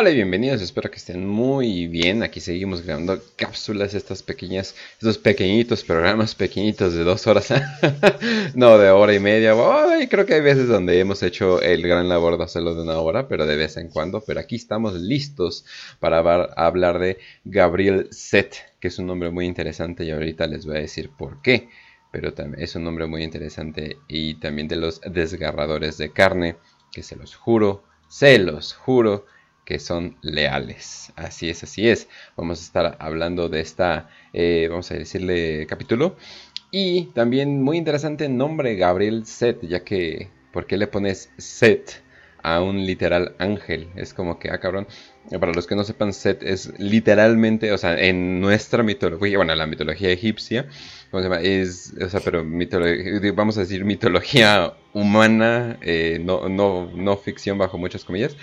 Hola y bienvenidos, espero que estén muy bien. Aquí seguimos grabando cápsulas, estas pequeñas, estos pequeñitos programas pequeñitos de dos horas, no de hora y media. creo que hay veces donde hemos hecho el gran labor de hacerlo de una hora, pero de vez en cuando. Pero aquí estamos listos para hablar de Gabriel Set, que es un nombre muy interesante y ahorita les voy a decir por qué. Pero también es un nombre muy interesante y también de los desgarradores de carne, que se los juro, se los juro que son leales. Así es, así es. Vamos a estar hablando de esta, eh, vamos a decirle, capítulo. Y también muy interesante nombre Gabriel Set, ya que, ¿por qué le pones Set a un literal ángel? Es como que, ah, cabrón. Para los que no sepan, Set es literalmente, o sea, en nuestra mitología, bueno, la mitología egipcia, ¿cómo se llama? Es, o sea, pero mitología, vamos a decir mitología humana, eh, no, no, no ficción bajo muchas comillas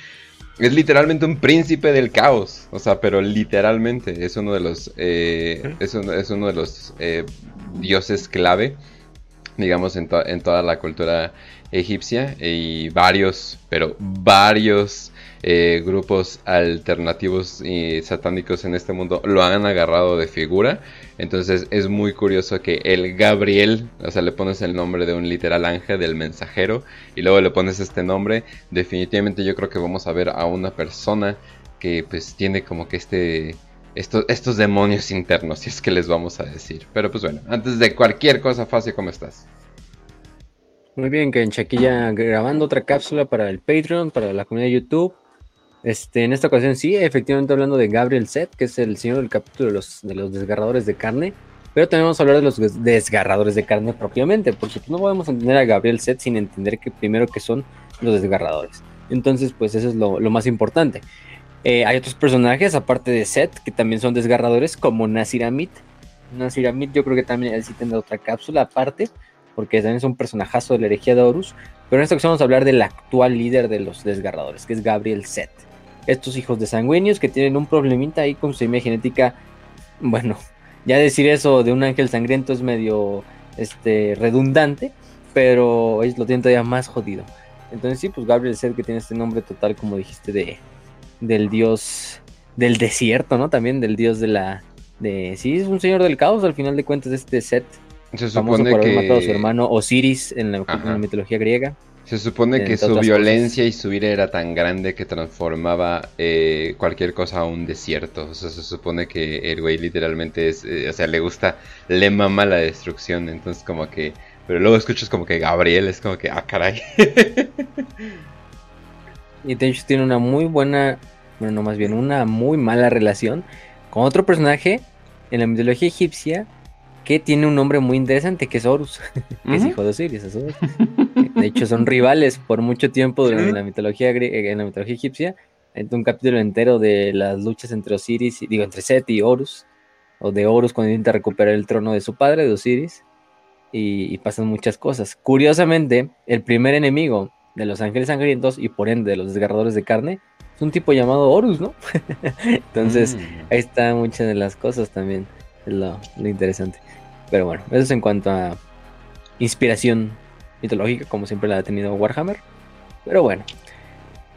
es literalmente un príncipe del caos. O sea, pero literalmente es uno de los. Eh, es, uno de los eh, dioses clave. Digamos, en, en toda la cultura egipcia. Y varios, pero varios eh, grupos alternativos y satánicos en este mundo lo han agarrado de figura. Entonces es muy curioso que el Gabriel, o sea, le pones el nombre de un literal ángel del mensajero y luego le pones este nombre. Definitivamente yo creo que vamos a ver a una persona que pues tiene como que este... Estos, estos demonios internos, si es que les vamos a decir. Pero pues bueno, antes de cualquier cosa, fácil, ¿cómo estás? Muy bien, que en Chaquilla grabando otra cápsula para el Patreon, para la comunidad de YouTube. Este, en esta ocasión sí, efectivamente hablando de Gabriel Set, que es el señor del capítulo de los, de los desgarradores de carne, pero también vamos a hablar de los desgarradores de carne propiamente, porque no podemos entender a Gabriel Set sin entender que primero que son los desgarradores. Entonces, pues eso es lo, más importante. Eh, hay otros personajes, aparte de Set, que también son desgarradores, como Nasiramit. Nasiramit yo creo que también él sí tendrá otra cápsula aparte, porque también es un personajazo de la herejía de Horus. Pero en esta ocasión vamos a hablar del actual líder de los desgarradores, que es Gabriel Set estos hijos de sanguíneos que tienen un problemita ahí con su semilla genética. Bueno, ya decir eso de un ángel sangriento es medio este, redundante, pero ellos lo tienen todavía más jodido. Entonces sí, pues Gabriel Set que tiene este nombre total, como dijiste, de del dios del desierto, ¿no? También del dios de la... De, sí, es un señor del caos al final de cuentas este Set. Se supone por haber matado a su hermano Osiris en la mitología griega. Se supone que su violencia y su ira era tan grande que transformaba eh, cualquier cosa a un desierto. O sea, se supone que el güey literalmente es, eh, o sea, le gusta, le mama la destrucción. Entonces como que, pero luego escuchas como que Gabriel es como que, ah, caray. y de hecho tiene una muy buena, bueno, no más bien una muy mala relación con otro personaje en la mitología egipcia que tiene un nombre muy interesante, que es Horus, que es hijo de Osiris. De hecho, son rivales por mucho tiempo en la mitología en la mitología egipcia. Hay un capítulo entero de las luchas entre Osiris, digo, entre Set y Horus, o de Horus cuando intenta recuperar el trono de su padre, de Osiris, y, pasan muchas cosas. Curiosamente, el primer enemigo de los ángeles sangrientos y por ende de los desgarradores de carne es un tipo llamado Horus, ¿no? Entonces, mm. ahí están muchas de las cosas también, es lo interesante. Pero bueno, eso es en cuanto a inspiración mitológica, como siempre la ha tenido Warhammer. Pero bueno,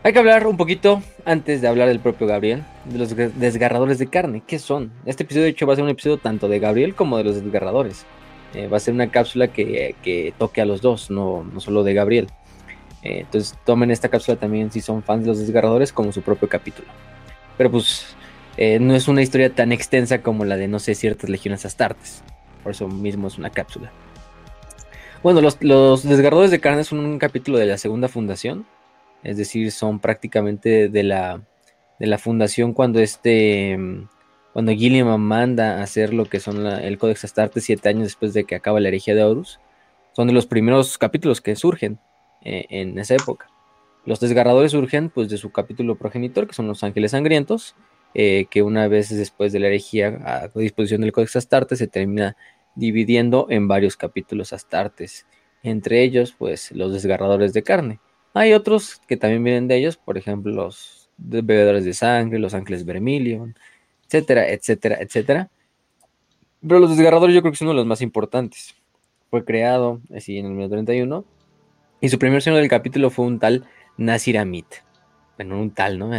hay que hablar un poquito, antes de hablar del propio Gabriel, de los desgarradores de carne. ¿Qué son? Este episodio, de hecho, va a ser un episodio tanto de Gabriel como de los desgarradores. Eh, va a ser una cápsula que, toque a los dos, no, no solo de Gabriel. Eh, entonces, tomen esta cápsula también si son fans de los desgarradores, como su propio capítulo. Pero pues, eh, no es una historia tan extensa como la de, no sé, ciertas legiones astartes. Por eso mismo es una cápsula. Bueno, los, desgarradores de carne son un capítulo de la segunda fundación. Es decir, son prácticamente de la, de la fundación cuando este. Cuando Gilliam manda a hacer lo que son el Codex Astarte siete años después de que acaba la herejía de Horus. Son de los primeros capítulos que surgen eh, en esa época. Los desgarradores surgen pues de su capítulo progenitor, que son los ángeles sangrientos, eh, que una vez después de la herejía a disposición del Códex Astartes se termina dividiendo en varios capítulos Astartes, entre ellos pues los desgarradores de carne. Hay otros que también vienen de ellos, por ejemplo los bebedores de sangre, los ángeles vermilion, etcétera, etcétera, etcétera. Pero los desgarradores yo creo que son uno de los más importantes. Fue creado así en el 1931 y su primer señor del capítulo fue un tal Nasiramit. Bueno, un tal, ¿no?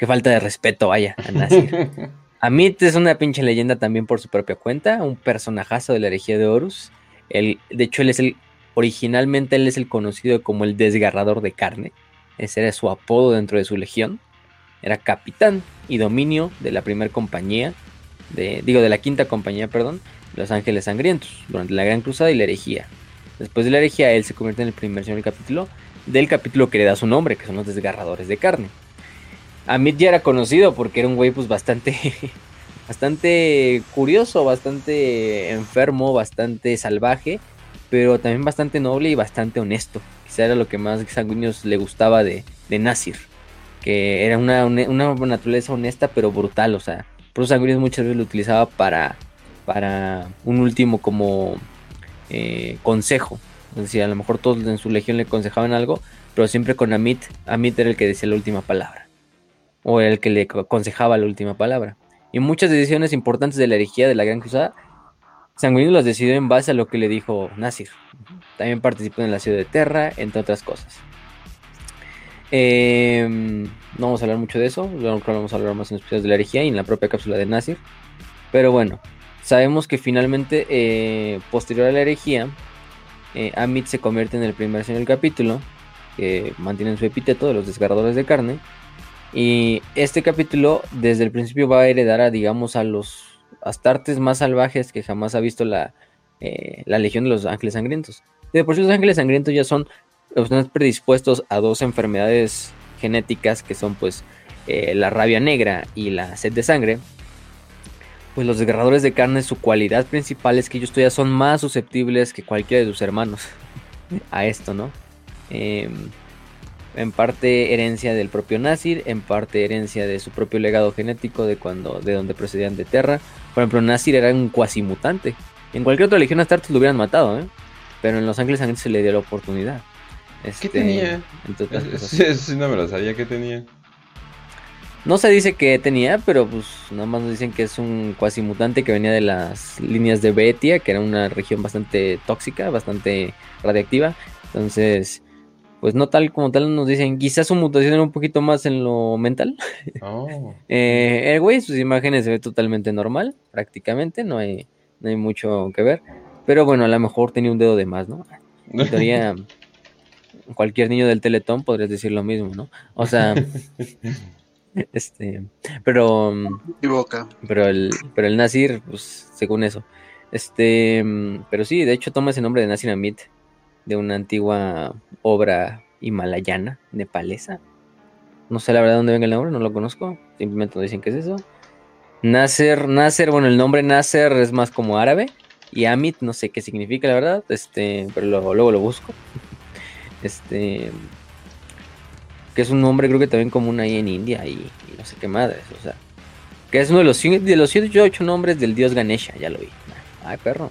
Qué falta de respeto, vaya, a Nasir. Amit es una pinche leyenda también por su propia cuenta, un personajazo de la herejía de Horus. de hecho, él es el, originalmente él es el conocido como el desgarrador de carne. Ese era su apodo dentro de su legión. Era capitán y dominio de la primera compañía, de, digo, de la quinta compañía, perdón, los Ángeles Sangrientos, durante la Gran Cruzada y la herejía. Después de la herejía, él se convierte en el primer señor del capítulo, del capítulo que le da su nombre, que son los desgarradores de carne. Amit ya era conocido porque era un güey pues bastante, bastante curioso, bastante enfermo, bastante salvaje, pero también bastante noble y bastante honesto. Quizá era lo que más Sanguíneos le gustaba de, de Nasir, que era una, una, naturaleza honesta pero brutal, o sea, por Sanguíneos muchas veces lo utilizaba para, para un último como eh, consejo. Es decir, a lo mejor todos en su legión le aconsejaban algo, pero siempre con Amit, Amit era el que decía la última palabra o el que le aconsejaba la última palabra. Y muchas decisiones importantes de la herejía de la Gran Cruzada, Sanguíneo las decidió en base a lo que le dijo Nasir. También participó en la ciudad de Terra, entre otras cosas. Em, no vamos a hablar mucho de eso, vamos a hablar más en los episodios de la herejía y en la propia cápsula de Nasir. Pero bueno, sabemos que finalmente, eh, posterior a la herejía, eh, Amit se convierte en el primer señor del capítulo, que mantienen su epíteto de los desgarradores de carne y este capítulo desde el principio va a heredar a, digamos, a los astartes más salvajes que jamás ha visto la, eh, la Legión de los Ángeles Sangrientos. De por sí los Ángeles Sangrientos ya son más predispuestos a dos enfermedades genéticas que son pues eh, la rabia negra y la sed de sangre. Pues los desgarradores de carne, su cualidad principal es que ellos todavía son más susceptibles que cualquiera de sus hermanos a esto, ¿no? Eh, en parte herencia del propio Nasir, en parte herencia de su propio legado genético de cuando de donde procedían de Terra. Por ejemplo, Nasir era un cuasi mutante. En cualquier otra legión Astartes lo hubieran matado, ¿eh? Pero en Los Ángeles Sangrientos se le dio la oportunidad. ¿Qué este, tenía? Sí, no me lo sabía que tenía. No se dice que tenía, pero pues nada más nos dicen que es un cuasi mutante que venía de las líneas de Betia, que era una región bastante tóxica, bastante radiactiva. Entonces, pues no tal como tal nos dicen, quizás su mutación era un poquito más en lo mental. Oh. eh, el güey, sus imágenes se ve totalmente normal, prácticamente, no hay, no hay mucho que ver. Pero bueno, a lo mejor tenía un dedo de más, ¿no? En teoría, cualquier niño del Teletón podrías decir lo mismo, ¿no? O sea, este, pero... Y boca. Pero el, pero el Nasir, pues, según eso. Este, pero sí, de hecho toma ese nombre de Nasir Amit de una antigua obra himalayana, nepalesa. No sé la verdad dónde venga el nombre, no lo conozco. Simplemente nos dicen que es eso. Nasser, Nasser, bueno, el nombre Nasser es más como árabe. Y Amit, no sé qué significa, la verdad. Este, pero luego, lo busco. Este. Que es un nombre, creo que también común ahí en India y, no sé qué madres. O sea. Que es uno de los, de los 108 nombres del dios Ganesha, ya lo vi. Ay, perro.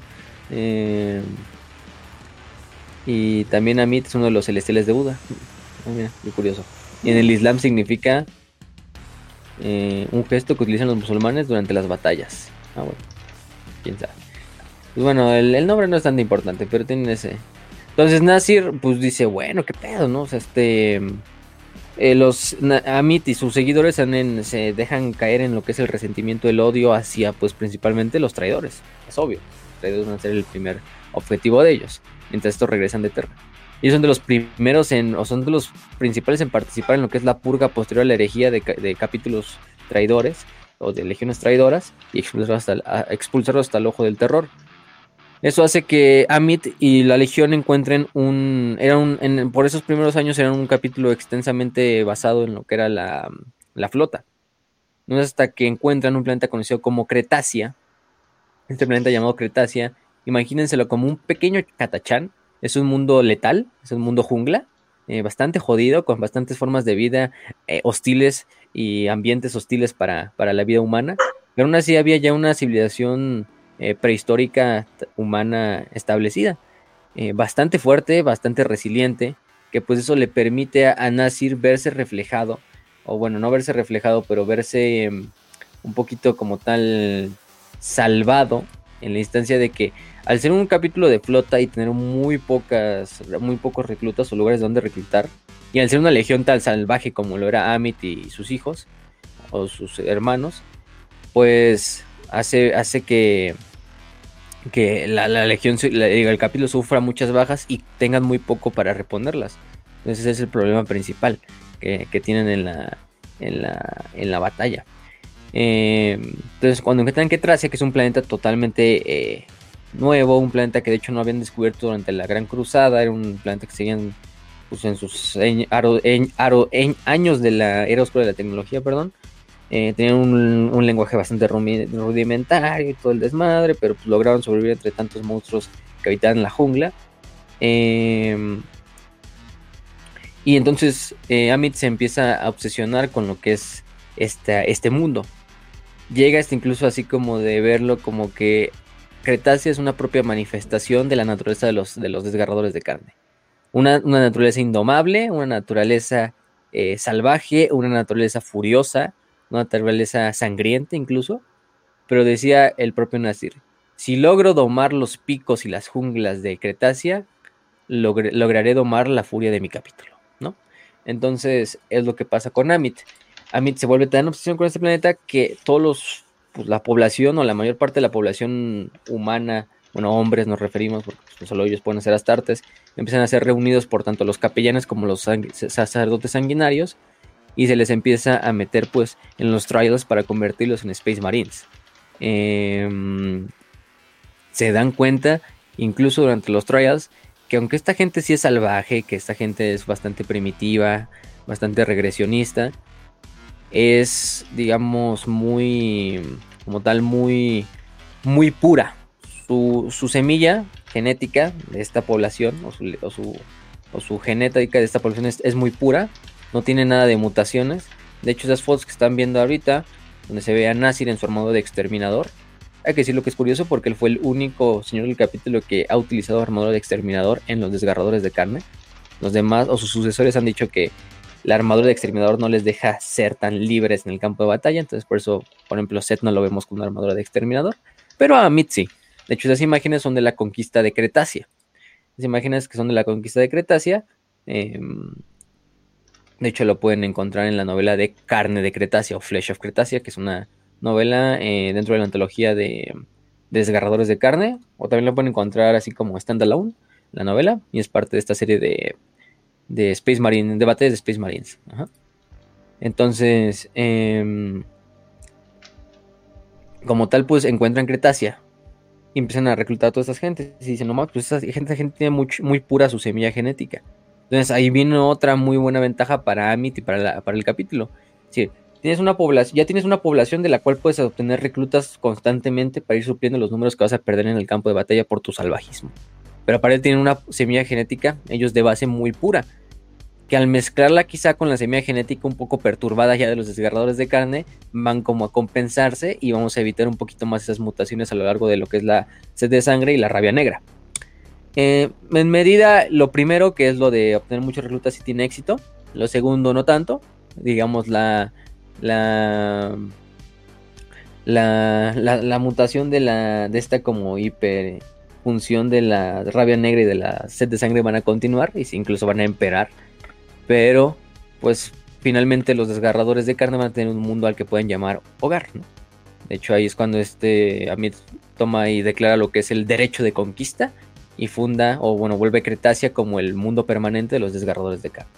Eh, y también Amit es uno de los celestiales de Buda. Ah, mira, muy curioso. Y en el Islam significa eh, un gesto que utilizan los musulmanes durante las batallas. Ah, bueno. Quién sabe. Pues bueno, el, nombre no es tan importante, pero tiene ese. Entonces Nasir, pues dice, bueno, qué pedo, ¿no? O sea, este. Eh, los Amit y sus seguidores se dejan caer en lo que es el resentimiento, el odio hacia, pues principalmente los traidores. Es obvio. Los traidores van a ser el primer objetivo de ellos mientras estos regresan de Terra. Ellos son de los primeros en, o son de los principales en participar en lo que es la purga posterior a la herejía de, capítulos traidores o de legiones traidoras y expulsarlos hasta, hasta el ojo del terror. Eso hace que Amit y la Legión encuentren un. Eran por esos primeros años eran un capítulo extensamente basado en lo que era la, la flota. No es hasta que encuentran un planeta conocido como Cretacia. Este planeta llamado Cretacia Imagínenselo como un pequeño catachán. Es un mundo letal, es un mundo jungla, eh, bastante jodido, con bastantes formas de vida eh, hostiles y ambientes hostiles para, la vida humana. Pero aún así había ya una civilización eh, prehistórica humana establecida. bastante fuerte, bastante resiliente, que pues eso le permite a, a, Nasir verse reflejado, o bueno, no verse reflejado, pero verse em, un poquito como tal salvado en la instancia de que al ser un capítulo de flota y tener muy pocas, muy pocos reclutas o lugares donde reclutar, y al ser una legión tan salvaje como lo era Amit y sus hijos, o sus hermanos, pues hace, hace que, que la, legión, el capítulo sufra muchas bajas y tengan muy poco para reponerlas. Entonces ese es el problema principal que, tienen en la, en la, en la batalla. Eh, entonces cuando encuentran que Tracia, que es un planeta totalmente eh, nuevo, un planeta que de hecho no habían descubierto durante la Gran Cruzada, era un planeta que seguían pues, en sus años de la era oscura de la tecnología, perdón. Eh, tenían un, lenguaje bastante rudimentario y todo el desmadre, pero pues, lograron sobrevivir entre tantos monstruos que habitaban la jungla. Em, y entonces eh, Amit se empieza a obsesionar con lo que es este mundo. Llega hasta incluso así como de verlo como que Cretácea es una propia manifestación de la naturaleza de los, de los desgarradores de carne. Una, naturaleza indomable, una naturaleza eh, salvaje, una naturaleza furiosa, una naturaleza sangrienta incluso. Pero decía el propio Nasir, si logro domar los picos y las junglas de Cretácea, lograré domar la furia de mi capítulo, ¿no? Entonces es lo que pasa con Amit. Amit se vuelve tan obsesión con este planeta que todos los, pues, la población o la mayor parte de la población humana, bueno, hombres nos referimos, porque pues, solo ellos pueden ser astartes, empiezan a ser reunidos por tanto los capellanes como los sacerdotes sanguinarios y se les empieza a meter pues en los trials para convertirlos en Space Marines. Em, se dan cuenta, incluso durante los trials, que aunque esta gente sí es salvaje, que esta gente es bastante primitiva, bastante regresionista, es, digamos, muy, como tal, muy, muy pura. Su, semilla genética de esta población, o su, o su, genética de esta población es, muy pura, no tiene nada de mutaciones. De hecho, esas fotos que están viendo ahorita, donde se ve a Nasir en su armadura de exterminador, hay que decir lo que es curioso porque él fue el único señor del capítulo que ha utilizado armadura de exterminador en los desgarradores de carne. Los demás o sus sucesores han dicho que la armadura de exterminador no les deja ser tan libres en el campo de batalla. Entonces, por eso, por ejemplo, Seth no lo vemos con una armadura de exterminador. Pero a Mitzi. De hecho, esas imágenes son de la conquista de Cretácea. Esas imágenes que son de la conquista de Cretácea. Em, de hecho, lo pueden encontrar en la novela de Carne de Cretácea o Flesh of Cretácea, que es una novela eh, dentro de la antología de, Desgarradores de Carne. O también lo pueden encontrar así como standalone, la novela. Y es parte de esta serie de de Space Marine, debate de Space Marines. Entonces, em, como tal, pues encuentran Cretácea y empiezan a reclutar a toda esta gente. Y dicen, no más, pues esa gente, gente tiene muy, pura su semilla genética. Entonces ahí viene otra muy buena ventaja para Amit y para, para el capítulo. Es tienes una población, ya tienes una población de la cual puedes obtener reclutas constantemente para ir supliendo los números que vas a perder en el campo de batalla por tu salvajismo. Pero para él tienen una semilla genética, ellos de base muy pura que al mezclarla quizá con la semilla genética un poco perturbada ya de los desgarradores de carne, van como a compensarse y vamos a evitar un poquito más esas mutaciones a lo largo de lo que es la sed de sangre y la rabia negra. Eh, en medida, lo primero que es lo de obtener muchos reclutas si tiene éxito, lo segundo no tanto, digamos la la la, la, mutación de, la, de esta como hiper función de la rabia negra y de la sed de sangre van a continuar y incluso van a emperar pero, pues, finalmente los desgarradores de carne van a tener un mundo al que pueden llamar hogar, De hecho, ahí es cuando este Amit toma y declara lo que es el derecho de conquista y funda, o bueno, vuelve Cretácea como el mundo permanente de los desgarradores de carne.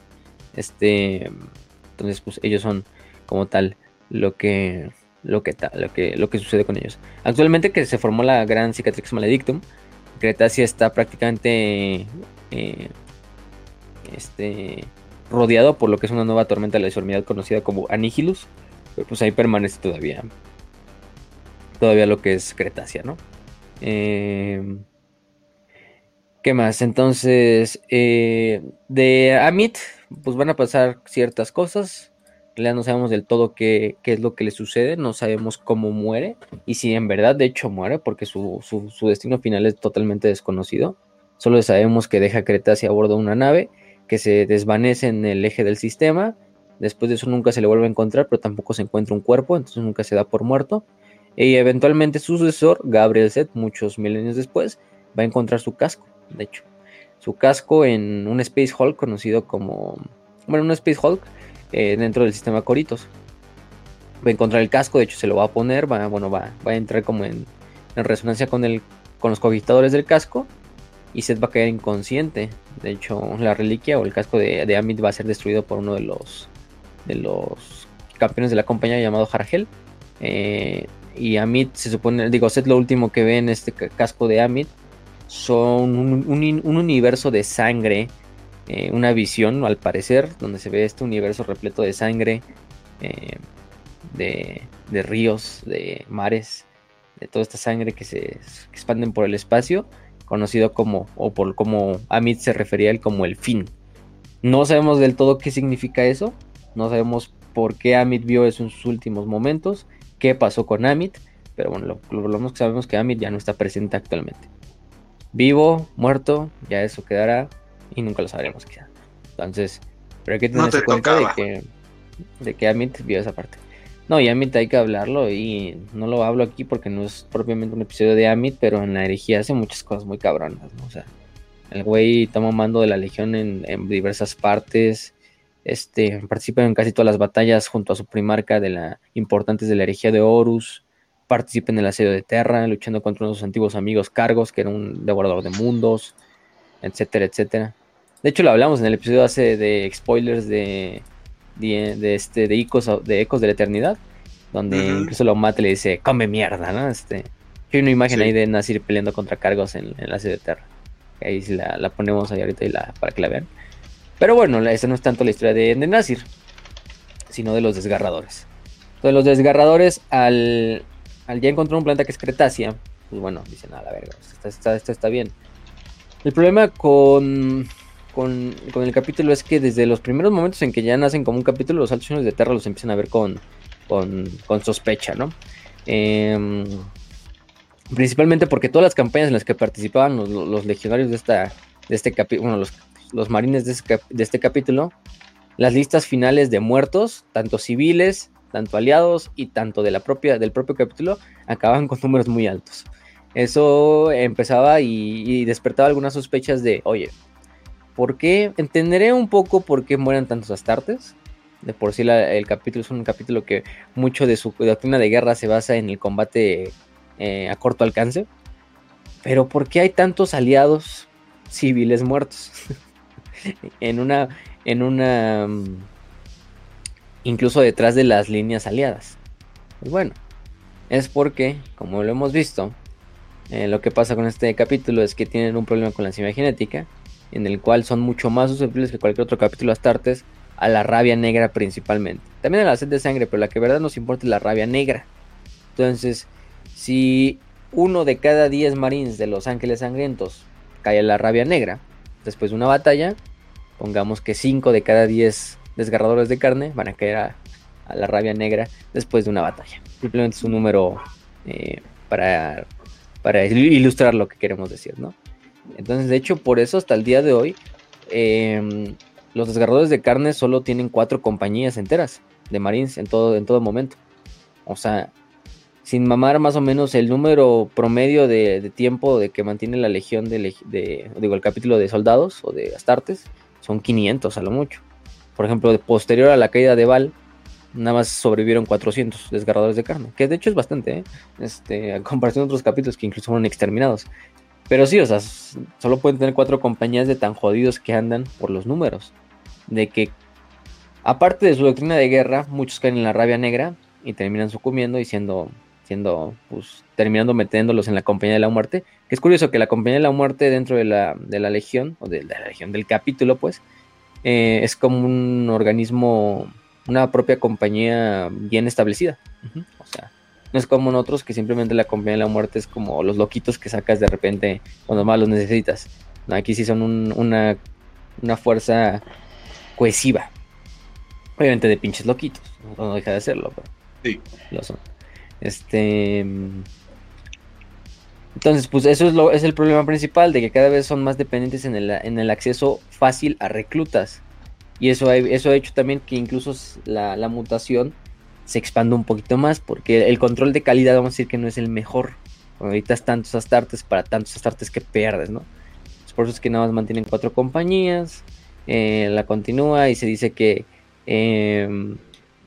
Este, entonces, pues ellos son como tal lo que lo que, lo que, lo que sucede con ellos. Actualmente que se formó la gran Cicatrix Maledictum, Cretácea está prácticamente eh, este, rodeado por lo que es una nueva tormenta de la deformidad conocida como Anihilus, pero pues ahí permanece todavía todavía lo que es Cretácea, ¿no? Em, ¿Qué más? Entonces, eh, de Amit, pues van a pasar ciertas cosas. Ya no sabemos del todo qué, es lo que le sucede, no sabemos cómo muere y si en verdad de hecho muere, porque su, su destino final es totalmente desconocido. Solo sabemos que deja Cretácea a bordo de una nave que se desvanece en el eje del sistema. Después de eso nunca se le vuelve a encontrar, pero tampoco se encuentra un cuerpo, entonces nunca se da por muerto. Y eventualmente su sucesor, Gabriel Set, muchos milenios después, va a encontrar su casco, de hecho. Su casco en un Space Hulk conocido como... Bueno, un Space Hulk eh, dentro del sistema Coritos. va a encontrar el casco, de hecho se lo va a poner, va, bueno, va, va a entrar como en, resonancia con, el, con los cogitadores del casco y Seth va a caer inconsciente. De hecho, la reliquia o el casco de, de Amit va a ser destruido por uno de los, de los campeones de la compañía llamado Hargel. Eh, y Amit se supone, digo, Seth lo último que ve en este casco de Amit son un, universo de sangre, eh, una visión al parecer, donde se ve este universo repleto de sangre, eh, de, ríos, de mares, de toda esta sangre que se expanden por el espacio, conocido como, o por como Amit se refería a él como el fin. No sabemos del todo qué significa eso, no sabemos por qué Amit vio eso en sus últimos momentos, qué pasó con Amit, pero bueno, lo, lo, que sabemos que Amit ya no está presente actualmente. Vivo, muerto, ya eso quedará y nunca lo sabremos quizá. Entonces, pero hay que tener cuenta de que, de que Amit vio esa parte. No, y Amit hay que hablarlo y no lo hablo aquí porque no es propiamente un episodio de Amit, pero en la herejía hace muchas cosas muy cabronas, ¿no? O sea, el güey toma mando de la legión en, diversas partes, este, participa en casi todas las batallas junto a su primarca de la importantes de la herejía de Horus. Participa en el asedio de Terra, luchando contra unos antiguos amigos Cargos, que era un devorador de mundos, etcétera, etcétera. De hecho, lo hablamos en el episodio hace de spoilers de, de, este, de, Ecos, de Ecos de la Eternidad, donde incluso lo mata y le dice, come mierda, ¿no? Este, hay una imagen ahí de Nasir peleando contra Cargos en, el asedio de Terra. Ahí la, la ponemos ahí ahorita y la, para que la vean. Pero bueno, esa no es tanto la historia de, Nasir, sino de los desgarradores. Entonces los desgarradores, al, al ya encontrar un planeta que es Cretacia, pues bueno, dicen, a la verga, esto está, bien. El problema con, con, el capítulo es que desde los primeros momentos en que ya nacen como un capítulo, los altos de Terra los empiezan a ver con, con, sospecha, ¿no? Em, principalmente porque todas las campañas en las que participaban los, legionarios de, esta, de este capítulo, bueno, los los marines de, este capítulo, las listas finales de muertos, tanto civiles, tanto aliados y tanto de la propia, del propio capítulo, acababan con números muy altos. Eso empezaba y, despertaba algunas sospechas de, oye, ¿por qué? Entenderé un poco por qué mueren tantos astartes. De por sí el capítulo es un capítulo que mucho de su doctrina de guerra se basa en el combate eh, a corto alcance. Pero ¿por qué hay tantos aliados civiles muertos? en una, en una, mm, incluso detrás de las líneas aliadas. Pues bueno, es porque, como lo hemos visto, eh, lo que pasa con este capítulo es que tienen un problema con la enzima genética, en el cual son mucho más susceptibles que cualquier otro capítulo Astartes a la rabia negra principalmente. También a la sed de sangre, pero la que verdad nos importa es la rabia negra. Entonces, si uno de cada 10 marines de los ángeles sangrientos cae a la rabia negra, después de una batalla, pongamos que 5 de cada 10 desgarradores de carne van a caer a, la rabia negra después de una batalla. Simplemente es un número eh, para, para ilustrar lo que queremos decir, ¿no? Entonces, de hecho, por eso hasta el día de hoy, em, los desgarradores de carne solo tienen cuatro compañías enteras de Marines en todo, en todo momento. O sea, sin mamar más o menos el número promedio de, tiempo de que mantiene la legión de, digo, el capítulo de soldados o de astartes, son 500 a lo mucho. Por ejemplo, posterior a la caída de Val, nada más sobrevivieron 400 desgarradores de carne, que de hecho es bastante, ¿eh? este, a comparación de otros capítulos que incluso fueron exterminados. Pero sí, o sea, solo pueden tener cuatro compañías de tan jodidos que andan por los números. De que, aparte de su doctrina de guerra, muchos caen en la rabia negra y terminan sucumbiendo y siendo, siendo pues, terminando metiéndolos en la compañía de la muerte. Que es curioso que la compañía de la muerte dentro de la, de la legión, o de, la legión del capítulo, pues, eh, es como un organismo, una propia compañía bien establecida. O sea, no es como en otros que simplemente la compañía de la muerte es como los loquitos que sacas de repente cuando más los necesitas. aquí sí son una, una fuerza cohesiva. Obviamente de pinches loquitos, no deja de serlo, pero sí. lo son. Este. Entonces, pues eso es, lo, es el problema principal, de que cada vez son más dependientes en el, en el acceso fácil a reclutas. Y eso ha, eso ha hecho también que incluso la, mutación se expanda un poquito más, porque el control de calidad, vamos a decir que no es el mejor. Cuando necesitas tantos astartes para tantos astartes que pierdes, ¿no? por eso es que nada más mantienen cuatro compañías, eh, la continúa y se dice que em,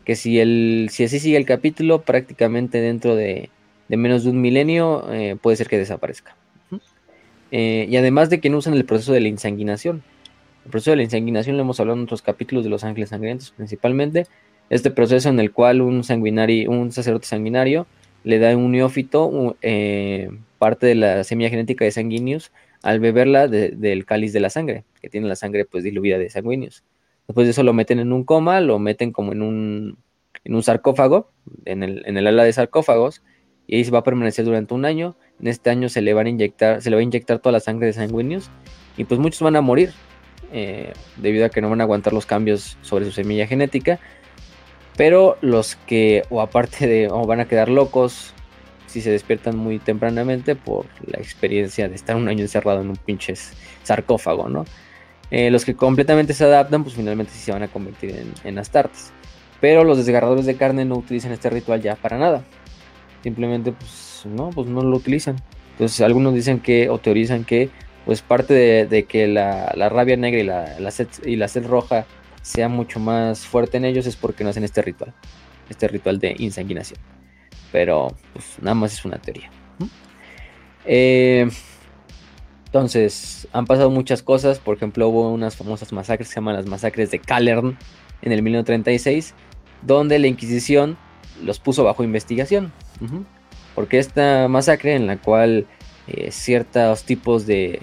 que si, el, si así sigue el capítulo, prácticamente dentro de, menos de un milenio eh, puede ser que desaparezca. Eh, y además de que no usan el proceso de la insanguinación. El proceso de la insanguinación lo hemos hablado en otros capítulos de los ángeles sangrientos principalmente. Este proceso en el cual un, sanguinario, un sacerdote sanguinario le da un neófito eh, parte de la semilla genética de sanguíneos al beberla del cáliz de la sangre, que tiene la sangre pues diluida de sanguíneos. Después de eso lo meten en un coma, lo meten como en un, en un sarcófago, en el, en el ala de sarcófagos, y ahí se va a permanecer durante un año. En este año se le van a inyectar, se le va a inyectar toda la sangre de sanguíneos, y pues muchos van a morir, eh, debido a que no van a aguantar los cambios sobre su semilla genética. Pero los que, o aparte de, o van a quedar locos, si se despiertan muy tempranamente por la experiencia de estar un año encerrado en un pinche sarcófago, ¿no? Eh, los que completamente se adaptan, pues finalmente sí se van a convertir en, astartes. Pero los desgarradores de carne no utilizan este ritual ya para nada. Simplemente, pues no, pues no lo utilizan. Entonces algunos dicen que, o teorizan que, pues parte de, que la, rabia negra y la, la, sed, y la sed roja sea mucho más fuerte en ellos es porque no hacen este ritual. Este ritual de insanguinación. Pero, pues nada más es una teoría. Eh, entonces, han pasado muchas cosas. Por ejemplo, hubo unas famosas masacres que se llaman las masacres de Calern en el 1936, donde la Inquisición los puso bajo investigación. Porque esta masacre en la cual eh, ciertos tipos de,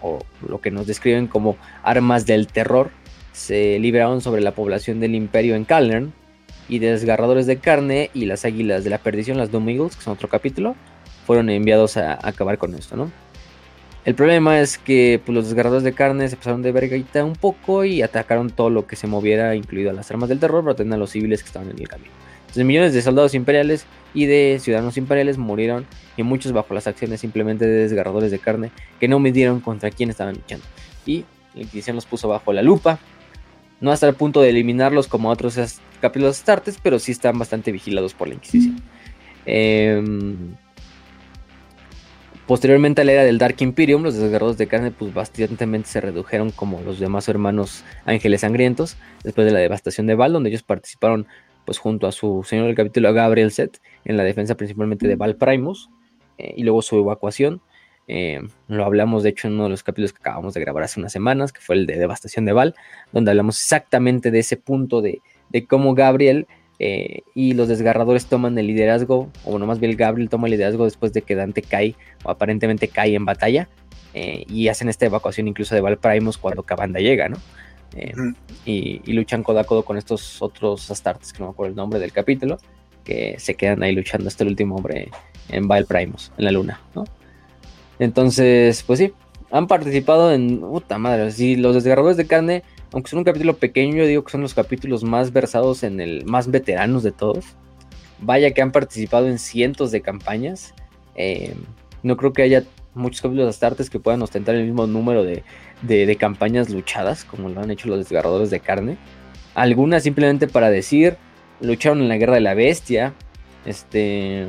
o lo que nos describen como armas del terror, se liberaron sobre la población del imperio en Calern, y desgarradores de carne y las águilas de la perdición, las Doom Eagles, que son otro capítulo, fueron enviados a acabar con esto, ¿no? El problema es que pues, los desgarradores de carne se pasaron de vergaita un poco y atacaron todo lo que se moviera, incluido las armas del terror, para a los civiles que estaban en el camino. Entonces millones de soldados imperiales y de ciudadanos imperiales murieron y muchos bajo las acciones simplemente de desgarradores de carne que no midieron contra quién estaban luchando. Y la Inquisición los puso bajo la lupa, no hasta el punto de eliminarlos como otros capítulos startes, pero sí están bastante vigilados por la Inquisición. Eh, Posteriormente a la era del Dark Imperium, los desgarrados de carne pues bastante se redujeron como los demás hermanos ángeles sangrientos, después de la devastación de Val, donde ellos participaron pues junto a su señor del capítulo Gabriel Set en la defensa principalmente de Val Primus eh, y luego su evacuación. Eh, lo hablamos de hecho en uno de los capítulos que acabamos de grabar hace unas semanas, que fue el de devastación de Val, donde hablamos exactamente de ese punto de, de cómo Gabriel eh, y los desgarradores toman el liderazgo, o bueno, más bien Gabriel toma el liderazgo después de que Dante cae, o aparentemente cae en batalla, eh, y hacen esta evacuación incluso de Valprimus cuando Cabanda llega, ¿no? Eh, y, luchan codo a codo con estos otros Astartes, que no me acuerdo el nombre del capítulo, que se quedan ahí luchando hasta el último hombre en Valprimus, en la luna, ¿no? Entonces, pues sí, han participado en. Puta madre, sí, los desgarradores de carne aunque son un capítulo pequeño, yo digo que son los capítulos más versados en el, más veteranos de todos. Vaya que han participado en cientos de campañas. Eh, no creo que haya muchos capítulos de Astartes que puedan ostentar el mismo número de, de, campañas luchadas, como lo han hecho los desgarradores de carne. Algunas simplemente para decir, lucharon en la guerra de la bestia. Este.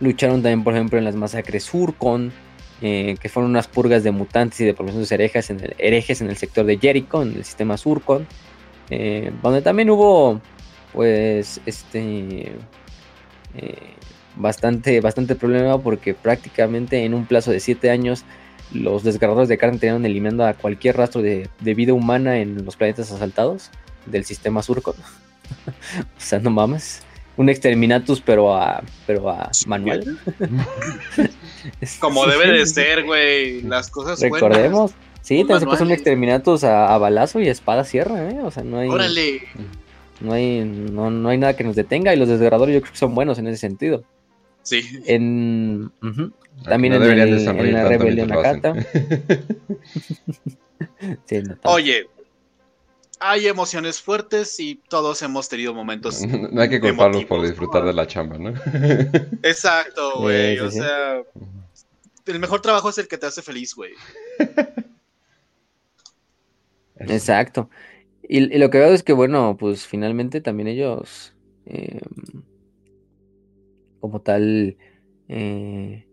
Lucharon también, por ejemplo, en las masacres Urcon. Eh, que fueron unas purgas de mutantes y de poblaciones herejes en el, herejes en el sector de Jericho, en el sistema Surcon, eh, donde también hubo, pues, este, eh, bastante, bastante problema porque prácticamente en un plazo de 7 años los desgarradores de carne tenían eliminando a cualquier rastro de, de, vida humana en los planetas asaltados del sistema Surcon. o sea, no mames un exterminatus, pero a, pero a manual. Como debe de ser, güey. Las cosas Recordemos. Sí, te hace un exterminatus a, balazo y espada sierra, ¿eh? O sea, no hay. Órale. No hay, no, hay nada que nos detenga y los desgarradores yo creo que son buenos en ese sentido. Sí. En, También en, el, en, la rebelión Akata. sí, Oye, hay emociones fuertes y todos hemos tenido momentos. No hay que culparlos por disfrutar de la chamba, ¿no? Exacto, güey. o sea, el mejor trabajo es el que te hace feliz, güey. Exacto. Y, lo que veo es que, bueno, pues finalmente también ellos, em, como tal, eh,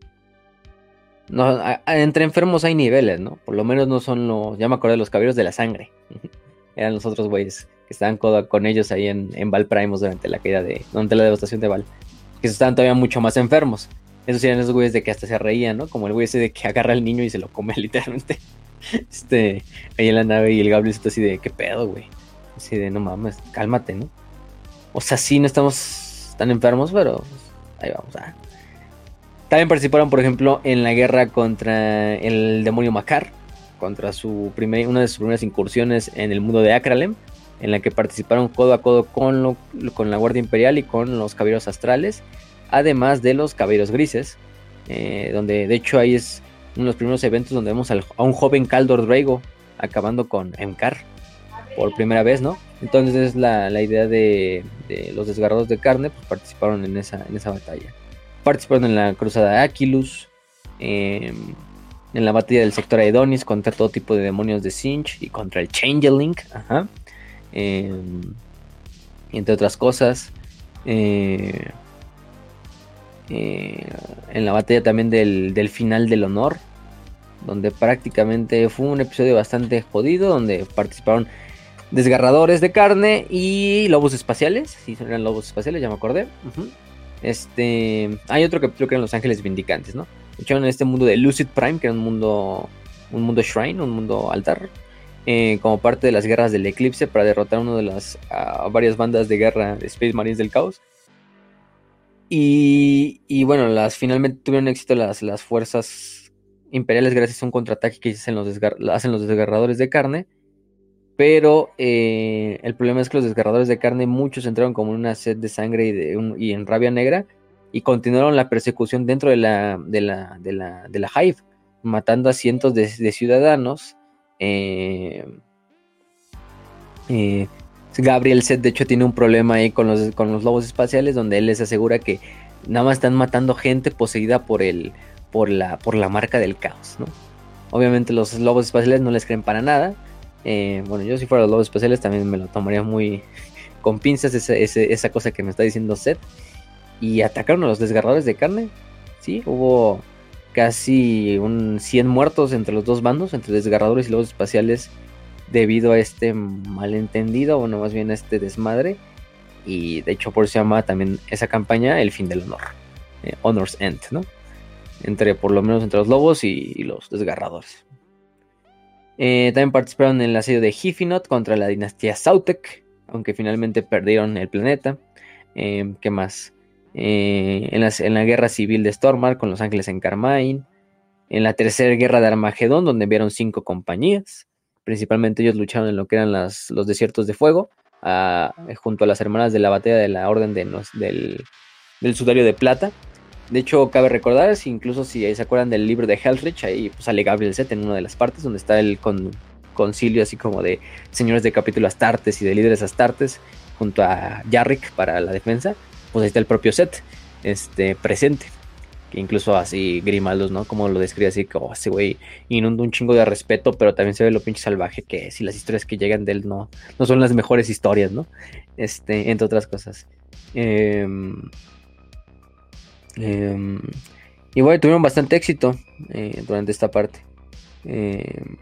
no, entre enfermos hay niveles, ¿no? Por lo menos no son los, ya me acordé, los caballeros de la sangre. Eran los otros güeyes que estaban con ellos ahí en, en Val Primos durante la caída de, durante la devastación de Val, que estaban todavía mucho más enfermos. Esos eran esos güeyes de que hasta se reían, ¿no? Como el güey ese de que agarra al niño y se lo come literalmente. Este, ahí en la nave y el Gabriel está así de, ¿qué pedo, güey? Así de, no mames, cálmate, ¿no? O sea, sí, no estamos tan enfermos, pero pues, ahí vamos. a... También participaron, por ejemplo, en la guerra contra el demonio Macar, contra su primer, una de sus primeras incursiones en el mundo de Akralem, en la que participaron codo a codo con, con la Guardia Imperial y con los caballeros astrales, además de los caballeros grises, eh, donde de hecho ahí es uno de los primeros eventos donde vemos a un joven Caldor Drago acabando con Emkar por primera vez, ¿no? Entonces la, la idea de, los desgarrados de carne, pues participaron en esa, en esa batalla. Participaron en la cruzada de Aquilus, em, en la batalla del sector Aedonis contra todo tipo de demonios de Sinch y contra el Changeling, ajá. Em, entre otras cosas. Eh, eh, en la batalla también del, del, final del honor, donde prácticamente fue un episodio bastante jodido, donde participaron desgarradores de carne y lobos espaciales, si eran lobos espaciales, ya me acordé. Este, hay otro capítulo que eran los ángeles vindicantes, ¿no? Echaron en este mundo de Lucid Prime, que era un mundo, un mundo shrine, un mundo altar, eh, como parte de las guerras del eclipse para derrotar una de las varias bandas de guerra de Space Marines del Caos. Y, bueno, las finalmente tuvieron éxito las, las fuerzas imperiales gracias a un contraataque que hacen los, hacen los desgarradores de carne. Pero eh, el problema es que los desgarradores de carne, muchos entraron como en una sed de sangre y, y en rabia negra y continuaron la persecución dentro de la, de la, de la, de la Hive, matando a cientos de, ciudadanos. Eh, eh, Gabriel Set, de hecho, tiene un problema ahí con los, con los lobos espaciales, donde él les asegura que nada más están matando gente poseída por el, por la, por la marca del caos, ¿no? Obviamente los lobos espaciales no les creen para nada. Eh, bueno, yo si fuera los lobos espaciales también me lo tomaría muy con pinzas esa, cosa que me está diciendo Seth. Y atacaron a los desgarradores de carne. Sí, hubo casi un 100 muertos entre los dos bandos, entre desgarradores y lobos espaciales debido a este malentendido, bueno, más bien a este desmadre. Y de hecho por eso se llama también esa campaña El fin del honor. Eh, Honor's End, ¿no? Entre, por lo menos entre los lobos y, los desgarradores. Eh, también participaron en el asedio de Hifinot contra la dinastía Sautek, aunque finalmente perdieron el planeta. Eh, ¿Qué más? En, en, la guerra civil de Stormar con los ángeles en Carmine. En la tercera guerra de Armagedón, donde enviaron cinco compañías. Principalmente ellos lucharon en lo que eran los desiertos de fuego, junto a las hermanas de la batalla de la Orden del, Sudario de Plata. De hecho, cabe recordar, si incluso si se acuerdan del libro de Hellrich, ahí pues, sale Gabriel Set en una de las partes donde está el con, concilio así como de señores de capítulo Astartes y de líderes Astartes junto a Yarrick para la defensa, pues ahí está el propio Set este, presente incluso así Grimaldos, ¿no? Como lo describe así, como ese güey inunda un chingo de respeto, pero también se ve lo pinche salvaje que es y las historias que llegan de él no, no son las mejores historias, ¿no? Este, entre otras cosas. Em, em, y bueno, tuvieron bastante éxito eh, durante esta parte. Em,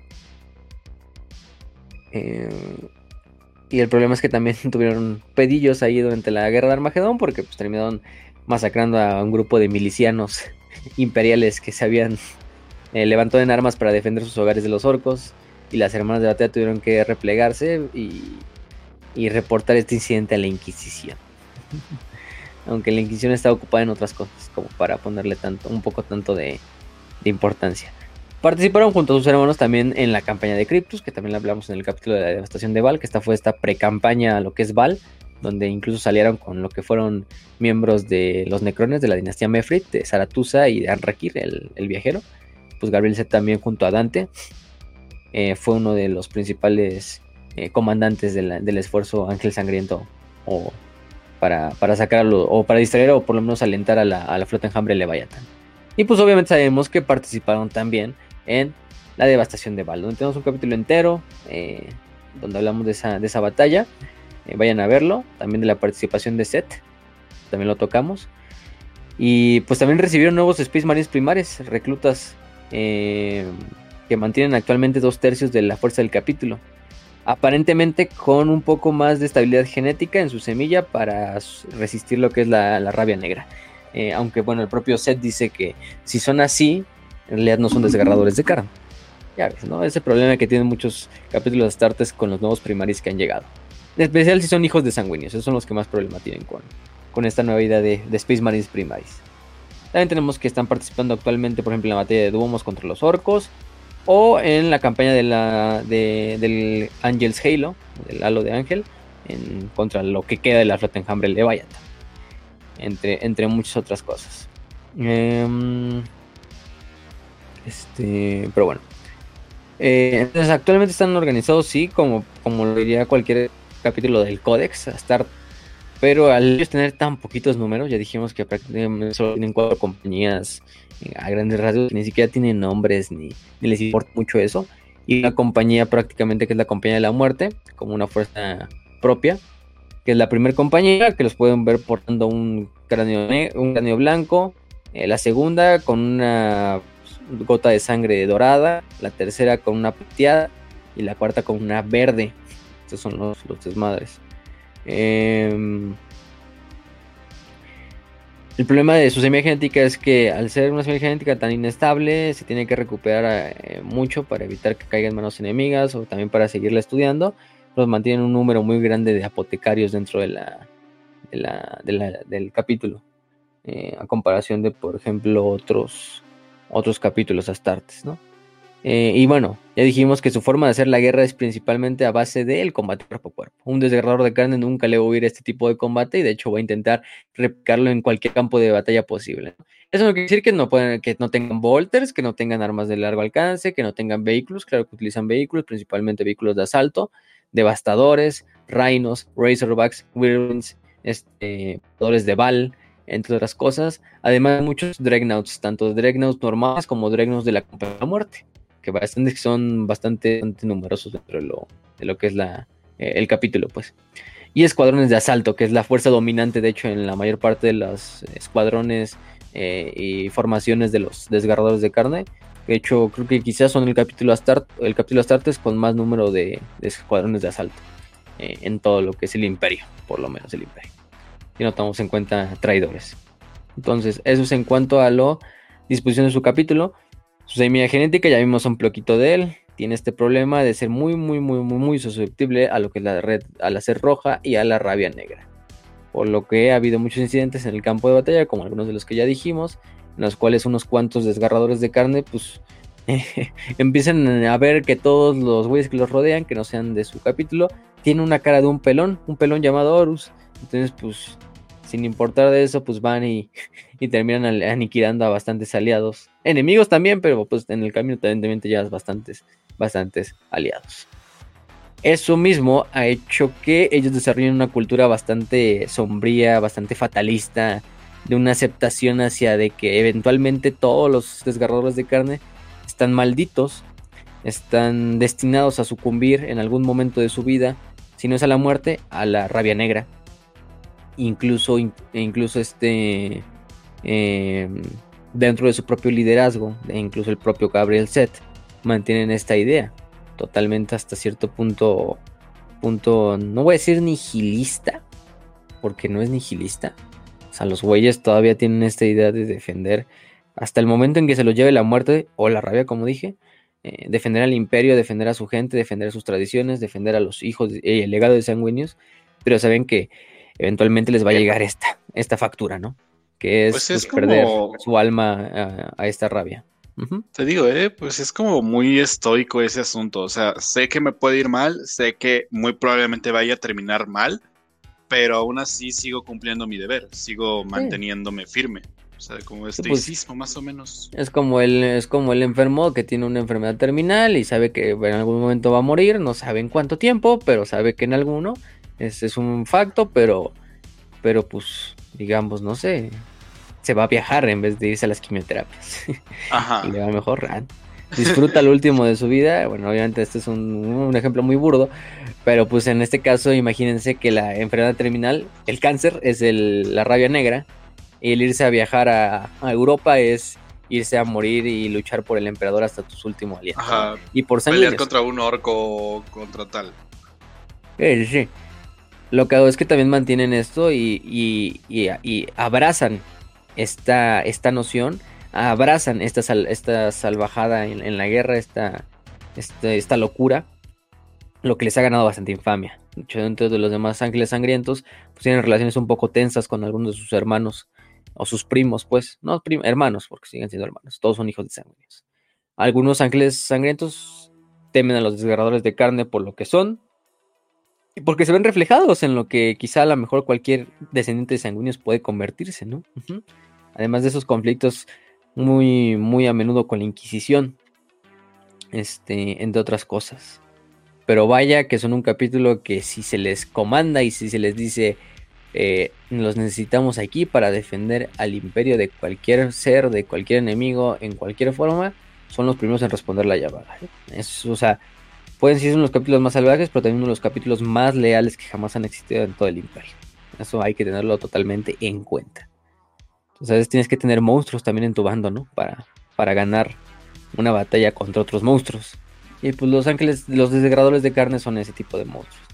y el problema es que también tuvieron pedillos ahí durante la guerra de Armagedón porque pues terminaron masacrando a un grupo de milicianos imperiales que se habían eh, levantado en armas para defender sus hogares de los orcos. Y las hermanas de batalla tuvieron que replegarse y, reportar este incidente a la Inquisición. Aunque la Inquisición está ocupada en otras cosas, como para ponerle tanto, un poco tanto de importancia. Participaron junto a sus hermanos también en la campaña de Cryptus, que también hablamos en el capítulo de la devastación de Val, que esta fue esta pre-campaña a lo que es Val, donde incluso salieron con lo que fueron miembros de los Necrones de la dinastía Mefrit, de Zaratusa y de Anrakir, el, viajero. Pues Gabriel Z también junto a Dante eh, fue uno de los principales eh, comandantes del esfuerzo Ángel Sangriento o para, para sacarlo o para distraer o por lo menos alentar a la, flota enjambre Leviathan. Y pues obviamente sabemos que participaron también en la devastación de Val, donde tenemos un capítulo entero eh, donde hablamos de esa, de esa batalla. Eh, vayan a verlo. También de la participación de Seth. También lo tocamos. Y pues también recibieron nuevos Space Marines primares, reclutas eh, que mantienen actualmente dos tercios de la fuerza del capítulo. aparentemente con un poco más de estabilidad genética en su semilla para resistir lo que es la, rabia negra. Aunque bueno, el propio Seth dice que si son así, en realidad no son desgarradores de carne. Ya ves, ¿no? Ese problema que tienen muchos capítulos de Astartes con los nuevos primaris que han llegado. En especial si son hijos de sanguíneos, esos son los que más problema tienen con, con esta nueva idea de, Space Marines Primaris. También tenemos que están participando actualmente, por ejemplo, en la batalla de Duomos contra los orcos, o en la campaña de la, del Angels Halo, del halo de Ángel, en, contra lo que queda de la flota enjambre de Leviathan, entre, entre muchas otras cosas. Em, este, pero bueno. Eh, entonces, actualmente están organizados, sí, como, como lo diría cualquier capítulo del Codex, estar pero al ellos tener tan poquitos números, ya dijimos que prácticamente solo tienen cuatro compañías eh, a grandes rasgos ni siquiera tienen nombres ni, les importa mucho eso. Y una compañía prácticamente que es la compañía de la muerte, como una fuerza propia, que es la primera compañía que los pueden ver portando un cráneo, un cráneo blanco, eh, la segunda con una gota de sangre dorada, la tercera con una plateada y la cuarta con una verde. Estos son los, los desmadres. Em, el problema de su semilla genética es que al ser una semilla genética tan inestable, se tiene que recuperar eh, mucho para evitar que caiga en manos enemigas o también para seguirla estudiando. Los mantienen un número muy grande de apotecarios dentro de la, del capítulo. Eh, a comparación de, por ejemplo, otros, otros capítulos astartes, ¿no? Eh, y bueno, ya dijimos que su forma de hacer la guerra es principalmente a base del combate cuerpo a cuerpo. Un desgarrador de carne nunca le va a huir este tipo de combate y de hecho va a intentar replicarlo en cualquier campo de batalla posible. Eso no quiere decir que no, que no tengan bolters, que no tengan armas de largo alcance, que no tengan vehículos. Claro que utilizan vehículos, principalmente vehículos de asalto, devastadores, rhinos, razorbacks, whirlwinds, este, de Val, entre otras cosas. Además, muchos dreadnoughts, tanto dreadnoughts normales como dreadnoughts de la Compañía de la Muerte que bastante, son bastante, numerosos dentro de lo, de lo que es la, eh, el capítulo, pues. Y escuadrones de asalto, que es la fuerza dominante, de hecho, en la mayor parte de los escuadrones eh, y formaciones de los desgarradores de carne. De hecho, creo que quizás son el capítulo Astart, el capítulo Astartes con más número de, escuadrones de asalto eh, en todo lo que es el imperio, por lo menos el imperio. Y no tomamos en cuenta traidores. Entonces, eso es en cuanto a lo disposición de su capítulo. Su semilla genética, ya vimos un ploquito de él. Tiene este problema de ser muy, muy, muy, muy, muy susceptible a lo que es la red, a la sed roja y a la rabia negra. Por lo que ha habido muchos incidentes en el campo de batalla, como algunos de los que ya dijimos, en los cuales unos cuantos desgarradores de carne, pues empiezan a ver que todos los güeyes que los rodean, que no sean de su capítulo, tienen una cara de un pelón, un pelón llamado Horus. Entonces, pues, sin importar de eso, pues van y, y terminan aniquilando a bastantes aliados enemigos también, pero pues en el camino también te llevas bastantes, bastantes aliados. Eso mismo ha hecho que ellos desarrollen una cultura bastante sombría, bastante fatalista, de una aceptación hacia de que eventualmente todos los desgarradores de carne están malditos, están destinados a sucumbir en algún momento de su vida, si no es a la muerte, a la rabia negra. Incluso, incluso este eh, dentro de su propio liderazgo, e incluso el propio Gabriel Set, mantienen esta idea, totalmente hasta cierto punto, punto, no voy a decir nihilista, porque no es nihilista. O sea, los güeyes todavía tienen esta idea de defender hasta el momento en que se los lleve la muerte o la rabia, como dije, eh, defender al imperio, defender a su gente, defender sus tradiciones, defender a los hijos y el legado de sanguíneos, pero saben que eventualmente les va a llegar esta, esta factura, ¿no? que es, pues pues, perder su alma a, esta rabia. Te digo, eh, pues es como muy estoico ese asunto. O sea, sé que me puede ir mal, sé que muy probablemente vaya a terminar mal, pero aún así sigo cumpliendo mi deber, sigo manteniéndome firme. O sea, como pues, estoicismo, más o menos. Es como el, es como el enfermo que tiene una enfermedad terminal y sabe que en algún momento va a morir, no sabe en cuánto tiempo, pero sabe que en alguno. Ese es un facto, pero, pero pues, digamos, no sé, se va a viajar en vez de irse a las quimioterapias. Ajá. y le va mejor. Ah, disfruta lo último de su vida. Bueno, obviamente este es un, ejemplo muy burdo, pero pues en este caso imagínense que la enfermedad terminal, el cáncer, es la rabia negra y el irse a viajar a, Europa es irse a morir y luchar por el emperador hasta tus últimos aliados. Ajá. Y por Pelear contra un orco contra tal. Sí, sí. Lo que hago es que también mantienen esto y, y, y, abrazan esta, esta noción, abrazan esta, esta salvajada en, la guerra, esta, esta, esta locura, lo que les ha ganado bastante infamia. De hecho, dentro de los demás ángeles sangrientos, pues tienen relaciones un poco tensas con algunos de sus hermanos o sus primos, pues, no hermanos, porque siguen siendo hermanos, todos son hijos de sangrientos. Algunos ángeles sangrientos temen a los desgarradores de carne por lo que son, porque se ven reflejados en lo que quizá a lo mejor cualquier descendiente de sanguíneos puede convertirse, ¿no? Además de esos conflictos muy, muy a menudo con la Inquisición, este, entre otras cosas. Pero vaya que son un capítulo que si se les comanda y si se les dice eh, los necesitamos aquí para defender al imperio de cualquier ser, de cualquier enemigo, en cualquier forma, son los primeros en responder la llamada. ¿eh? Es, o sea, Pueden ser uno de los capítulos más salvajes, pero también uno de los capítulos más leales que jamás han existido en todo el imperio. Eso hay que tenerlo totalmente en cuenta. Entonces tienes que tener monstruos también en tu bando, ¿no? Para, para ganar una batalla contra otros monstruos. Y pues los ángeles, los desgradadores de carne son ese tipo de monstruos.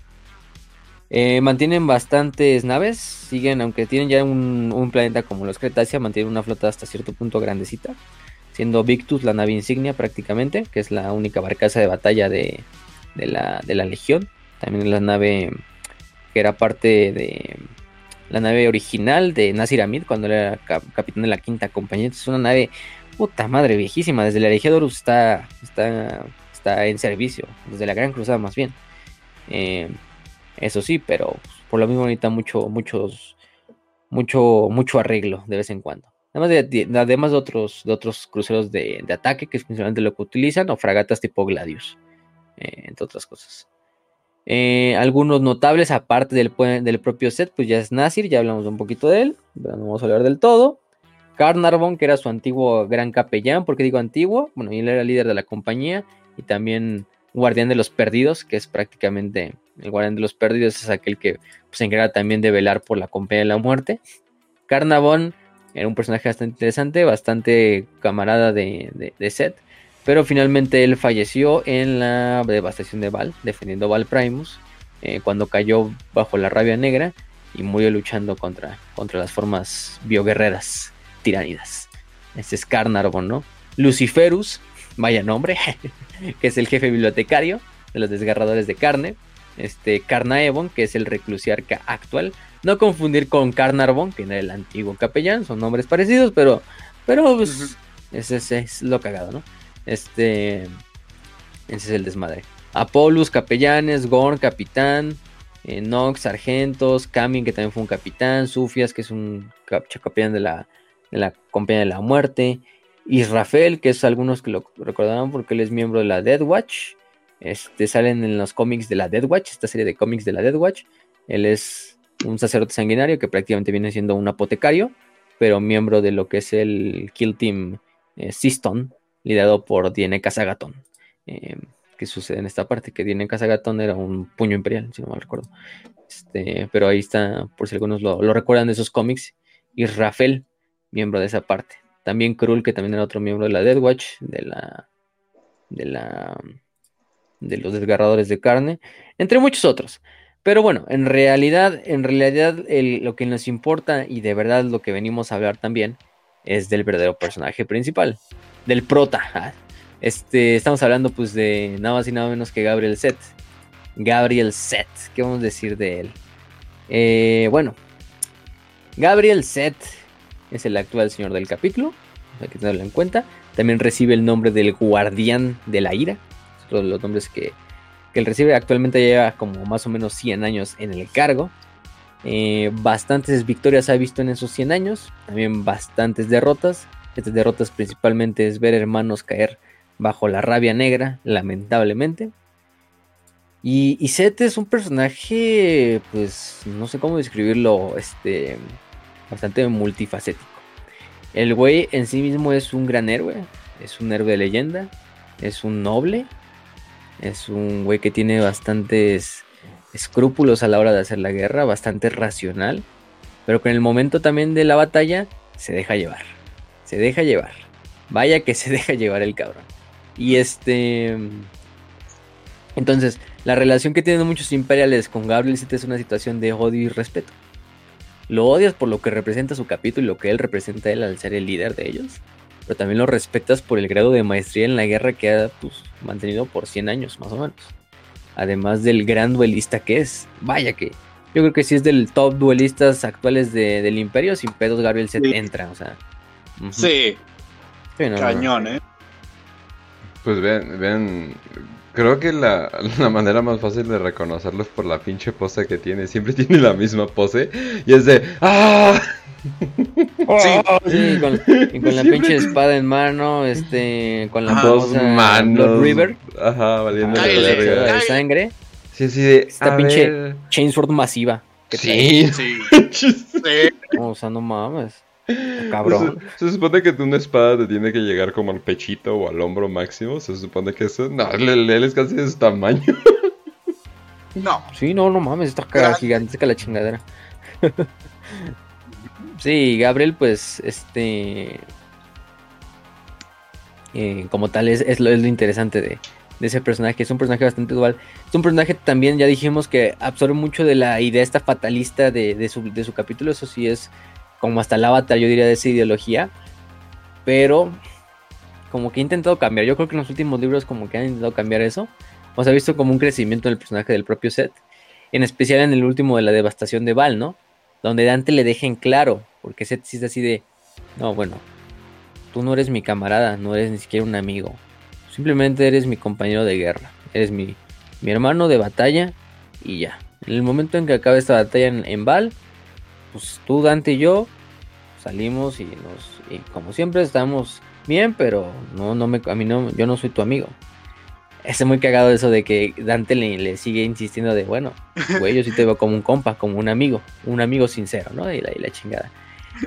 Eh, mantienen bastantes naves, siguen, aunque tienen ya un, un planeta como los Cretacia, mantienen una flota hasta cierto punto grandecita siendo Victus la nave insignia prácticamente, que es la única barcaza de batalla de, la, Legión. También la nave que era parte de la nave original de Nasir Amid cuando era capitán de la quinta compañía. Es una nave puta madre viejísima. Desde la Legión está, está, está en servicio, desde la Gran Cruzada más bien. Eh, eso sí, pero por lo mismo necesita mucho, muchos, mucho, mucho arreglo de vez en cuando. Además de, otros, cruceros de, ataque, que es principalmente lo que utilizan, o fragatas tipo Gladius, eh, entre otras cosas. Eh, algunos notables, aparte del, propio set, pues ya es Nasir, ya hablamos un poquito de él, pero no vamos a hablar del todo. Carnarvon, que era su antiguo gran capellán, ¿por qué digo antiguo? Bueno, él era líder de la compañía y también guardián de los perdidos, que es prácticamente el guardián de los perdidos, es aquel que pues, se encarga también de velar por la compañía de la muerte. Carnarvon era un personaje bastante interesante, bastante camarada de, de, Seth. Pero finalmente él falleció en la devastación de Val, defendiendo Val Primus, eh, cuando cayó bajo la rabia negra y murió luchando contra, contra las formas bioguerreras tiránidas. Este es Carnarvon, ¿no? Luciferus, vaya nombre, que es el jefe bibliotecario de los desgarradores de carne. Este Carnaevon, que es el reclusiarca actual. No confundir con Carnarvon, que era el antiguo capellán, son nombres parecidos, pero, pero pues, ese, es lo cagado, ¿no? Este, ese es el desmadre. Apolus, capellanes, Gorn, capitán, eh, Nox, sargentos, Camin, que también fue un capitán, Sufias, que es un capellán de la, de la compañía de la muerte, Israfel, que es algunos que lo recordarán porque él es miembro de la Dead Watch. Este, salen en los cómics de la Dead Watch, esta serie de cómics de la Dead Watch. Él es un sacerdote sanguinario que prácticamente viene siendo un apotecario, pero miembro de lo que es el Kill Team eh, Siston, liderado por Diene Casagaton. Eh, que sucede en esta parte, que Diene Casagaton era un puño imperial, si no mal recuerdo. Este, pero ahí está, por si algunos lo, recuerdan de esos cómics, y Rafael, miembro de esa parte. También Krull, que también era otro miembro de la Dead Watch, de la, de la, de los desgarradores de carne, entre muchos otros. Pero bueno, en realidad, en realidad lo que nos importa y de verdad lo que venimos a hablar también es del verdadero personaje principal, del prota. Este, estamos hablando pues de nada más y nada menos que Gabriel Set. Gabriel Set, ¿qué vamos a decir de él? Eh, bueno, Gabriel Set es el actual señor del capítulo, hay que tenerlo en cuenta. También recibe el nombre del guardián de la ira, todos los nombres que que él recibe. Actualmente lleva como más o menos 100 años en el cargo. Eh, bastantes victorias ha visto en esos 100 años, también bastantes derrotas. Estas derrotas principalmente es ver hermanos caer bajo la rabia negra, lamentablemente. Y, y Seth es un personaje, pues no sé cómo describirlo, este, bastante multifacético. El güey en sí mismo es un gran héroe, es un héroe de leyenda, es un noble, es un güey que tiene bastantes escrúpulos a la hora de hacer la guerra, bastante racional, pero que en el momento también de la batalla se deja llevar. Se deja llevar. Vaya que se deja llevar el cabrón. Y este... Entonces, la relación que tienen muchos imperiales con Gabriel es una situación de odio y respeto. Lo odias por lo que representa su capítulo y lo que él representa él al ser el líder de ellos, pero también lo respetas por el grado de maestría en la guerra que ha pues, mantenido por 100 años más o menos. Además del gran duelista que es. Vaya que yo creo que si es del top duelistas actuales del imperio, sin pedos Gabriel Set entra, o sea. Sí. Cañón, ¿eh? Pues vean, vean, creo que la, la, manera más fácil de reconocerlos por la pinche pose que tiene, siempre tiene la misma pose y es de ¡Ah! Sí, con, con la pinche espada en mano, este, con la dos manos, River, ajá, valiendo de sangre. Sí, sí, de, esta pinche chainsword masiva. sí, sí. sí. o sea, no mames. Cabrón. Se, supone que una espada te tiene que llegar como al pechito o al hombro máximo. Se supone que eso. No, él, es casi de su tamaño. No. Sí, no, no mames, está gigantesca la chingadera. sí, Gabriel, pues, este. Eh, como tal, es, lo, es lo interesante de, ese personaje. Es un personaje bastante dual. Es un personaje también, ya dijimos, que absorbe mucho de la idea esta fatalista de, su, de su capítulo. Eso sí es como hasta el avatar, yo diría, de esa ideología. Pero como que he intentado cambiar. Yo creo que en los últimos libros como que han intentado cambiar eso. O sea, ha visto como un crecimiento del personaje del propio Seth. En especial en el último de la devastación de Val, ¿no? Donde Dante le deja en claro. Porque Seth sí es así de... No, bueno. Tú no eres mi camarada, no eres ni siquiera un amigo. Simplemente eres mi compañero de guerra. Eres mi, mi hermano de batalla y ya. En el momento en que acabe esta batalla en, en Val, pues tú, Dante y yo salimos y nos y como siempre estamos bien, pero no no me a mí no yo no soy tu amigo. Es muy cagado eso de que Dante le, sigue insistiendo de, bueno, güey, yo sí te veo como un compa, como un amigo, un amigo sincero, ¿no? Y la, y la chingada.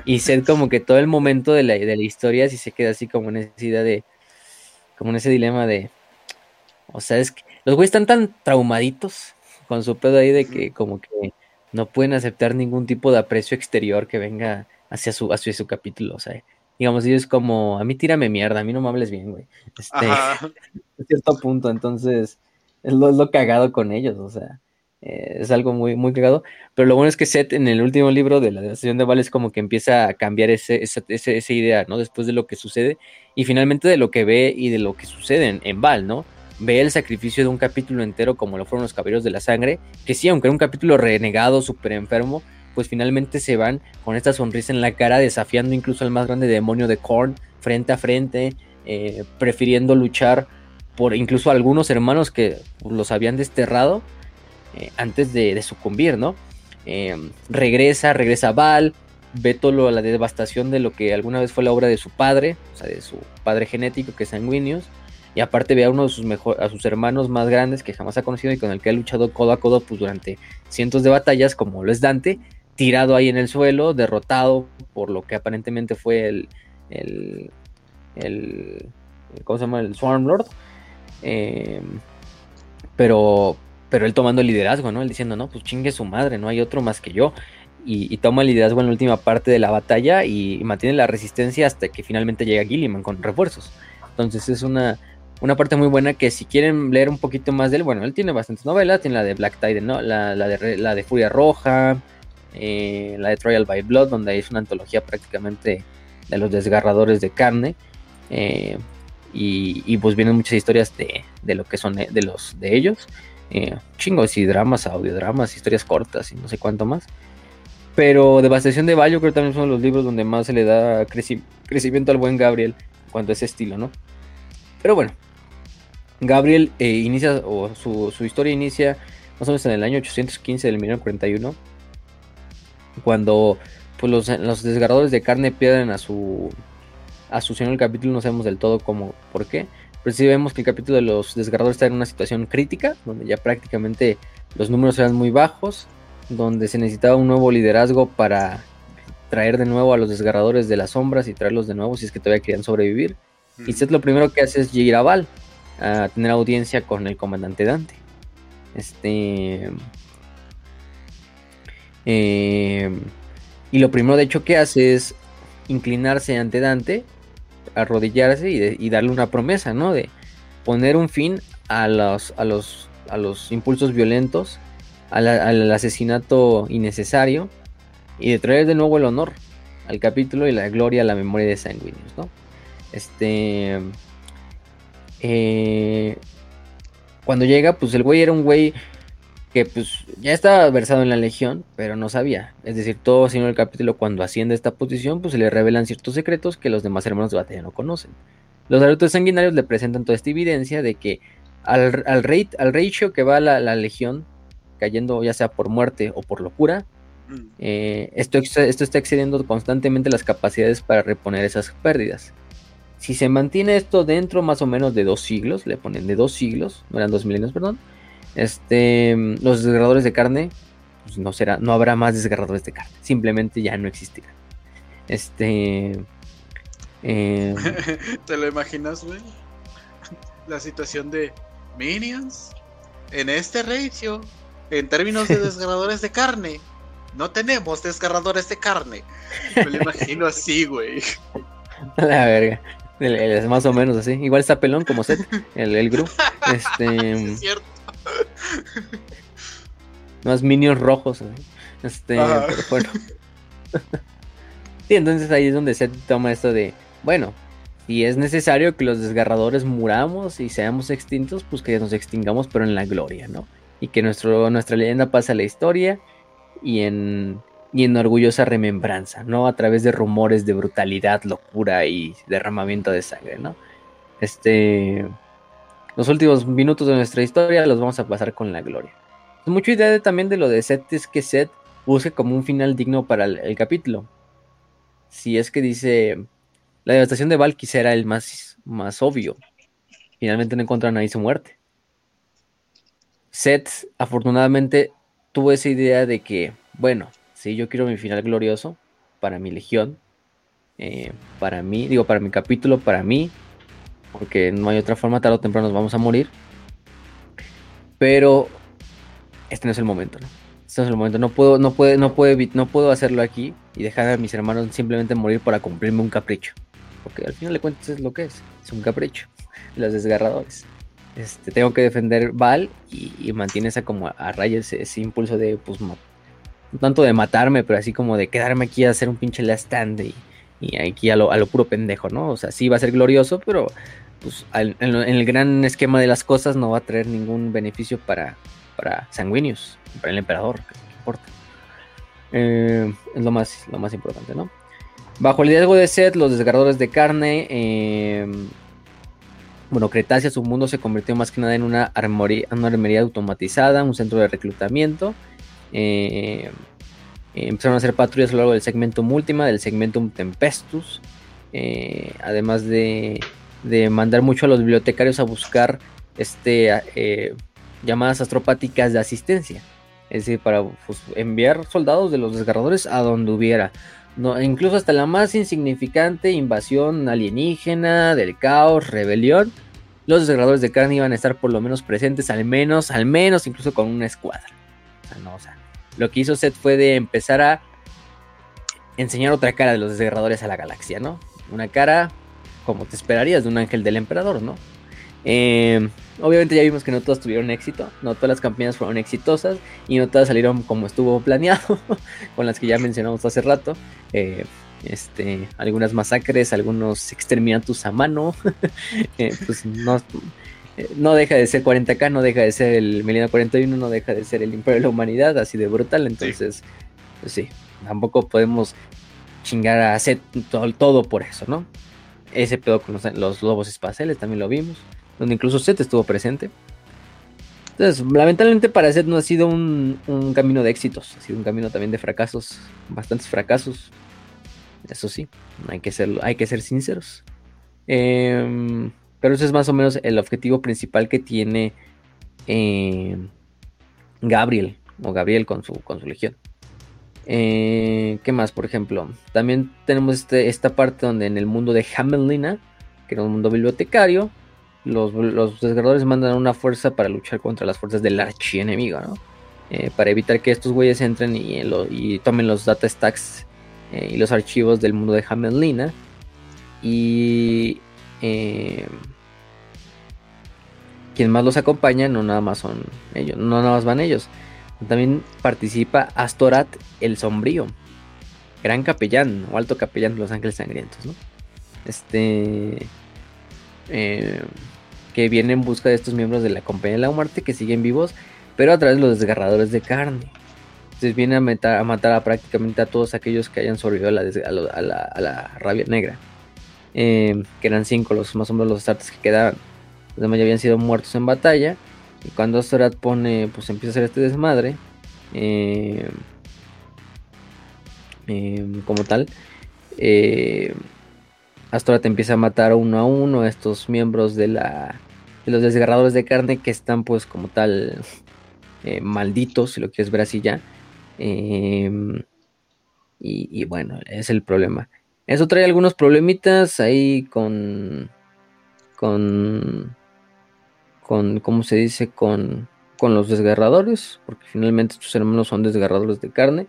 Y ser como que todo el momento de la, de la historia sí se queda así como en esa idea de, como en ese dilema de, o sea, es que los güeyes están tan traumaditos con su pedo ahí de que como que no pueden aceptar ningún tipo de aprecio exterior que venga hacia su, hacia su capítulo. O sea, digamos, ellos como, a mí tírame mierda, a mí no me hables bien, güey. Este, a cierto punto, entonces, es lo, es lo cagado con ellos, o sea, eh, es algo muy, muy cagado. Pero lo bueno es que Seth en el último libro de la devastación de Val es como que empieza a cambiar ese, esa, esa, idea, ¿no? Después de lo que sucede y finalmente de lo que ve y de lo que sucede en, en Val, ¿no? ve el sacrificio de un capítulo entero como lo fueron los Caballeros de la Sangre, que sí, aunque era un capítulo renegado, súper enfermo, pues finalmente se van con esta sonrisa en la cara, desafiando incluso al más grande demonio de Korn frente a frente, eh, prefiriendo luchar por incluso algunos hermanos que los habían desterrado eh, antes de, sucumbir, ¿no? Eh, regresa, regresa Val, ve todo la devastación de lo que alguna vez fue la obra de su padre, o sea, de su padre genético que es Sanguinius, y aparte ve a uno de sus mejor, a sus hermanos más grandes que jamás ha conocido y con el que ha luchado codo a codo pues, durante cientos de batallas, como lo es Dante, tirado ahí en el suelo, derrotado por lo que aparentemente fue el, el, el ¿cómo se llama? El Swarm Lord. Em, pero, pero él tomando el liderazgo, ¿no? Él diciendo, no, pues chingue su madre, no hay otro más que yo. Y, toma el liderazgo en la última parte de la batalla y, mantiene la resistencia hasta que finalmente llega Gilliman con refuerzos. Entonces es una, una parte muy buena que si quieren leer un poquito más de él, bueno, él tiene bastantes novelas, tiene la de Black Tide, ¿no? la, la, de, la de Furia Roja, eh, la de Trial by Blood, donde es una antología prácticamente de los desgarradores de carne. Eh, y, pues vienen muchas historias de, de, lo que son de los de ellos. Eh, chingos y dramas, audiodramas, historias cortas y no sé cuánto más. Pero Devastación de Valle creo que también son los libros donde más se le da crecimiento al buen Gabriel en cuanto a ese estilo, ¿no? Pero bueno, Gabriel eh, inicia, o su, historia inicia más o menos en el año 815 del 1941, cuando pues, los, desgarradores de carne pierden a su, a su señor el capítulo, no sabemos del todo cómo, por qué, pero sí vemos que el capítulo de los desgarradores está en una situación crítica, donde ya prácticamente los números eran muy bajos, donde se necesitaba un nuevo liderazgo para traer de nuevo a los desgarradores de las sombras y traerlos de nuevo si es que todavía querían sobrevivir. Y Seth lo primero que hace es ir a Val a tener audiencia con el comandante Dante. Este. Eh, y lo primero de hecho que hace es inclinarse ante Dante, arrodillarse y, darle una promesa, ¿no? De poner un fin a los, a los a los impulsos violentos, al asesinato innecesario y de traer de nuevo el honor al capítulo y la gloria a la memoria de Sanguinius, ¿no? Este. Eh, cuando llega, pues el güey era un güey que pues ya estaba versado en la legión, pero no sabía. Es decir, todo sino el capítulo cuando asciende a esta posición, pues se le revelan ciertos secretos que los demás hermanos de batalla no conocen. Los adultos sanguinarios le presentan toda esta evidencia de que al, al, rey, al ratio que va la, la legión, cayendo ya sea por muerte o por locura, mm. eh, esto, esto está excediendo constantemente las capacidades para reponer esas pérdidas. Si se mantiene esto dentro más o menos de dos siglos, le ponen de dos siglos, no eran dos milenios, perdón, este, los desgarradores de carne, pues no será, no habrá más desgarradores de carne, simplemente ya no existirán. Este, eh, ¿te lo imaginas, güey? La situación de minions en este ratio, en términos de desgarradores de carne, no tenemos desgarradores de carne. Me lo imagino así, güey. La verga. Es más o menos así. Igual está pelón como Seth, el, el grupo. Este. Es cierto. Más minions rojos. Este, pero bueno. sí, entonces ahí es donde Seth toma esto de. Bueno, si es necesario que los desgarradores muramos y seamos extintos, pues que nos extingamos, pero en la gloria, ¿no? Y que nuestro, nuestra leyenda pase a la historia y en y en orgullosa remembranza, ¿no? A través de rumores de brutalidad, locura y derramamiento de sangre, ¿no? Este. Los últimos minutos de nuestra historia los vamos a pasar con la gloria. Mucha idea también de lo de Seth es que Seth busque como un final digno para el, capítulo. Si es que dice. La devastación de Valkyrie era el más, más obvio. Finalmente no encontraron ahí su muerte. Seth, afortunadamente, tuvo esa idea de que, bueno, Sí, yo quiero mi final glorioso para mi legión, eh, para mí, digo, para mi capítulo, para mí, porque no hay otra forma, tarde o temprano nos vamos a morir. Pero este no es el momento, ¿no? Este no es el momento, no puedo, no puedo, no puedo, no puedo hacerlo aquí y dejar a mis hermanos simplemente morir para cumplirme un capricho. Porque al final de cuentas es lo que es, es un capricho. Los desgarradores. Este, tengo que defender Val y, mantiene esa como a, raya ese, impulso de pues tanto de matarme, pero así como de quedarme aquí a hacer un pinche last stand y, aquí a lo, a lo, puro pendejo, ¿no? O sea, sí va a ser glorioso, pero pues en, el gran esquema de las cosas no va a traer ningún beneficio para, para Sanguinius, para el emperador, que importa. Eh, es lo más, lo más importante, ¿no? Bajo el liderazgo de Seth, los desgarradores de carne, eh, bueno, Cretacia, su mundo se convirtió más que nada en una armería, una armería automatizada, un centro de reclutamiento eh, empezaron a hacer patrullas a lo largo del segmento Multima, del segmento Tempestus, además de, mandar mucho a los bibliotecarios a buscar este, eh, llamadas astropáticas de asistencia. Es decir, para pues, enviar soldados de los desgarradores a donde hubiera. No, incluso hasta la más insignificante invasión alienígena, del caos, rebelión, los desgarradores de carne iban a estar por lo menos presentes, al menos, al menos incluso con una escuadra. No, lo que hizo Seth fue de empezar a enseñar otra cara de los desgarradores a la galaxia, ¿no? Una cara como te esperarías de un ángel del emperador, ¿no? Eh, obviamente ya vimos que no todas tuvieron éxito, no todas las campañas fueron exitosas y no todas salieron como estuvo planeado, con las que ya mencionamos hace rato. Eh, este, algunas masacres, algunos exterminatus a mano, eh, pues no, no deja de ser 40k, no deja de ser el Melina 41, no deja de ser el Imperio de la Humanidad, así de brutal. Entonces, sí. pues sí, tampoco podemos chingar a Seth todo, por eso, ¿no? Ese pedo con los, lobos espaciales también lo vimos, donde incluso Seth estuvo presente. Entonces, lamentablemente para Seth no ha sido un, camino de éxitos, ha sido un camino también de fracasos, bastantes fracasos. Eso sí, hay que ser, hay que ser sinceros. Eh, pero ese es más o menos el objetivo principal que tiene eh, Gabriel, o Gabriel con su, con su legión. Eh, ¿Qué más, por ejemplo? También tenemos este, esta parte donde en el mundo de Hamelina, que era un mundo bibliotecario, los, los desgarradores mandan una fuerza para luchar contra las fuerzas del archienemigo, ¿no? Eh, para evitar que estos güeyes entren y, tomen los data stacks y los archivos del mundo de Hamelina. Y quien más los acompaña no nada más son ellos, no nada más van ellos. También participa Astorat el Sombrío, gran capellán o alto capellán de los Ángeles Sangrientos. Este. Eh, que viene en busca de estos miembros de la Compañía de la Muerte que siguen vivos, pero a través de los desgarradores de carne. Entonces viene a matar a, matar prácticamente a todos aquellos que hayan sobrevivido a la, rabia negra. Eh, que eran cinco los más o menos los starters que quedaban. Los demás ya habían sido muertos en batalla. Y cuando Astorat pone, pues empieza a hacer este desmadre. Eh, eh, como tal. Eh, Astorat empieza a matar uno a uno a estos miembros de la. De los desgarradores de carne que están pues como tal. malditos, si lo quieres ver así ya. y, y bueno, es el problema. Eso trae algunos problemitas ahí con. Con con, ¿cómo se dice? Con, con los desgarradores, porque finalmente tus hermanos son desgarradores de carne,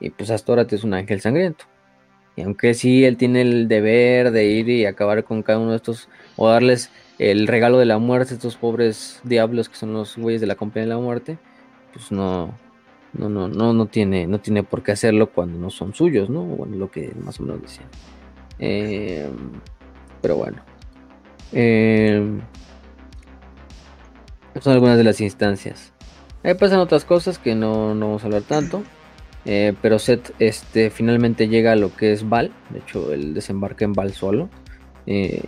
y pues Astorat es un ángel sangriento. Y aunque sí, él tiene el deber de ir y acabar con cada uno de estos, o darles el regalo de la muerte a estos pobres diablos que son los güeyes de la compañía de la muerte, pues no, no, no, no, no tiene, no tiene por qué hacerlo cuando no son suyos, ¿no? Bueno, lo que más o menos decían. Eh, pero bueno. Eh, son algunas de las instancias. Ahí pasan otras cosas que no, vamos a hablar tanto. Eh, pero Seth este, finalmente llega a lo que es Val. De hecho, él desembarca en Val solo. Eh,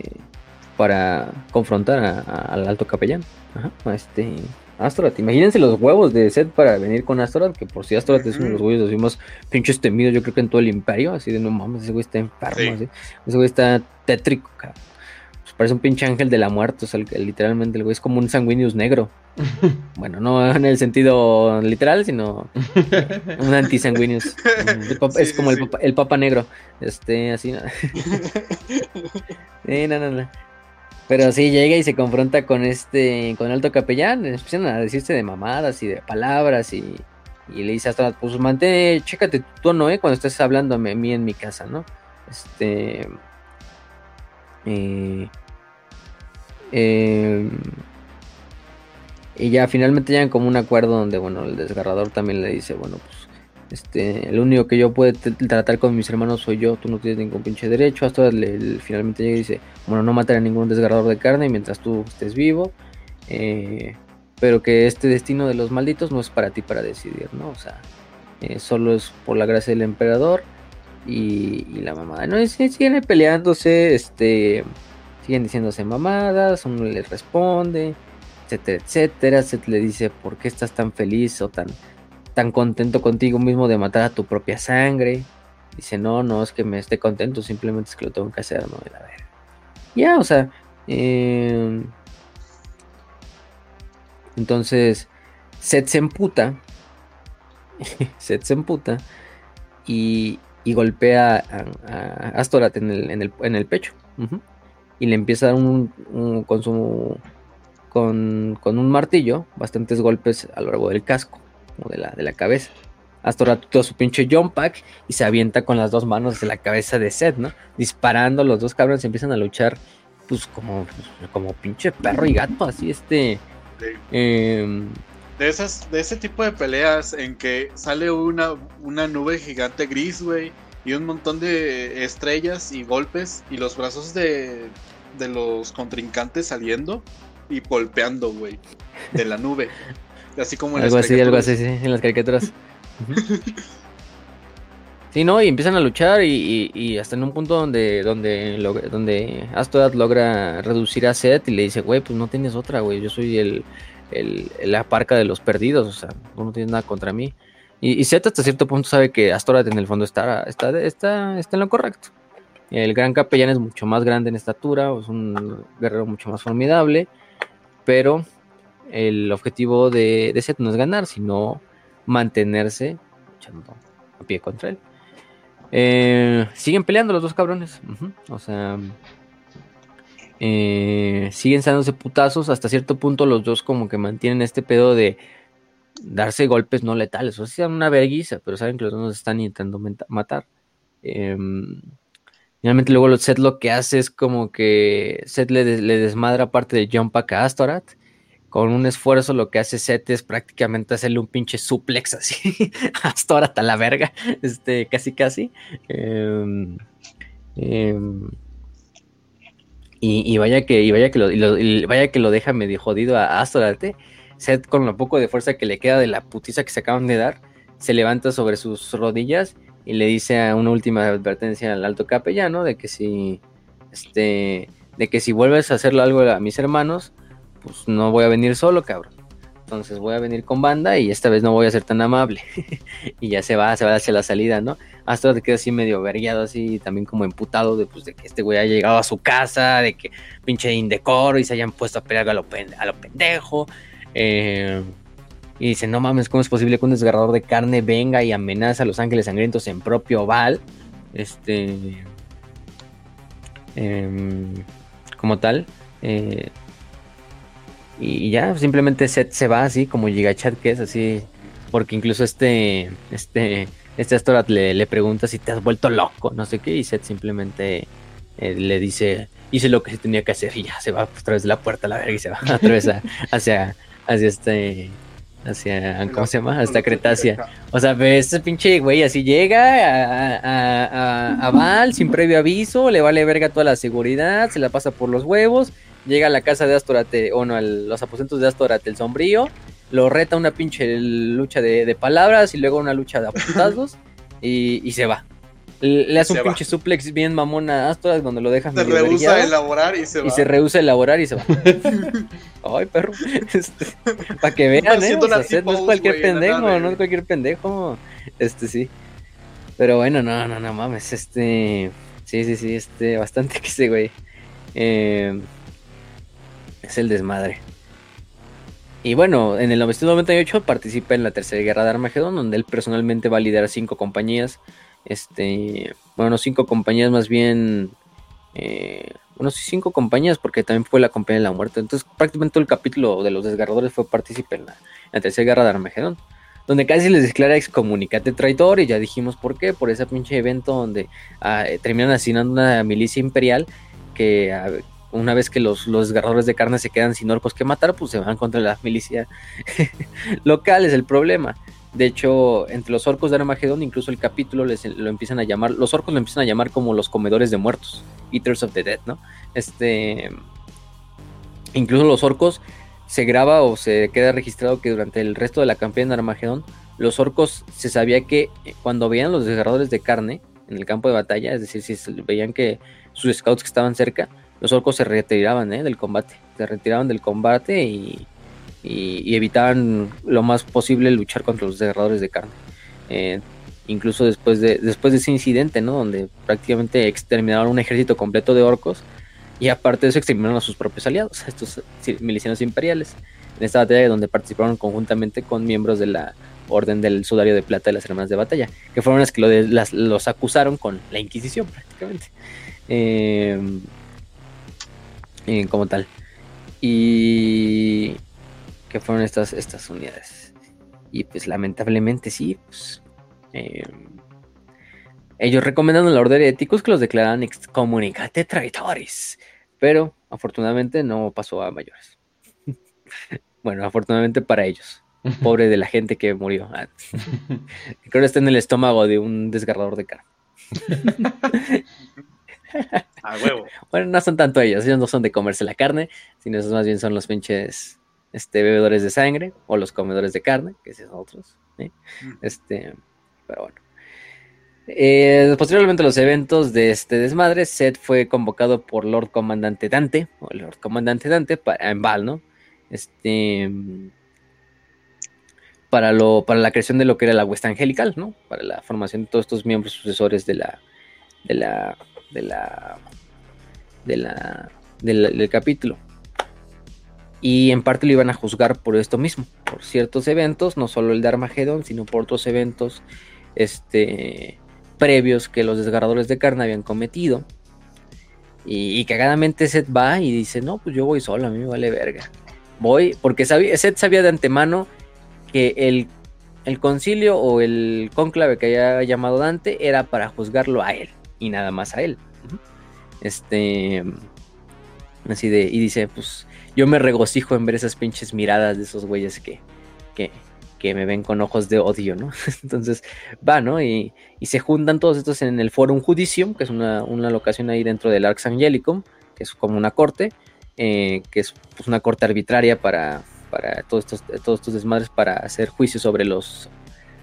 para confrontar al alto capellán. Ajá, a este Astorat. Imagínense los huevos de Seth para venir con Astorat. Que por si Astorat es uno de los huevos así más pinches temidos, yo creo que en todo el imperio. Así de no mames, ese güey está enfermo. Ese güey está tétrico, cabrón. Parece un pinche ángel de la muerte, o sea, literalmente el güey es como un sanguinius negro. bueno, no en el sentido literal, sino un antisanguinius. es como el, papa, el, papa, negro. Este, así. ¿no? no, no, no. Pero sí, llega y se confronta con este, con el alto capellán, empiezan a decirse de mamadas y de palabras y, y le dice hasta, pues mantén, chécate tu tono, ¿eh? Cuando estés hablando a mí en mi casa, ¿no? Este... Eh, eh, y ya finalmente llegan como un acuerdo donde, bueno, el desgarrador también le dice, bueno, pues, este, el único que yo puedo tratar con mis hermanos soy yo, tú no tienes ningún pinche derecho. Hasta le, finalmente llega y dice, bueno, no mataré a ningún desgarrador de carne mientras tú estés vivo. Eh, pero que este destino de los malditos no es para ti para decidir, ¿no? O sea, eh, solo es por la gracia del emperador y, la mamá. No, siguen peleándose, este siguen diciéndose mamadas, uno le responde, etcétera, etcétera. Seth le dice, ¿por qué estás tan feliz o tan, tan contento contigo mismo de matar a tu propia sangre? Dice, no, no es que me esté contento, simplemente es que lo tengo que hacer, no, a ver. Ya, o sea, em, entonces, Seth se emputa, Seth se emputa y, y golpea a, Astorat en el, en el, en el pecho y le empieza a dar un, con su con, un martillo bastantes golpes a lo largo del casco o de la, de la cabeza. Hasta todo su pinche jump pack y se avienta con las dos manos de la cabeza de Seth, ¿no? Disparando, los dos cabrones empiezan a luchar, pues como, como pinche perro y gato, así este. Em, de esas, de ese tipo de peleas en que sale una, una nube gigante gris, güey, y un montón de estrellas y golpes y los brazos de, de los contrincantes saliendo y golpeando, güey, de la nube. Así como en algo así, algo así, sí, en las caricaturas. sí, no, y empiezan a luchar y, y, hasta en un punto donde donde donde Astorat logra reducir a Seth y le dice, güey, pues no tienes otra, güey, yo soy el, el, la parca de los perdidos, o sea, no tienes nada contra mí. Y, y hasta cierto punto sabe que Astorat en el fondo está, está, está, está en lo correcto. El gran capellán es mucho más grande en estatura, es un guerrero mucho más formidable, pero el objetivo de, de Seth no es ganar, sino mantenerse luchando a pie contra él. Eh, siguen peleando los dos cabrones. O sea, eh, siguen dándose putazos. Hasta cierto punto, los dos, como que mantienen este pedo de darse golpes no letales. O sea, una verguiza, pero saben que los dos están intentando matar. Em, finalmente, luego Seth lo que hace es como que Seth le, desmadra parte de Jump Pack a Astorat. con un esfuerzo lo que hace Seth es prácticamente hacerle un pinche suplex así, hasta ahora hasta la verga, este, casi casi. Em, em, y, vaya que, y vaya que lo, vaya que lo deja medio jodido a Astorate. Seth con lo poco de fuerza que le queda de la putiza que se acaban de dar, se levanta sobre sus rodillas y le dice a una última advertencia al alto capellano de que si este de que si vuelves a hacerlo algo a mis hermanos, pues no voy a venir solo, cabrón. Entonces voy a venir con banda y esta vez no voy a ser tan amable. y ya se va, se va hacia la salida, ¿no? Hasta te queda así medio vergueado, así también como emputado de, pues, de que este güey haya llegado a su casa, de que pinche indecoro y se hayan puesto a pelear a lo, a lo pendejo. Eh, y dice, no mames, ¿cómo es posible que un desgarrador de carne venga y amenaza a los ángeles sangrientos en propio Val? Este... Em, como tal. Eh, y ya, simplemente Seth se va así, como Gigachat que es así. Porque incluso este, este, este Astorat le, pregunta si te has vuelto loco, no sé qué. Y Seth simplemente eh, le dice, hice lo que tenía que hacer y ya se va a través de la puerta a la verga y se va a través hacia, hacia este, hacia, ¿cómo se llama? Hasta Cretacia. O sea, ve este pinche güey así llega a, a, Val sin previo aviso, le vale verga toda la seguridad, se la pasa por los huevos, llega a la casa de Astorate, o no, a los aposentos de Astorate el sombrío, lo reta una pinche lucha de, palabras y luego una lucha de apuntazos y, y se va. Le, hace un pinche suplex bien mamona a Astras donde lo dejan. Se rehúsa a elaborar y se va. Y se rehúsa a elaborar y se va. Ay, perro. Este, Para que vean, ¿eh? no es cualquier pendejo, no es cualquier pendejo. Este sí. Pero bueno, no, no, no mames. Este. Sí, sí, sí, este. Bastante que ese güey. Eh, es el desmadre. Y bueno, en el 1998 participa en la Tercera Guerra de Armagedón, donde él personalmente va a liderar cinco compañías este, bueno, cinco compañías más bien, eh, bueno, cinco compañías porque también fue la compañía de la muerte. Entonces prácticamente todo el capítulo de los desgarradores fue partícipe en la, tercera guerra de Armagedón. Donde casi les declara excomunicate traidor y ya dijimos por qué, por ese pinche evento donde ah, eh, terminan asesinando una milicia imperial que ah, una vez que los, los desgarradores de carne se quedan sin orcos que matar, pues se van contra la milicia local, es el problema. De hecho, entre los orcos de Armagedón, incluso el capítulo les, lo empiezan a llamar, los orcos lo empiezan a llamar como los comedores de muertos, Eaters of the Dead, ¿no? Este, incluso los orcos se graba o se queda registrado que durante el resto de la campaña de Armagedón, los orcos se sabía que cuando veían los desgarradores de carne en el campo de batalla, es decir, si veían que sus scouts que estaban cerca, los orcos se retiraban ¿eh? del combate, se retiraban del combate y y, evitaban lo más posible luchar contra los desgarradores de carne. Eh, incluso después de, después de ese incidente, ¿no? Donde prácticamente exterminaron un ejército completo de orcos y aparte de eso exterminaron a sus propios aliados, a estos milicianos imperiales. En esta batalla donde participaron conjuntamente con miembros de la Orden del Sudario de Plata de las Hermanas de Batalla, que fueron las que los acusaron con la Inquisición prácticamente. Eh, eh, como tal. Y que fueron estas, estas unidades. Y pues lamentablemente sí, pues, em, ellos recomendaron la orden de éticos que los declaran excomunicate traidores. Pero afortunadamente no pasó a mayores. bueno, afortunadamente para ellos. Pobre de la gente que murió. Ah, creo que está en el estómago de un desgarrador de carne. a huevo. Bueno, no son tanto ellos, ellos no son de comerse la carne, sino esos más bien son los pinches este, bebedores de sangre o los comedores de carne, que son otros. Este, pero bueno. Eh, posteriormente a los eventos de este desmadre, Seth fue convocado por Lord Comandante Dante, o Lord Comandante Dante, para, en Val, ¿no? Este, para, lo, para la creación de lo que era la Huesta Angelical, ¿no? Para la formación de todos estos miembros sucesores de la, de la, de la, de la, del capítulo y en parte lo iban a juzgar por esto mismo, por ciertos eventos, no solo el de Armagedón, sino por otros eventos este, previos que los desgarradores de carne habían cometido. Y, cagadamente Seth va y dice, no, pues yo voy solo, a mí me vale verga. Voy, porque sabía, Seth sabía de antemano que el, el concilio o el cónclave que había llamado Dante era para juzgarlo a él y nada más a él. Este Así de, y dice, pues yo me regocijo en ver esas pinches miradas de esos güeyes que, que, que me ven con ojos de odio, ¿no? Entonces va, ¿no? Y, y, se juntan todos estos en el Forum Judicium, que es una, una locación ahí dentro del Arx Angelicum, que es como una corte, eh, que es pues, una corte arbitraria para, para todos, estos, todos estos desmadres, para hacer juicio sobre los,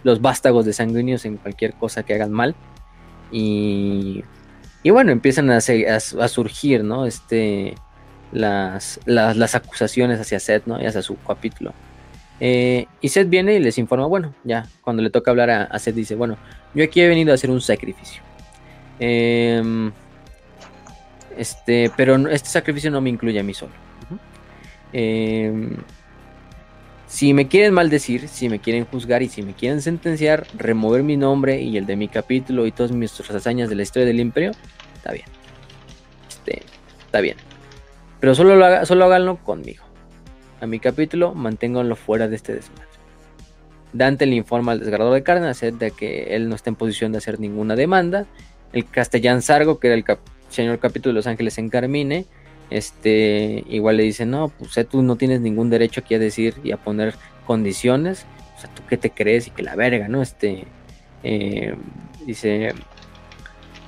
los vástagos de sanguíneos en cualquier cosa que hagan mal. Y, y bueno, empiezan a, a, surgir, ¿no? Este, las, las, las, acusaciones hacia Seth, ¿no? Y hacia su capítulo. Eh, y Seth viene y les informa, bueno, ya, cuando le toca hablar a, a Seth dice, bueno, yo aquí he venido a hacer un sacrificio. Eh, este, pero este sacrificio no me incluye a mí solo. eh, si me quieren maldecir, si me quieren juzgar y si me quieren sentenciar, remover mi nombre y el de mi capítulo y todas mis hazañas de la historia del imperio, está bien. Este, está bien. Pero solo, lo haga, solo háganlo conmigo. A mi capítulo, manténganlo fuera de este desmadre. Dante le informa al desgarrador de carne de que él no está en posición de hacer ninguna demanda. El castellán Sargo, que era el señor capítulo de Los Ángeles en Carmine, este, igual le dice, no, pues tú no tienes ningún derecho aquí a decir y a poner condiciones, o sea, tú qué te crees y que la verga, ¿no? Este, eh, dice,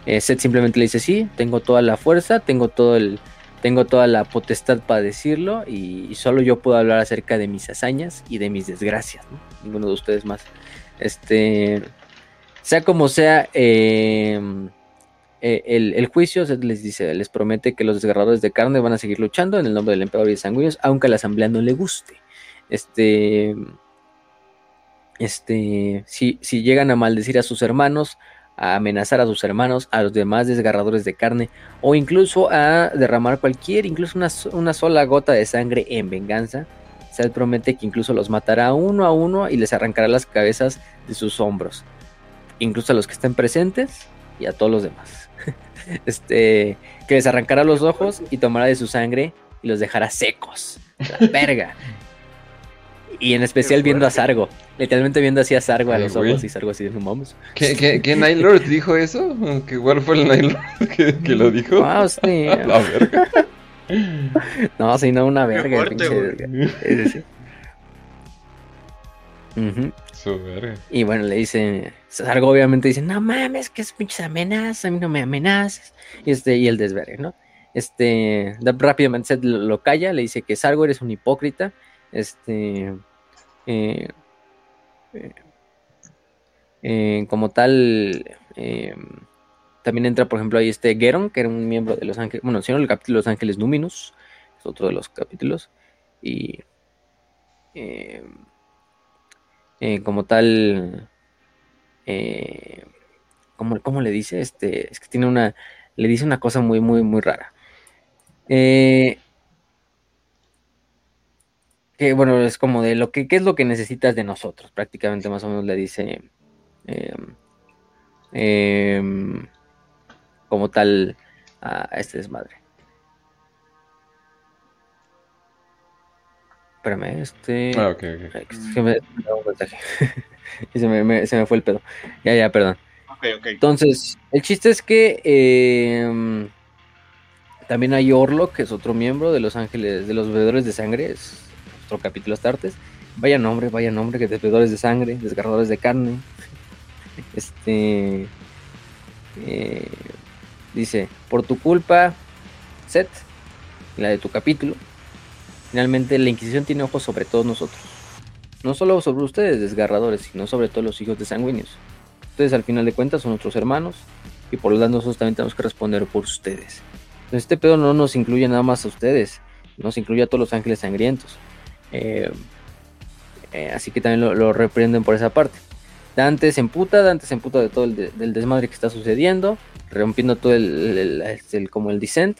eh, Seth simplemente le dice, sí, tengo toda la fuerza, tengo todo el, tengo toda la potestad para decirlo y, solo yo puedo hablar acerca de mis hazañas y de mis desgracias, ¿no? Ninguno de ustedes más. Este, sea como sea, eh, el, el, juicio les dice, les promete que los desgarradores de carne van a seguir luchando en el nombre del emperador y de sanguíneos, aunque a la asamblea no le guste. Este, este, si, si llegan a maldecir a sus hermanos, a amenazar a sus hermanos, a los demás desgarradores de carne, o incluso a derramar cualquier, incluso una, sola gota de sangre en venganza, se promete que incluso los matará uno a uno y les arrancará las cabezas de sus hombros, incluso a los que estén presentes y a todos los demás este, que les arrancará los ojos y tomará de su sangre y los dejará secos. La verga. Y en especial viendo a Sargo. Literalmente viendo así a Sargo a los ojos y Sargo así de vamos. ¿Qué, qué, qué Night Lord dijo eso? ¿Qué cuál fue el Night Lord que, que lo dijo? Ah, sí. La verga. No, sí, no, una verga. fuerte, pinche, es. Su verga. Y bueno, le dice, Sargo obviamente dice, no mames, que es pinches amenazas, a mí no me amenazas. Y, este, y el desvergue, ¿no? Este, da- rápidamente Seth lo, lo calla, le dice que Sargo eres un hipócrita. Este, eh, eh, eh, como tal, también entra, por ejemplo, ahí este Geron, que era un miembro de Los Ángeles, bueno, sino el capítulo de Los Ángeles Numinus, es otro de los capítulos. Y como tal, ¿cómo, cómo le dice? Este, es que tiene una, le dice una cosa muy, muy, muy rara. Que bueno, es como de lo que, ¿qué es lo que necesitas de nosotros? Prácticamente más o menos le dice, eh, eh, como tal, a, este desmadre. Espérame, este... Ah, ok, ok. Me, se me, me- se me fue el pedo. Ya, ya, perdón. Ok, ok. Entonces, el chiste es que eh, también hay Orlok, que es otro miembro de los ángeles, de los bebedores de sangre, es otro capítulo Astartes. Vaya nombre, vaya nombre, que bebedores de sangre, desgarradores de carne. Este eh, dice, por tu culpa, Set, la de tu capítulo, finalmente la Inquisición tiene ojos sobre todos nosotros. No solo sobre ustedes, desgarradores, sino sobre todos los hijos de sanguíneos. Ustedes al final de cuentas son nuestros hermanos y por lo tanto nosotros también tenemos que responder por ustedes. Este pedo no nos incluye nada más a ustedes, nos incluye a todos los ángeles sangrientos. Eh, eh, así que también lo, reprenden por esa parte. Dante se emputa, Dante se emputa de todo el de- del desmadre que está sucediendo, rompiendo todo el, el- como el descent.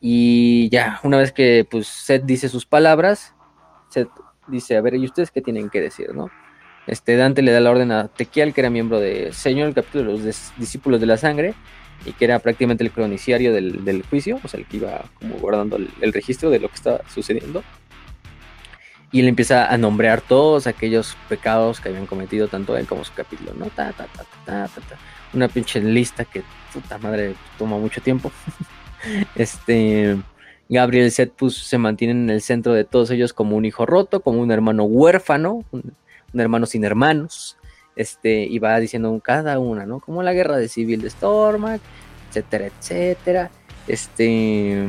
Y ya, una vez que pues Seth dice sus palabras, Seth dice, a ver, ¿y ustedes qué tienen que decir, no? Este Dante le da la orden a Tequial, que era miembro de Señor, el capítulo de los discípulos de la sangre, y que era prácticamente el croniciario del, del juicio, o sea, el que iba como guardando el, el registro de lo que estaba sucediendo. Y él empieza a nombrar todos aquellos pecados que habían cometido tanto él como su capítulo, ¿no? Ta, ta, ta, ta, ta, ta. Una pinche lista que, puta madre, toma mucho tiempo. este, Gabriel pues, se mantienen en el centro de todos ellos como un hijo roto, como un hermano huérfano, un, hermano sin hermanos, este, y va diciendo cada una, ¿no? Como la guerra de civil de Stormak, etcétera, etcétera, este,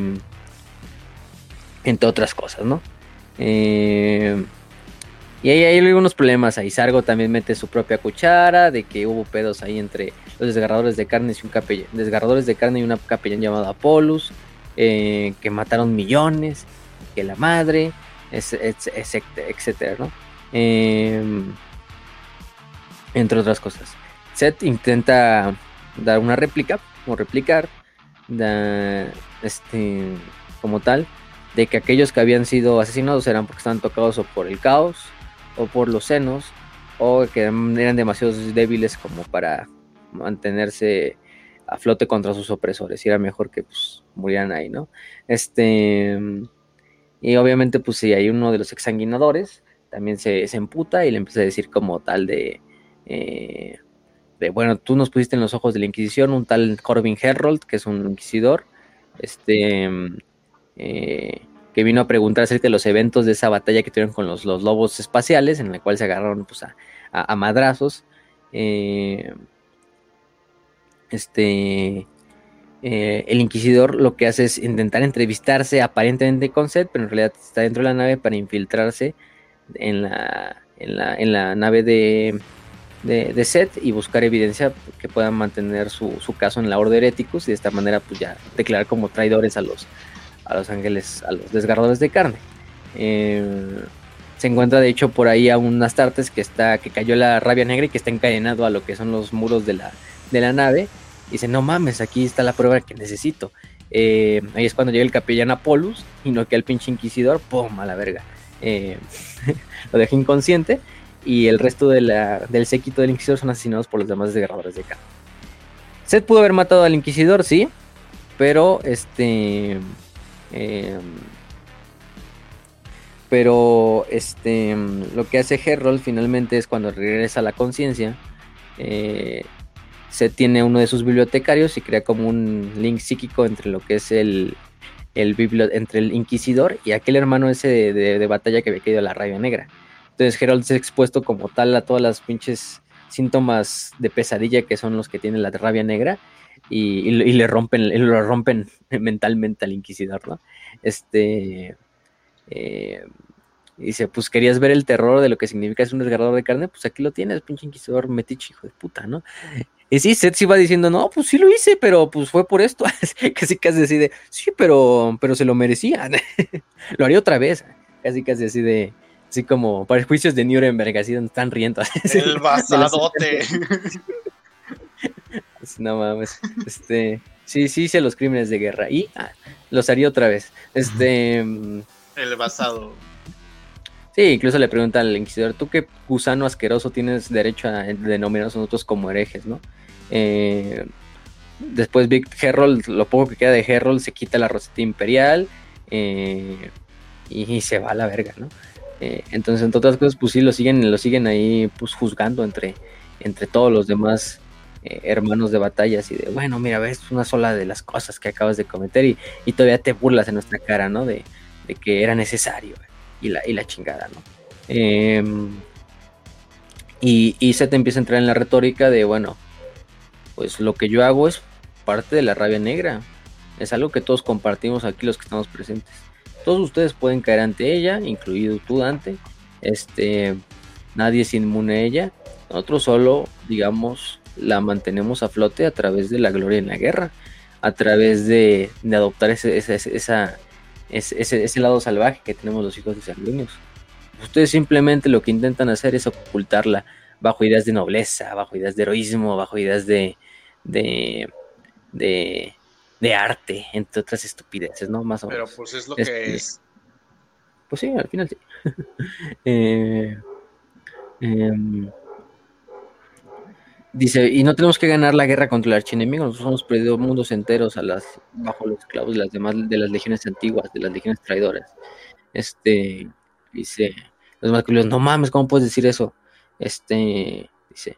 entre otras cosas, ¿no? Eh, y ahí hay algunos problemas ahí. Sargo también mete su propia cuchara, de que hubo pedos ahí entre los desgarradores de carne y un capellán, desgarradores de carne y una capellán llamada Apolus, eh, que mataron millones, que la madre, etcétera, ¿no? Em, entre otras cosas. Seth intenta dar una réplica, o replicar, este, como tal, de que aquellos que habían sido asesinados eran porque estaban tocados o por el caos, o por los senos o que eran demasiado débiles como para mantenerse a flote contra sus opresores y era mejor que pues, murieran ahí, ¿no? Este y obviamente pues si hay uno de los exsanguinadores también se, se emputa y le empieza a decir como tal de, eh, de bueno, tú nos pusiste en los ojos de la Inquisición un tal Corbin Herold, que es un inquisidor, este eh, que vino a preguntar acerca de los eventos de esa batalla que tuvieron con los, lobos espaciales, en la cual se agarraron pues, a, madrazos. Eh, este, eh, el inquisidor lo que hace es intentar entrevistarse aparentemente con Seth, pero en realidad está dentro de la nave para infiltrarse en la, en la, nave de, de, Seth y buscar evidencia que pueda mantener su, caso en la Orden Hereticus y de esta manera pues ya declarar como traidores a los, a los ángeles, a los desgarradores de carne. Eh, se encuentra de hecho por ahí a un Astartes que está, que cayó la rabia negra y que está encadenado a lo que son los muros de la, de la nave. Y dice, no mames, aquí está la prueba que necesito. Eh, ahí es cuando llega el capellán Apolus y no que el pinche inquisidor, ¡pum! a la verga. Eh, lo deja inconsciente y el resto del séquito del inquisidor son asesinados por los demás desgarradores de carne. Seth pudo haber matado al inquisidor, sí, pero este Em, pero este, lo que hace Herrold finalmente es cuando regresa a la conciencia, eh, se tiene uno de sus bibliotecarios y crea como un link psíquico entre lo que es el, el entre el inquisidor y aquel hermano ese de, batalla que había caído a la rabia negra. Entonces Herald se ha expuesto como tal a todas las pinches síntomas de pesadilla que son los que tiene la rabia negra y, le rompen, lo rompen mentalmente al inquisidor, ¿no? Este eh, dice, pues querías ver el terror de lo que significa ser un desgarrador de carne, pues aquí lo tienes, pinche inquisidor metiche, hijo de puta, ¿no? Y sí, Seth sí va diciendo, no, pues sí lo hice, pero pues fue por esto. casi casi decide, sí, pero, pero se lo merecía. lo haría otra vez. Casi casi así de, así como para juicios de Nuremberg, así donde están riendo. El basadote. no mames. Este, sí, sí hice los crímenes de guerra y ah, los haría otra vez. Este. Mm, El basado. Sí, incluso le pregunta al inquisidor, ¿tú qué gusano asqueroso tienes derecho a denominarnos nosotros como herejes, no? Eh, después Big Herald, lo poco que queda de Herald, se quita la roseta imperial eh, y, se va a la verga, ¿no? Eh, entonces, entre otras cosas, pues sí, lo siguen, lo siguen ahí pues juzgando entre, entre todos los demás eh, hermanos de batallas y de, bueno, mira, ves una sola de las cosas que acabas de cometer y, todavía te burlas en nuestra cara, ¿no? De, que era necesario y la, y la chingada, ¿no? Em, y, y se te empieza a entrar en la retórica de, bueno, pues lo que yo hago es parte de la rabia negra. Es algo que todos compartimos aquí los que estamos presentes. Todos ustedes pueden caer ante ella, incluido tú, Dante. Este, nadie es inmune a ella. Nosotros solo, digamos, la mantenemos a flote a través de la gloria en la guerra, a través de, adoptar ese, ese, esa, ese, ese, lado salvaje que tenemos los hijos de sanguíneos. Ustedes simplemente lo que intentan hacer es ocultarla bajo ideas de nobleza, bajo ideas de heroísmo, bajo ideas de, de, de, arte, entre otras estupideces, ¿no? Más o menos. Pero pues es lo que es. Pues sí, al final sí. eh, em, Dice, y no tenemos que ganar la guerra contra el archienemigo, nosotros hemos perdido mundos enteros a las, bajo los clavos de las demás, de las legiones antiguas, de las legiones traidoras. Este, dice, los masculinos, no mames, ¿cómo puedes decir eso? Este, dice,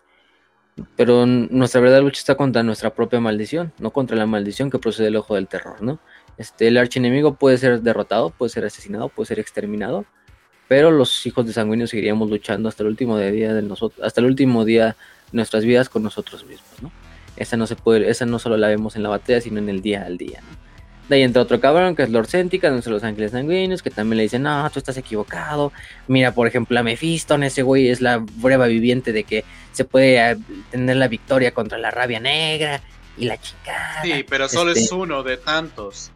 pero nuestra verdadera lucha está contra nuestra propia maldición, no contra la maldición que procede del ojo del terror, ¿no? Este, el archienemigo puede ser derrotado, puede ser asesinado, puede ser exterminado, pero los hijos de sanguíneos seguiríamos luchando hasta el último día de nosotros, hasta el último día nuestras vidas con nosotros mismos, ¿no? Esa no se puede, esa no solo la vemos en la batalla, sino en el día al día, ¿no? De ahí entra otro cabrón que es Lord Céntica, de los ángeles sanguíneos, que también le dicen, no, tú estás equivocado. Mira, por ejemplo, a Mephiston, ese güey es la prueba viviente de que se puede eh, tener la victoria contra la rabia negra y la chica. Sí, pero solo es este uno de tantos.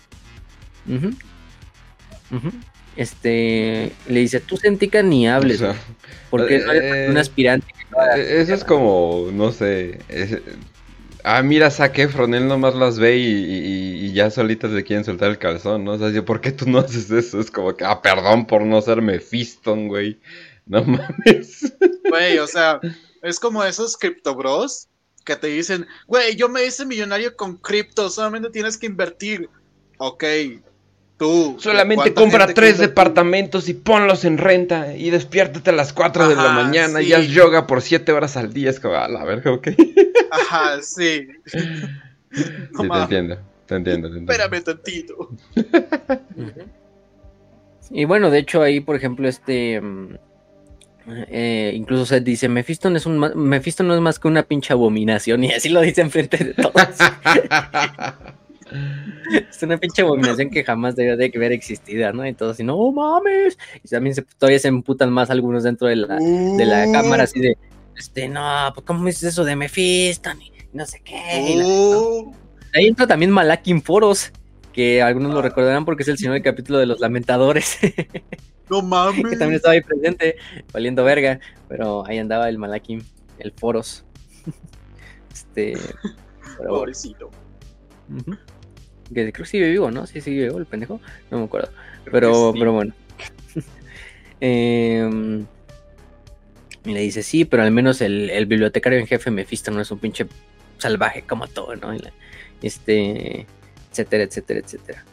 Este le dice, tú Céntica ni hables, porque no eres un eh, aspirante. Eh, eso es como, no sé, Ah, mira, saque Efron, él nomás las ve y, ya solitas le quieren soltar el calzón, ¿no? O sea, ¿por qué tú no haces eso? Es como que, ah, perdón por no ser Mephiston, güey. No mames. Güey, o sea, es como esos criptobros que te dicen, güey, yo me hice millonario con cripto, solamente tienes que invertir. Ok, tú. Solamente compra tres departamentos y ponlos en renta y despiértate a las 4 de la mañana y haz yoga por 7 horas al día. Es como, a la verga, ok. Ajá, sí. No sí, te entiendo, te entiendo, te entiendo. Espérame tantito. y bueno, de hecho ahí, por ejemplo, este... Mm, eh, incluso se dice, Mephisto no, es un, Mephisto no es más que una pinche abominación y así lo dice enfrente de todos. es una pinche abominación que jamás debe de haber existido, ¿no? Y todos así, no mames. Y también se, todavía se emputan más algunos dentro de la, de la cámara así de, este, no, pues ¿cómo dices eso de Mephisto? Y no sé qué. Uh. Ahí entra también Malakin Foros, que algunos lo recordarán porque es el señor del capítulo de los lamentadores. No mames. que también estaba ahí presente, valiendo verga, pero ahí andaba el Malakin, el Foros. este. Pobrecito. Que creo que sigue vivo, ¿no? Sí, sigue vivo el pendejo. No me acuerdo. Pero, pero bueno. eh, y le dice, sí, pero al menos el, bibliotecario en jefe Mephisto no es un pinche salvaje como todo, ¿no? este, etcétera, etcétera, etcétera.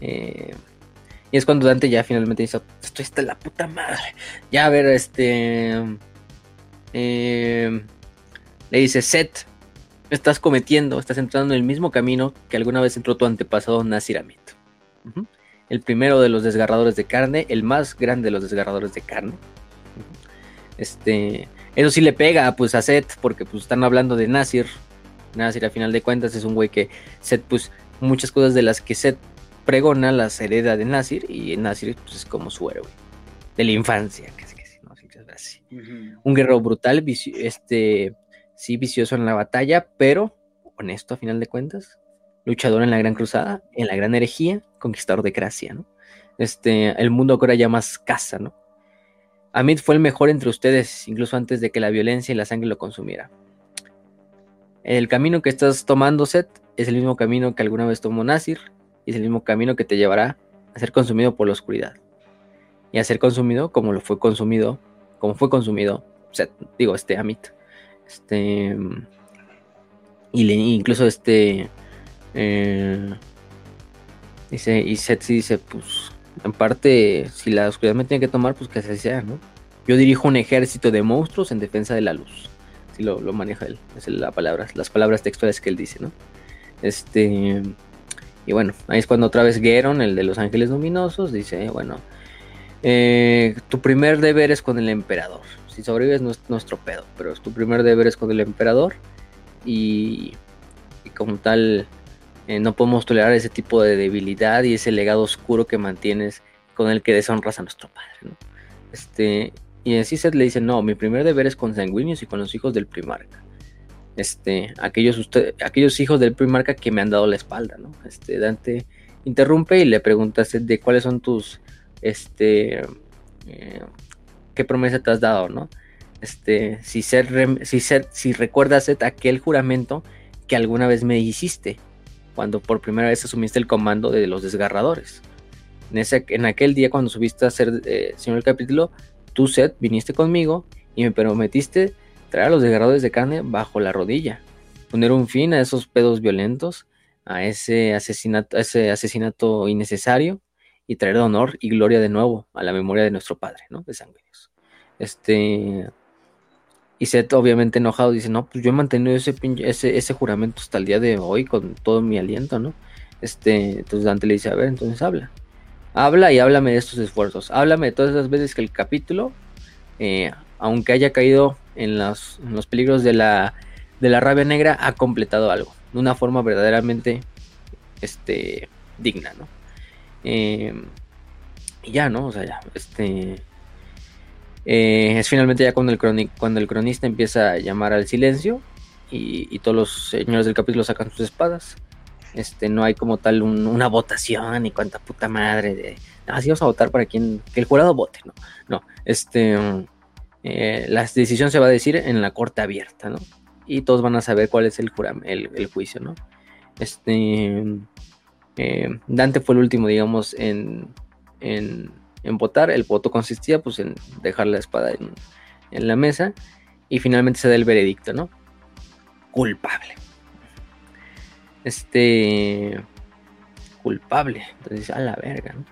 Eh, y es cuando Dante ya finalmente dice, esto está la puta madre. Ya a ver, este... Eh, le dice, Set, estás cometiendo, estás entrando en el mismo camino que alguna vez entró tu antepasado Nasiramit. El primero de los desgarradores de carne, el más grande de los desgarradores de carne. Este, eso sí le pega pues a Seth, porque pues están hablando de Nasir. Nasir a final de cuentas es un güey que Seth pues muchas cosas de las que Seth pregona las hereda de Nasir y Nasir pues es como su héroe de la infancia, que sí, no, así. Un guerrero brutal, este, sí vicioso en la batalla, pero honesto a final de cuentas, luchador en la gran cruzada, en la gran herejía, conquistador de Gracia, ¿no? Este, el mundo que ahora llamas casa, ¿no? Amit fue el mejor entre ustedes, incluso antes de que la violencia y la sangre lo consumiera. El camino que estás tomando, Seth, es el mismo camino que alguna vez tomó Nasir, y es el mismo camino que te llevará a ser consumido por la oscuridad. Y a ser consumido como lo fue consumido, como fue consumido, Seth, digo, este Amit. Este. Y incluso este. Eh, dice, y Seth dice, pues en parte, si la oscuridad me tiene que tomar, pues que así sea, ¿no? Yo dirijo un ejército de monstruos en defensa de la luz. Si lo, maneja él, es la palabra, las palabras textuales que él dice, ¿no? Este. Y bueno, ahí es cuando otra vez Geron, el de los ángeles luminosos, dice, bueno, eh, tu primer deber es con el emperador. Si sobrevives no es nuestro pedo, pero tu primer deber es con el emperador. Y, como tal, eh, no podemos tolerar ese tipo de debilidad y ese legado oscuro que mantienes con el que deshonras a nuestro padre. Este, y así Seth le dice, no, mi primer deber es con sanguíneos y con los hijos del primarca. Este, aquellos, usted, aquellos hijos del primarca que me han dado la espalda, ¿no? Este, Dante interrumpe y le pregunta a de cuáles son tus, este, eh, qué promesa te has dado, ¿no? Este, si, Seth, si, si recuerdas aquel juramento que alguna vez me hiciste, cuando por primera vez asumiste el comando de los desgarradores. En, ese, en aquel día cuando subiste a ser eh, señor del capítulo, tú, Seth, viniste conmigo y me prometiste traer a los desgarradores de carne bajo la rodilla, poner un fin a esos pedos violentos, a ese a ese asesinato innecesario y traer honor y gloria de nuevo a la memoria de nuestro padre, ¿no? De sanguíneos. Este, y Seth, obviamente enojado, dice: No, pues yo he mantenido ese, ese, ese juramento hasta el día de hoy con todo mi aliento, ¿no? Este, entonces Dante le dice, a ver, entonces habla. Habla y háblame de estos esfuerzos. Háblame de todas las veces que el capítulo, eh, aunque haya caído en los, peligros de la, de la rabia negra, ha completado algo. De una forma verdaderamente este, digna, ¿no? Eh, y ya, ¿no? O sea, ya, este... Eh, es finalmente ya cuando el, cuando el cronista empieza a llamar al silencio y, todos los señores del capítulo sacan sus espadas. Este, no hay como tal una votación y cuánta puta madre de, así vamos a votar para quien, que el jurado vote, no, no, este, eh, la decisión se va a decir en la corte abierta, ¿no? Y todos van a saber cuál es el, el, juicio, ¿no? Este, Dante fue el último, digamos, en, en, votar. El voto consistía, pues, en dejar la espada en, en la mesa y finalmente se da el veredicto, ¿no? Culpable. Este, culpable. Entonces, a la verga, ¿no?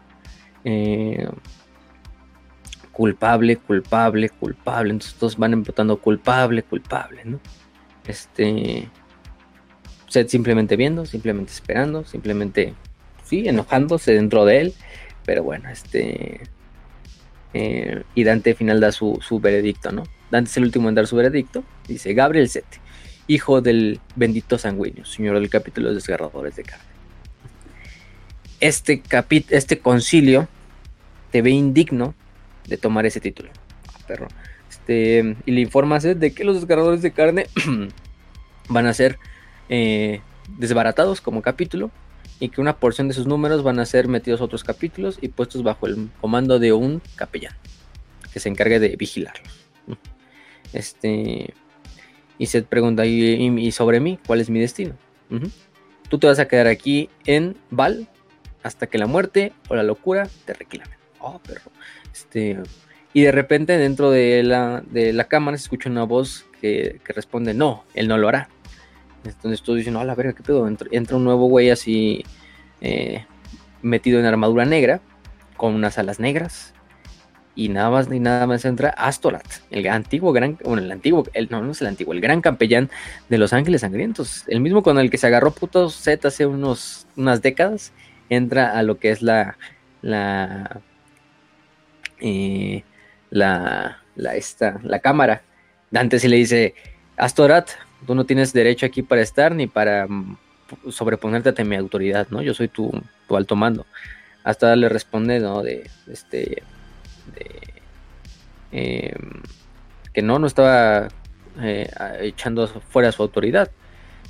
Eh, culpable, culpable, culpable. Entonces todos van votando culpable, culpable, ¿no? Este. Seth simplemente viendo, simplemente esperando, simplemente, sí, enojándose dentro de él. Pero bueno, este. Eh, y Dante al final da su, veredicto, ¿no? Dante es el último en dar su veredicto. Dice Gabriel Seth, hijo del bendito sanguíneo, señor del capítulo de los desgarradores de carne. Este, este concilio te ve indigno de tomar ese título. Ah, perro. Este, y le informas de que los desgarradores de carne van a ser eh, desbaratados como capítulo y que una porción de sus números van a ser metidos a otros capítulos y puestos bajo el comando de un capellán que se encargue de vigilarlos. Este, y se pregunta, ¿y, sobre mí? ¿Cuál es mi destino? Tú te vas a quedar aquí en Val hasta que la muerte o la locura te reclamen. Oh, perro. Este, y de repente dentro de la, de la cámara se escucha una voz que, responde, no, él no lo hará. Entonces todos dicen, no, la verga, ¿qué pedo? Entra, un nuevo güey así eh, metido en armadura negra, con unas alas negras. Y nada más ni nada más entra Astorat, el antiguo gran, bueno, el antiguo, el, no, no es el antiguo, el gran campellán de los Ángeles Sangrientos. El mismo con el que se agarró putos Z hace unos, unas décadas, entra a lo que es la, la eh, la, la, esta, la cámara. Dante se le dice, Astorat, tú no tienes derecho aquí para estar ni para mm, sobreponerte a mi autoridad, ¿no? Yo soy tu, alto mando. Hasta le responde, ¿no? De, este, em, que no, no estaba eh, echando fuera su autoridad,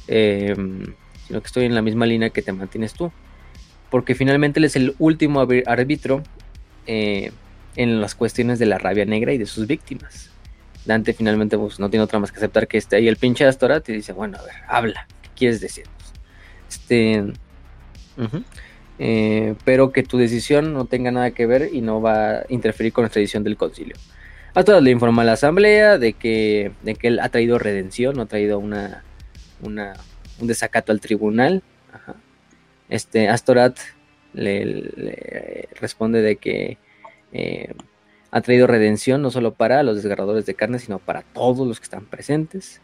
em, sino que estoy en la misma línea que te mantienes tú. Porque finalmente él es el último árbitro eh, en las cuestiones de la rabia negra y de sus víctimas. Dante finalmente pues, no tiene otra más que aceptar que esté ahí el pinche Astorat y dice, bueno, a ver, habla, ¿qué quieres decirnos? Este, eh, pero que tu decisión no tenga nada que ver y no va a interferir con nuestra decisión del concilio. Astorat le informa a la asamblea de que, de que él ha traído redención, no ha traído una, una, un desacato al tribunal. Este, Astorat le responde de que eh, ha traído redención no solo para los desgarradores de carne, sino para todos los que están presentes.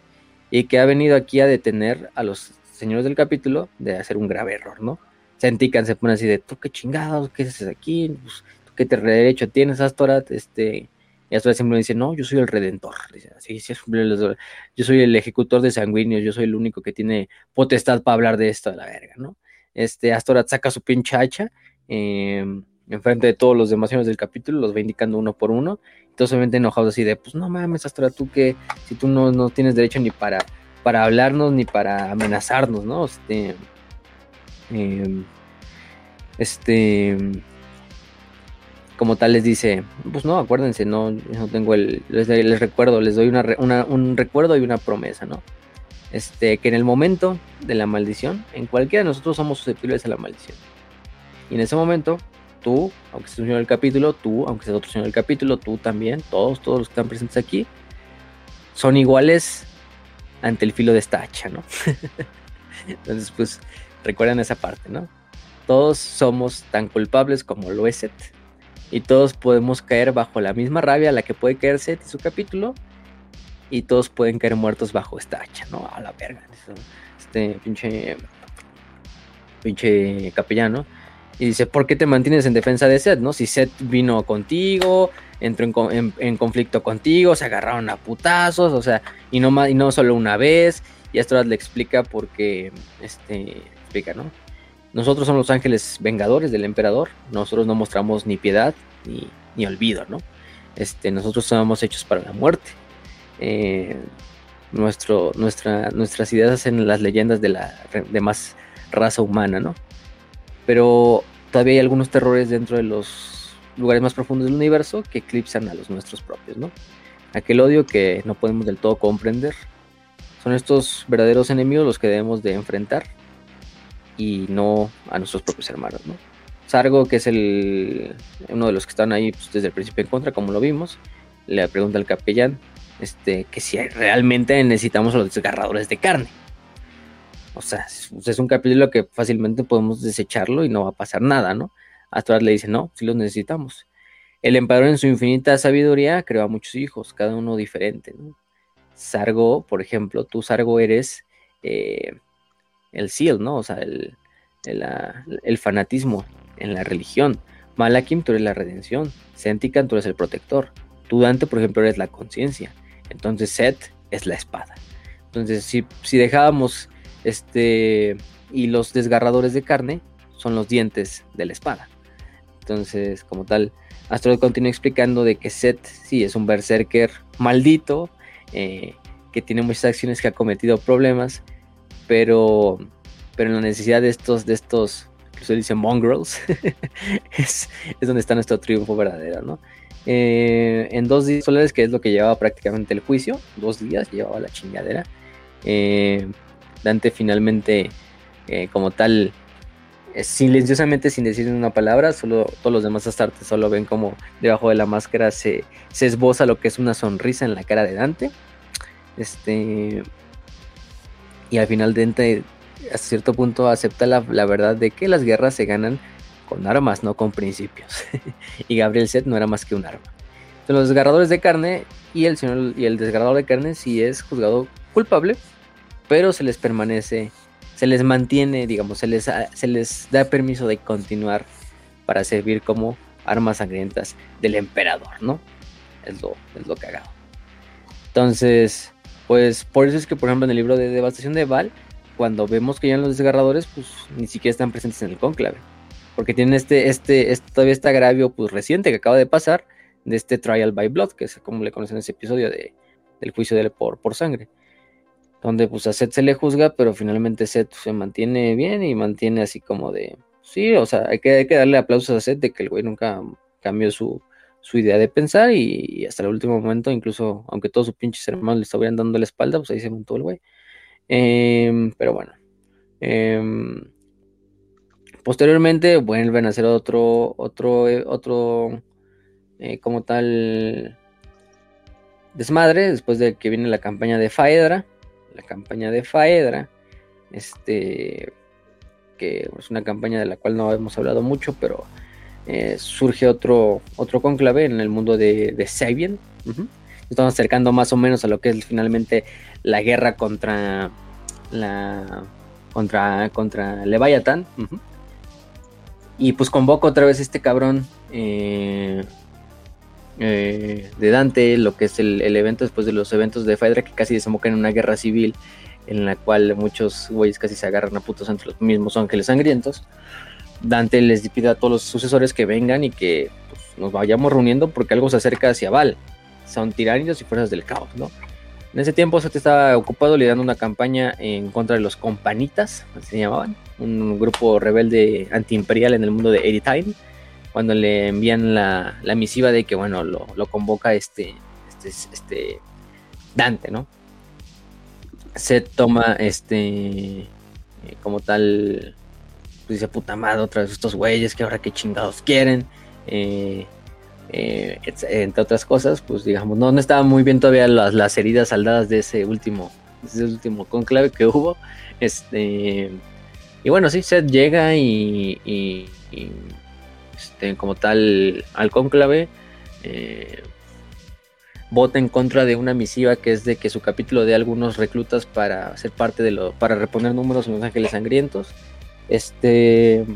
Y que ha venido aquí a detener a los señores del capítulo de hacer un grave error, ¿no? Se se pone así de, tú qué chingados, ¿qué haces aquí? Pues, ¿Tú qué derecho tienes, Astorat? Este, y Astorat siempre dice, no, yo soy el redentor. yo soy el ejecutor de sanguíneos, yo soy el único que tiene potestad para hablar de esto de la verga, ¿no? Este, Astorat saca su pinche hacha. Eh, enfrente de todos los demás del capítulo, los va indicando uno por uno. Entonces, obviamente enojados así de, pues no mames, hasta tú que si tú no, no tienes derecho ni para, para hablarnos ni para amenazarnos, ¿no? Este, em, este, como tal les dice, pues no, acuérdense, no, no tengo el, les, recuerdo, les doy una, un recuerdo y una promesa, ¿no? Este, que en el momento de la maldición, en cualquiera de nosotros somos susceptibles a la maldición. Y en ese momento, tú, aunque seas un señor del capítulo, tú, aunque seas otro señor del capítulo, tú también, todos, todos los que están presentes aquí, son iguales ante el filo de esta hacha, ¿no? Entonces, pues, recuerden esa parte, ¿no? Todos somos tan culpables como lo es Seth. Y todos podemos caer bajo la misma rabia a la que puede caer Seth y su capítulo. Y todos pueden caer muertos bajo esta hacha, ¿no? A la verga. Este pinche pinche capellano. Y dice, ¿por qué te mantienes en defensa de Seth, no? Si Seth vino contigo, entró en, conflicto contigo, se agarraron a putazos, o sea, y no, más, y no solo una vez. Y Astorat le explica porque, este, explica, ¿no? Nosotros somos los ángeles vengadores del emperador, nosotros no mostramos ni piedad ni, ni olvido, ¿no? Este, nosotros somos hechos para la muerte. Eh, nuestro, nuestra, nuestras ideas hacen las leyendas de la demás raza humana, ¿no? Pero todavía hay algunos terrores dentro de los lugares más profundos del universo que eclipsan a los nuestros propios, ¿no? Aquel odio que no podemos del todo comprender. Son estos verdaderos enemigos los que debemos de enfrentar y no a nuestros propios hermanos, ¿no? Sargo, que es el uno de los que están ahí pues, desde el principio en contra, como lo vimos, le pregunta al capellán este, que si realmente necesitamos los desgarradores de carne. O sea, es un capítulo que fácilmente podemos desecharlo y no va a pasar nada, ¿no? Astral le dice, no, sí los necesitamos. El emperador en su infinita sabiduría creó a muchos hijos, cada uno diferente, ¿no? Sargo, por ejemplo, tú Sargo eres eh, el seal, ¿no? O sea, el, el, fanatismo en la religión. Malakim, tú eres la redención. Sentican, tú eres el protector. Tú, Dante, por ejemplo, eres la conciencia. Entonces, Set es la espada. Entonces, si, si dejábamos este. Y los desgarradores de carne son los dientes de la espada. Entonces, como tal, Astro continúa explicando de que Set sí es un berserker maldito, eh, que tiene muchas acciones que ha cometido problemas, pero, pero en la necesidad de estos, de estos, se dice mongrels, es, donde está nuestro triunfo verdadero, ¿no? Eh, en dos días solares, que es lo que llevaba prácticamente el juicio, dos días llevaba la chingadera. Eh, Dante finalmente, eh, como tal, silenciosamente, sin decir una palabra, solo todos los demás astartes solo ven como debajo de la máscara se, esboza lo que es una sonrisa en la cara de Dante. Este, y al final Dante hasta cierto punto acepta la, verdad de que las guerras se ganan con armas, no con principios. y Gabriel Set no era más que un arma. Entonces, los desgarradores de carne y el señor y el desgarrador de carne sí es juzgado culpable, pero se les permanece, se les mantiene, digamos, se les, da permiso de continuar para servir como armas sangrientas del emperador, ¿no? Es lo, es lo cagado. Entonces, pues por eso es que, por ejemplo, en el libro de Devastación de Val, cuando vemos que ya los desgarradores, pues ni siquiera están presentes en el conclave. Porque tienen este, este, este, todavía este agravio pues, reciente que acaba de pasar de este Trial by Blood, que es como le conocen en ese episodio de, del juicio de, por, por sangre. Donde pues a Seth se le juzga, pero finalmente Seth se mantiene bien y mantiene así como de... Sí, o sea, hay que, hay que darle aplausos a Seth de que el güey nunca cambió su, su idea de pensar y, hasta el último momento, incluso aunque todos sus pinches hermanos le estuvieran dando la espalda, pues ahí se montó el güey. Em, pero bueno. Em, posteriormente vuelven a hacer otro, otro, eh, otro, eh, como tal, desmadre, después de que viene la campaña de Faedra. La campaña de Faedra, este, que es una campaña de la cual no hemos hablado mucho, pero eh, surge otro, otro conclave en el mundo de, de Sabian. Estamos acercando más o menos a lo que es finalmente la guerra contra la contra contra Leviathan. Y pues convoco otra vez este cabrón eh, eh, de Dante, lo que es el, evento después de los eventos de Faedra que casi desembocan en una guerra civil en la cual muchos güeyes casi se agarran a putos entre los mismos ángeles sangrientos. Dante les pide a todos los sucesores que vengan y que pues, nos vayamos reuniendo porque algo se acerca hacia Val. Son tiranidos y fuerzas del caos, ¿no? En ese tiempo se estaba ocupado liderando una campaña en contra de los companitas, se llamaban, un grupo rebelde antiimperial en el mundo de Eritime, cuando le envían la, misiva de que, bueno, lo, convoca este, este, este Dante, ¿no? Se toma este, eh, como tal, pues dice, puta madre, otra vez estos güeyes que ahora qué chingados quieren. Eh, eh, entre otras cosas, pues digamos, no, no estaban muy bien todavía las, las heridas saldadas de ese último, ese último conclave que hubo. Este, y bueno, sí, Seth llega y, este, como tal al conclave. Eh, vota en contra de una misiva que es de que su capítulo de algunos reclutas para ser parte de lo, para reponer números en los ángeles sangrientos Este,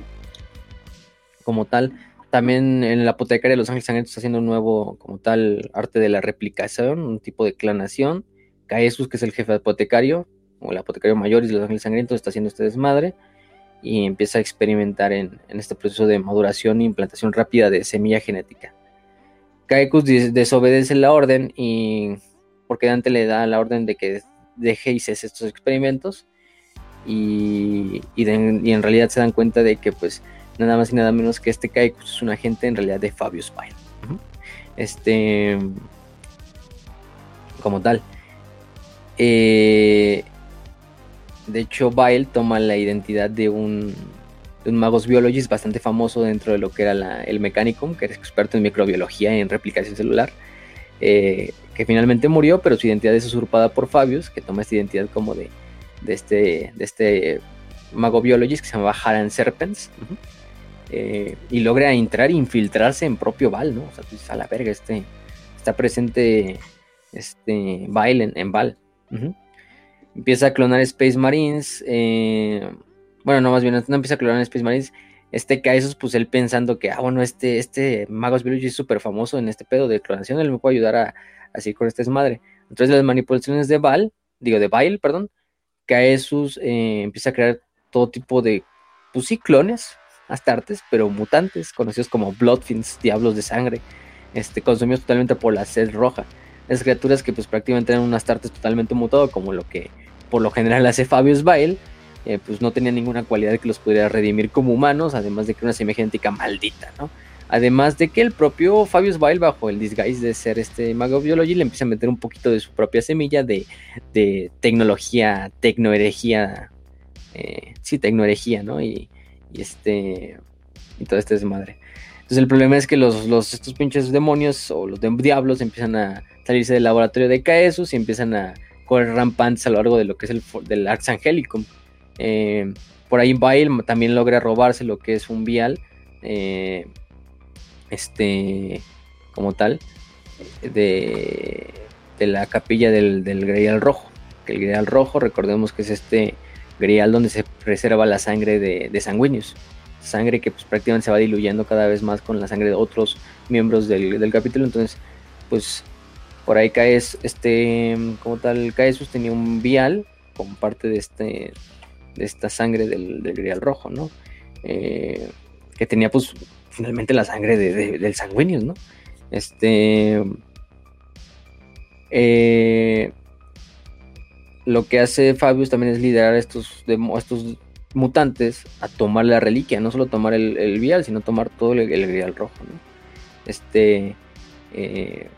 como tal, también en la apotecaria de Los Ángeles Sangrientos está haciendo un nuevo, como tal, arte de la replicación, un tipo de clonación. Caesus, que es el jefe apotecario, o el apotecario mayor de Los Ángeles Sangrientos, está haciendo este desmadre y empieza a experimentar en, este proceso de maduración e implantación rápida de semilla genética. Caecus desobedece la orden y porque Dante le da la orden de que deje y cese estos experimentos y, en realidad se dan cuenta de que pues nada más y nada menos que este Caecus es un agente en realidad de Fabius Bile. Este como tal. Eh, de hecho, Bile toma la identidad de un, de un magos biologist bastante famoso dentro de lo que era el Mechanicum, que era experto en microbiología y en replicación celular, eh, que finalmente murió, pero su identidad es usurpada por Fabius, que toma esta identidad como de, de, este, de este mago biologist que se llama Haran Serpents. Eh, y logra entrar e infiltrarse en propio Val, ¿no? O sea, tú dices, a la verga, este, está presente este Val en, Val empieza a clonar Space Marines. Eh, bueno, no, más bien, no empieza a clonar Space Marines. Este Caesus, pues él pensando que, ah, bueno, este, este Magos Biology es súper famoso en este pedo de clonación, él me puede ayudar a, así con esta desmadre. Entonces, las manipulaciones de Val, digo, de Bile, perdón, Caesus eh, empieza a crear todo tipo de, pues sí, clones, astartes, pero mutantes, conocidos como Bloodfins, diablos de sangre, este, consumidos totalmente por la sed roja. Esas criaturas que pues prácticamente eran un astartes totalmente mutado, como lo que por lo general hace Fabius Bile, eh, pues no tenía ninguna cualidad que los pudiera redimir como humanos, además de que una semilla genética maldita, ¿no? Además de que el propio Fabius Bile, bajo el disguise de ser este mago biology, le empieza a meter un poquito de su propia semilla de, de tecnología, tecnoherejía, eh, sí, tecnoherejía, ¿no? Y, y, este, y todo este desmadre. Entonces el problema es que los, los, estos pinches demonios o los diablos empiezan a salirse del laboratorio de Caesus y empiezan a correr rampantes a lo largo de lo que es el del Arx Angelicum. Eh, por ahí Bile también logra robarse lo que es un vial, eh, este, como tal, de, de la capilla del, del Grial Rojo. El Grial Rojo, recordemos que es este Grial donde se preserva la sangre de, de sanguíneos. Sangre que pues, prácticamente se va diluyendo cada vez más con la sangre de otros miembros del, del capítulo. Entonces, pues por ahí caes, este, como tal, Caesus tenía un vial con parte de este, de esta sangre del, del grial rojo, ¿no? Eh, que tenía, pues, finalmente la sangre de, del sanguíneo, ¿no? Este, eh, lo que hace Fabius también es liderar a estos, estos mutantes a tomar la reliquia, no solo tomar el, vial, sino tomar todo el, el grial rojo, ¿no? Este, eh,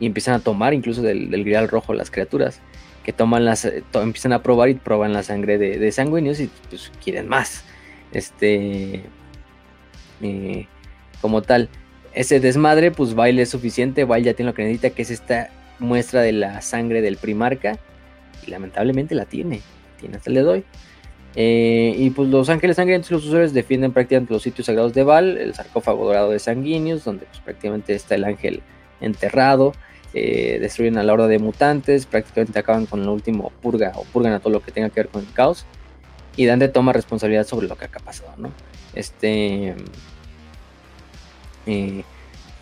y empiezan a tomar incluso del, del grial rojo las criaturas que toman las eh, empiezan a probar y prueban la sangre de, de sanguíneos y pues quieren más este eh, como tal ese desmadre pues baile es suficiente baile ya tiene lo que necesita que es esta muestra de la sangre del primarca y lamentablemente la tiene tiene hasta le doy eh, y pues los ángeles sangrientos y los usuarios defienden prácticamente los sitios sagrados de Val, el sarcófago dorado de sanguíneos, donde pues, prácticamente está el ángel enterrado. Eh, destruyen a la horda de mutantes, prácticamente acaban con el último purga o purgan a todo lo que tenga que ver con el caos. Y Dante toma responsabilidad sobre lo que ha pasado, ¿no? Este. Eh,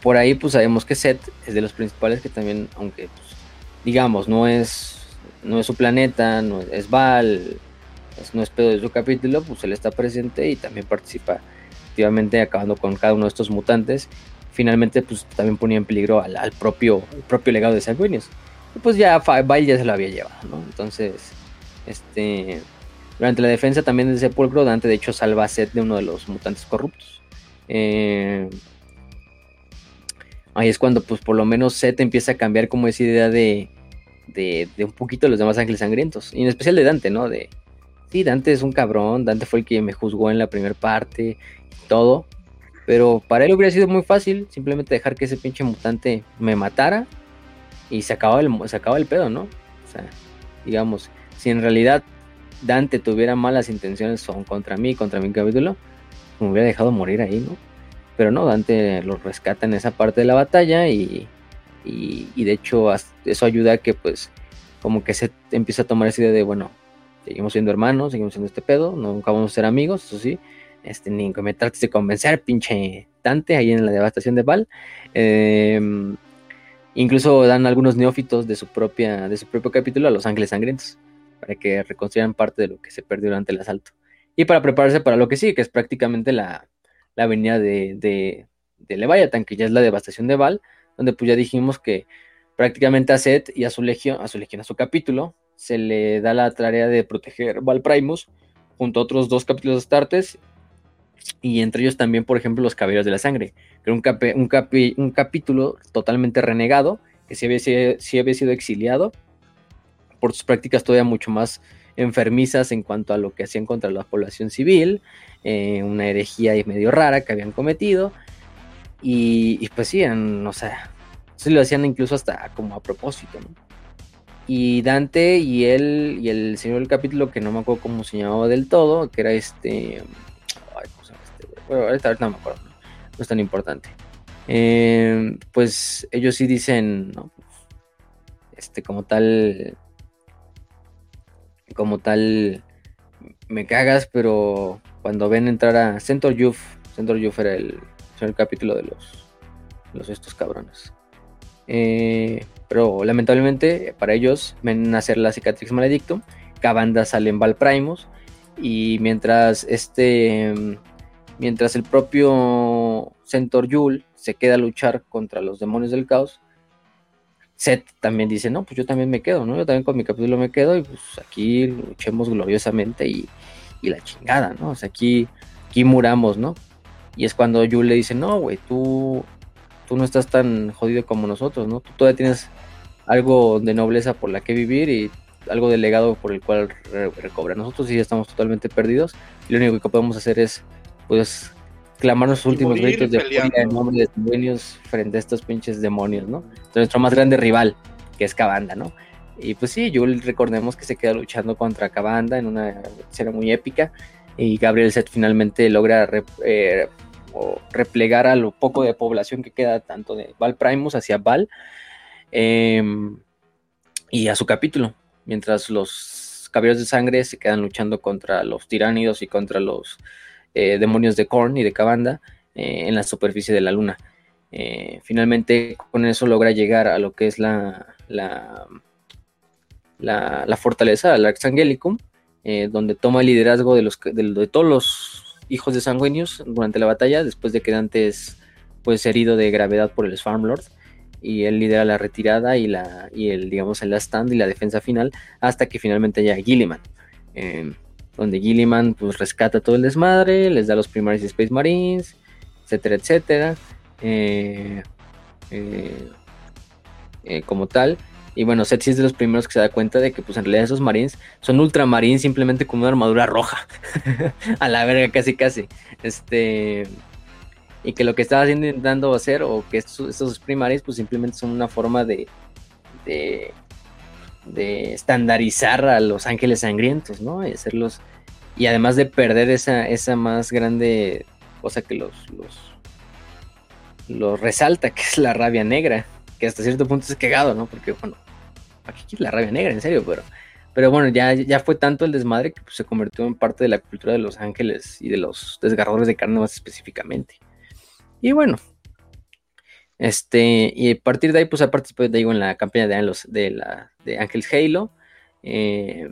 por ahí, pues sabemos que Seth es de los principales que también, aunque, pues, digamos, no es, no es su planeta, no es, Val, no es pedo de su capítulo, pues él está presente y también participa activamente acabando con cada uno de estos mutantes finalmente pues también ponía en peligro al, propio, propio legado de Sanguinius. Y pues ya Bile ya se lo había llevado, ¿no? Entonces, este, durante la defensa también de Sepulcro, Dante de hecho salva a Seth de uno de los mutantes corruptos. Eh, ahí es cuando pues por lo menos Seth empieza a cambiar como esa idea de, de, de un poquito de los demás ángeles sangrientos. Y en especial de Dante, ¿no? De, sí, Dante es un cabrón, Dante fue el que me juzgó en la primera parte, todo. Pero para él hubiera sido muy fácil simplemente dejar que ese pinche mutante me matara y se acababa el, se acaba el pedo, ¿no? O sea, digamos, si en realidad Dante tuviera malas intenciones contra mí, contra mi capítulo, me hubiera dejado morir ahí, ¿no? Pero no, Dante lo rescata en esa parte de la batalla y, y, de hecho eso ayuda a que pues como que se empieza a tomar esa idea de, bueno, Seguimos siendo hermanos, seguimos siendo este pedo, nunca vamos a ser amigos, eso sí. Este, ni que me trates de convencer, pinche Tante, ahí en la devastación de Val. Em, incluso dan algunos neófitos de su, propia, de su propio capítulo a los ángeles sangrientos, para que reconstruyan parte de lo que se perdió durante el asalto. Y para prepararse para lo que sigue, que es prácticamente la, la avenida de, de, de Leviathan, que ya es la devastación de Val, donde pues ya dijimos que prácticamente a Seth y a su legión, a su legión, a su capítulo, se le da la tarea de proteger Val Primus junto a otros dos capítulos de Astartes y entre ellos también, por ejemplo, los Caballeros de la Sangre, que era un, un, capítulo totalmente renegado, que sí había, había, sido exiliado por sus prácticas todavía mucho más enfermizas en cuanto a lo que hacían contra la población civil, eh, una herejía medio rara que habían cometido, y, pues sí, o sea, se lo hacían incluso hasta como a propósito. Y Dante y él y el señor del capítulo, que no me acuerdo cómo se llamaba del todo, que era este. Bueno, ahorita, no me acuerdo, no, es tan importante. Eh, pues ellos sí dicen, ¿no? Este, como tal. Como tal. Me cagas, pero cuando ven entrar a Centaur Youth, Centaur Youth era el, capítulo de los, los estos cabrones. Eh, pero lamentablemente para ellos ven a hacer la cicatrix maledicto. Cabanda sale en Valprimus. Y mientras este. Mientras el propio Centaur Yul se queda a luchar contra los demonios del caos. Seth también dice, no, pues yo también me quedo, ¿no? Yo también con mi capítulo me quedo y pues aquí luchemos gloriosamente y, y la chingada, ¿no? O sea, aquí, aquí muramos, ¿no? Y es cuando Yul le dice, no, güey, tú, tú no estás tan jodido como nosotros, ¿no? Tú todavía tienes algo de nobleza por la que vivir y algo de legado por el cual recobrar. Nosotros sí estamos totalmente perdidos lo único que podemos hacer es, pues, clamar nuestros últimos gritos de furia en nombre de demonios frente a estos pinches demonios, ¿no? nuestro más grande rival, que es Cabanda, ¿no? Y pues sí, Yul recordemos que se queda luchando contra Cabanda en una escena muy épica y Gabriel Set finalmente logra eh, replegar a lo poco de población que queda tanto de Val Primus hacia Val em, y a su capítulo, mientras los caballeros de sangre se quedan luchando contra los tiránidos y contra los eh, demonios de Korn y de Cabanda eh, en la superficie de la luna. Eh, finalmente con eso logra llegar a lo que es la, la, la, fortaleza, del Arx Angelicum, donde toma el liderazgo de, los, de todos los hijos de sanguíneos durante la batalla, después de que Dante es pues herido de gravedad por el Farmlord y él lidera la retirada y la y el digamos el stand y la defensa final hasta que finalmente llega Gilliman donde Gilliman pues rescata todo el desmadre les da los primaries Space Marines etcétera etcétera eh, eh, como tal y bueno, Seth sí es de los primeros que se da cuenta de que pues en realidad esos marines son ultramarines simplemente con una armadura roja. a la verga, casi casi. Este. Y que lo que estaba intentando hacer, o que estos, estos primaries, pues simplemente son una forma de, de estandarizar a los ángeles sangrientos, ¿no? Y hacerlos. Y además de perder esa, esa más grande cosa que los, los, resalta, que es la rabia negra que hasta cierto punto es cagado, ¿no? Porque, bueno, aquí la rabia negra, en serio, pero, pero bueno, ya, ya fue tanto el desmadre que pues, se convirtió en parte de la cultura de los ángeles y de los desgarradores de carne más específicamente. Y bueno, este, y a partir de ahí, pues ha participado, digo, en la campaña de, los, de, la, de Halo, eh,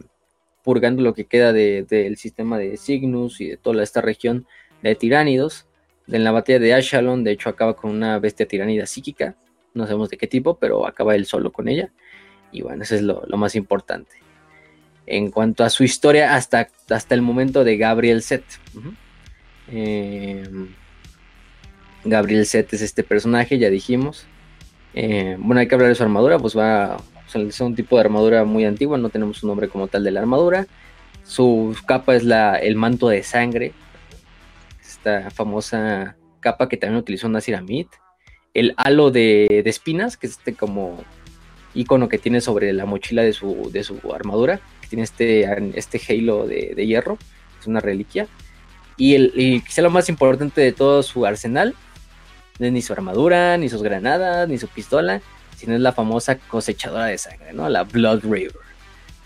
purgando lo que queda del sistema de Cygnus y de toda esta región de tiránidos. En la batalla de Ashalon, de hecho, acaba con una bestia tiránida psíquica, no sabemos de qué tipo, pero acaba él solo con ella. Y bueno, eso es lo, más importante. En cuanto a su historia, hasta, hasta el momento de Gabriel Set. Em, Gabriel Set es este personaje, ya dijimos. Em, bueno, hay que hablar de su armadura, pues va. es un tipo de armadura muy antigua, no tenemos un nombre como tal de la armadura. Su capa es la, el manto de sangre, esta famosa capa que también utilizó Nasir Amit. El halo de, de espinas, que es este como icono que tiene sobre la mochila de su, de su armadura, que tiene este, este halo de, hierro, es una reliquia. Y, el, quizá lo más importante de todo su arsenal, no es ni su armadura, ni sus granadas, ni su pistola, sino es la famosa cosechadora de sangre, ¿no? La Blood River.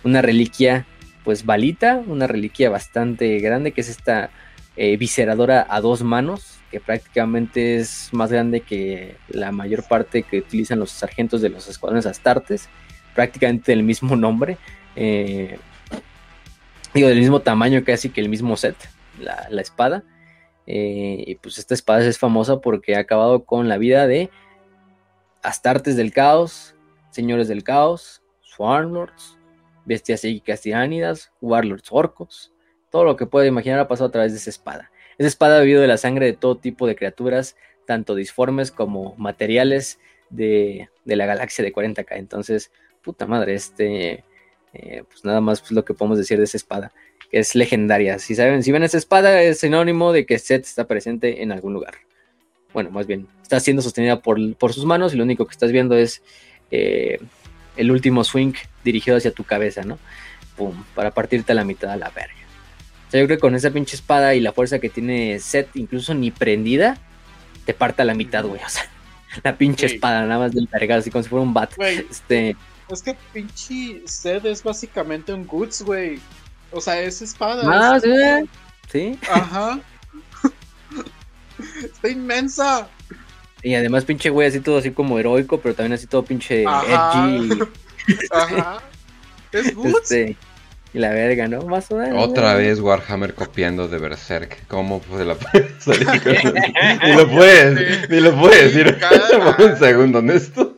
Una reliquia pues balita, una reliquia bastante grande, que es esta eh, visceradora a dos manos, que prácticamente es más grande que la mayor parte que utilizan los sargentos de los escuadrones astartes, prácticamente del mismo nombre, eh, digo, del mismo tamaño casi que el mismo set, la, espada. Eh, y pues esta espada es famosa porque ha acabado con la vida de Astartes del Caos, Señores del Caos, Swarmlords, Bestias psíquicas tiránidas, Warlords orcos, todo lo que pueda imaginar ha pasado a través de esa espada. Esa espada ha bebido de la sangre de todo tipo de criaturas, tanto disformes como materiales de, la galaxia de 40K. Entonces, puta madre, este, eh, pues nada más pues, lo que podemos decir de esa espada, que es legendaria. Si saben, si ven esa espada, es sinónimo de que Seth está presente en algún lugar. Bueno, más bien, está siendo sostenida por, sus manos y lo único que estás viendo es eh, el último swing dirigido hacia tu cabeza, ¿no? Pum, para partirte a la mitad a la verga. O sea, yo creo que con esa pinche espada y la fuerza que tiene Seth, incluso ni prendida, te parte a la mitad, güey. O sea, la pinche espada, nada más del verga, así como si fuera un bat. Este. Es que pinche Seth es básicamente un Goods, güey. O sea, es espada. Ah, sí. Sí. Ajá. Está inmensa. Y además, pinche güey, así todo así como heroico, pero también así todo pinche edgy. Ajá. Es Goods. Este, y la verga, ¿no? Más o menos. Otra vez Warhammer copiando de Berserk. ¿Cómo pues la puedes salir Ni lo puedes, ni lo puedes decir. un segundo en esto.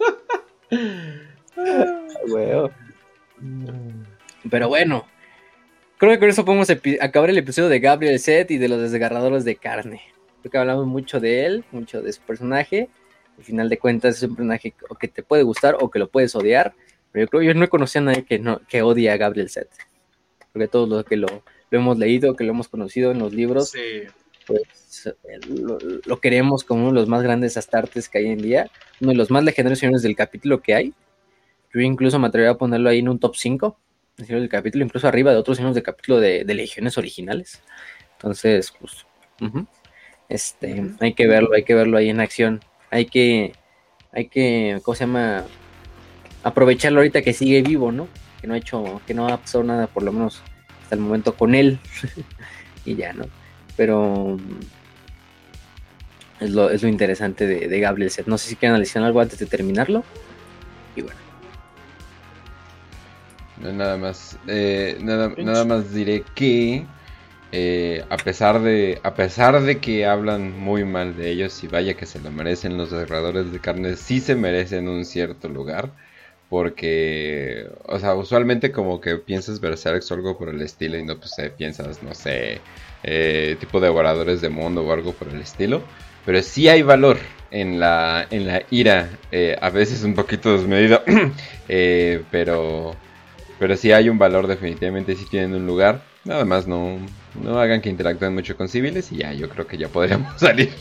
Pero bueno. Creo que con eso podemos acabar el episodio de Gabriel Set y de los desgarradores de carne. Creo que hablamos mucho de él, mucho de su personaje. Al final de cuentas es un personaje que te puede gustar o que lo puedes odiar. Pero yo creo que yo no he conocido a nadie que, no, que odie a Gabriel Set porque todos los que lo, hemos leído, que lo hemos conocido en los libros, pues eh, lo, queremos como uno de los más grandes astartes que hay en día, uno de los más legendarios señores del capítulo que hay. Yo incluso me atrevería a ponerlo ahí en un top 5 del capítulo, incluso arriba de otros señores del capítulo de, legiones originales. Entonces, pues, este, hay que verlo, hay que verlo ahí en acción. Hay que, hay que, ¿cómo se llama? Aprovecharlo ahorita que sigue vivo, ¿no? que no ha hecho, que no ha pasado nada por lo menos hasta el momento con él y ya, ¿no? Pero es lo, es lo interesante de, de Gabriel Set. No sé si quieren analizar algo antes de terminarlo. Y bueno. Nada más, eh, nada, nada más diré que eh, a pesar de a pesar de que hablan muy mal de ellos y vaya que se lo merecen los derradores de carne, sí se merecen un cierto lugar porque, o sea, usualmente como que piensas Berserk o algo por el estilo y no pues eh, piensas, no sé, eh, tipo de devoradores de mundo o algo por el estilo. Pero sí hay valor en la, en la ira, eh, a veces un poquito desmedido, pero, pero sí hay un valor definitivamente, sí tienen un lugar. Nada más no, no hagan que interactúen mucho con civiles y ya, yo creo que ya podríamos salir,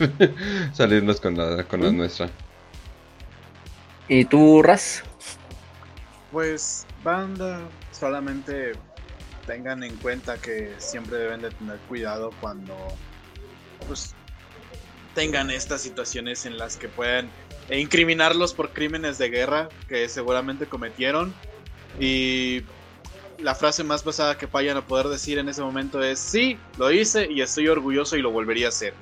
salirnos con la, con la nuestra. ¿Y tú, Raz? Pues banda, solamente tengan en cuenta que siempre deben de tener cuidado cuando pues tengan estas situaciones en las que pueden incriminarlos por crímenes de guerra que seguramente cometieron y la frase más pesada que vayan a poder decir en ese momento es sí, lo hice y estoy orgulloso y lo volvería a hacer,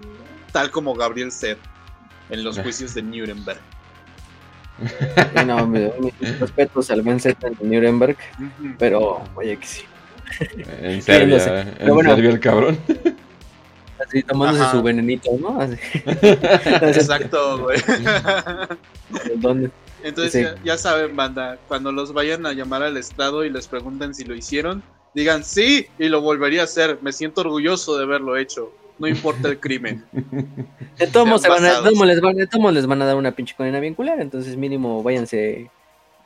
tal como Gabriel said en los juicios de Nuremberg no, mis respetos al Ben en Nuremberg, pero oye que sí. En Serbia, en bueno, Serbia el cabrón. Así tomándose su venenito, ¿no? Exacto, güey. ¿Dónde? Entonces ya, saben, banda, cuando los vayan a llamar al estado y les pregunten si lo hicieron, digan sí y lo volvería a hacer. Me siento orgulloso de haberlo hecho no importa el crimen. De todos modos les, van, les van a dar una pinche condena bien culera, entonces mínimo váyanse.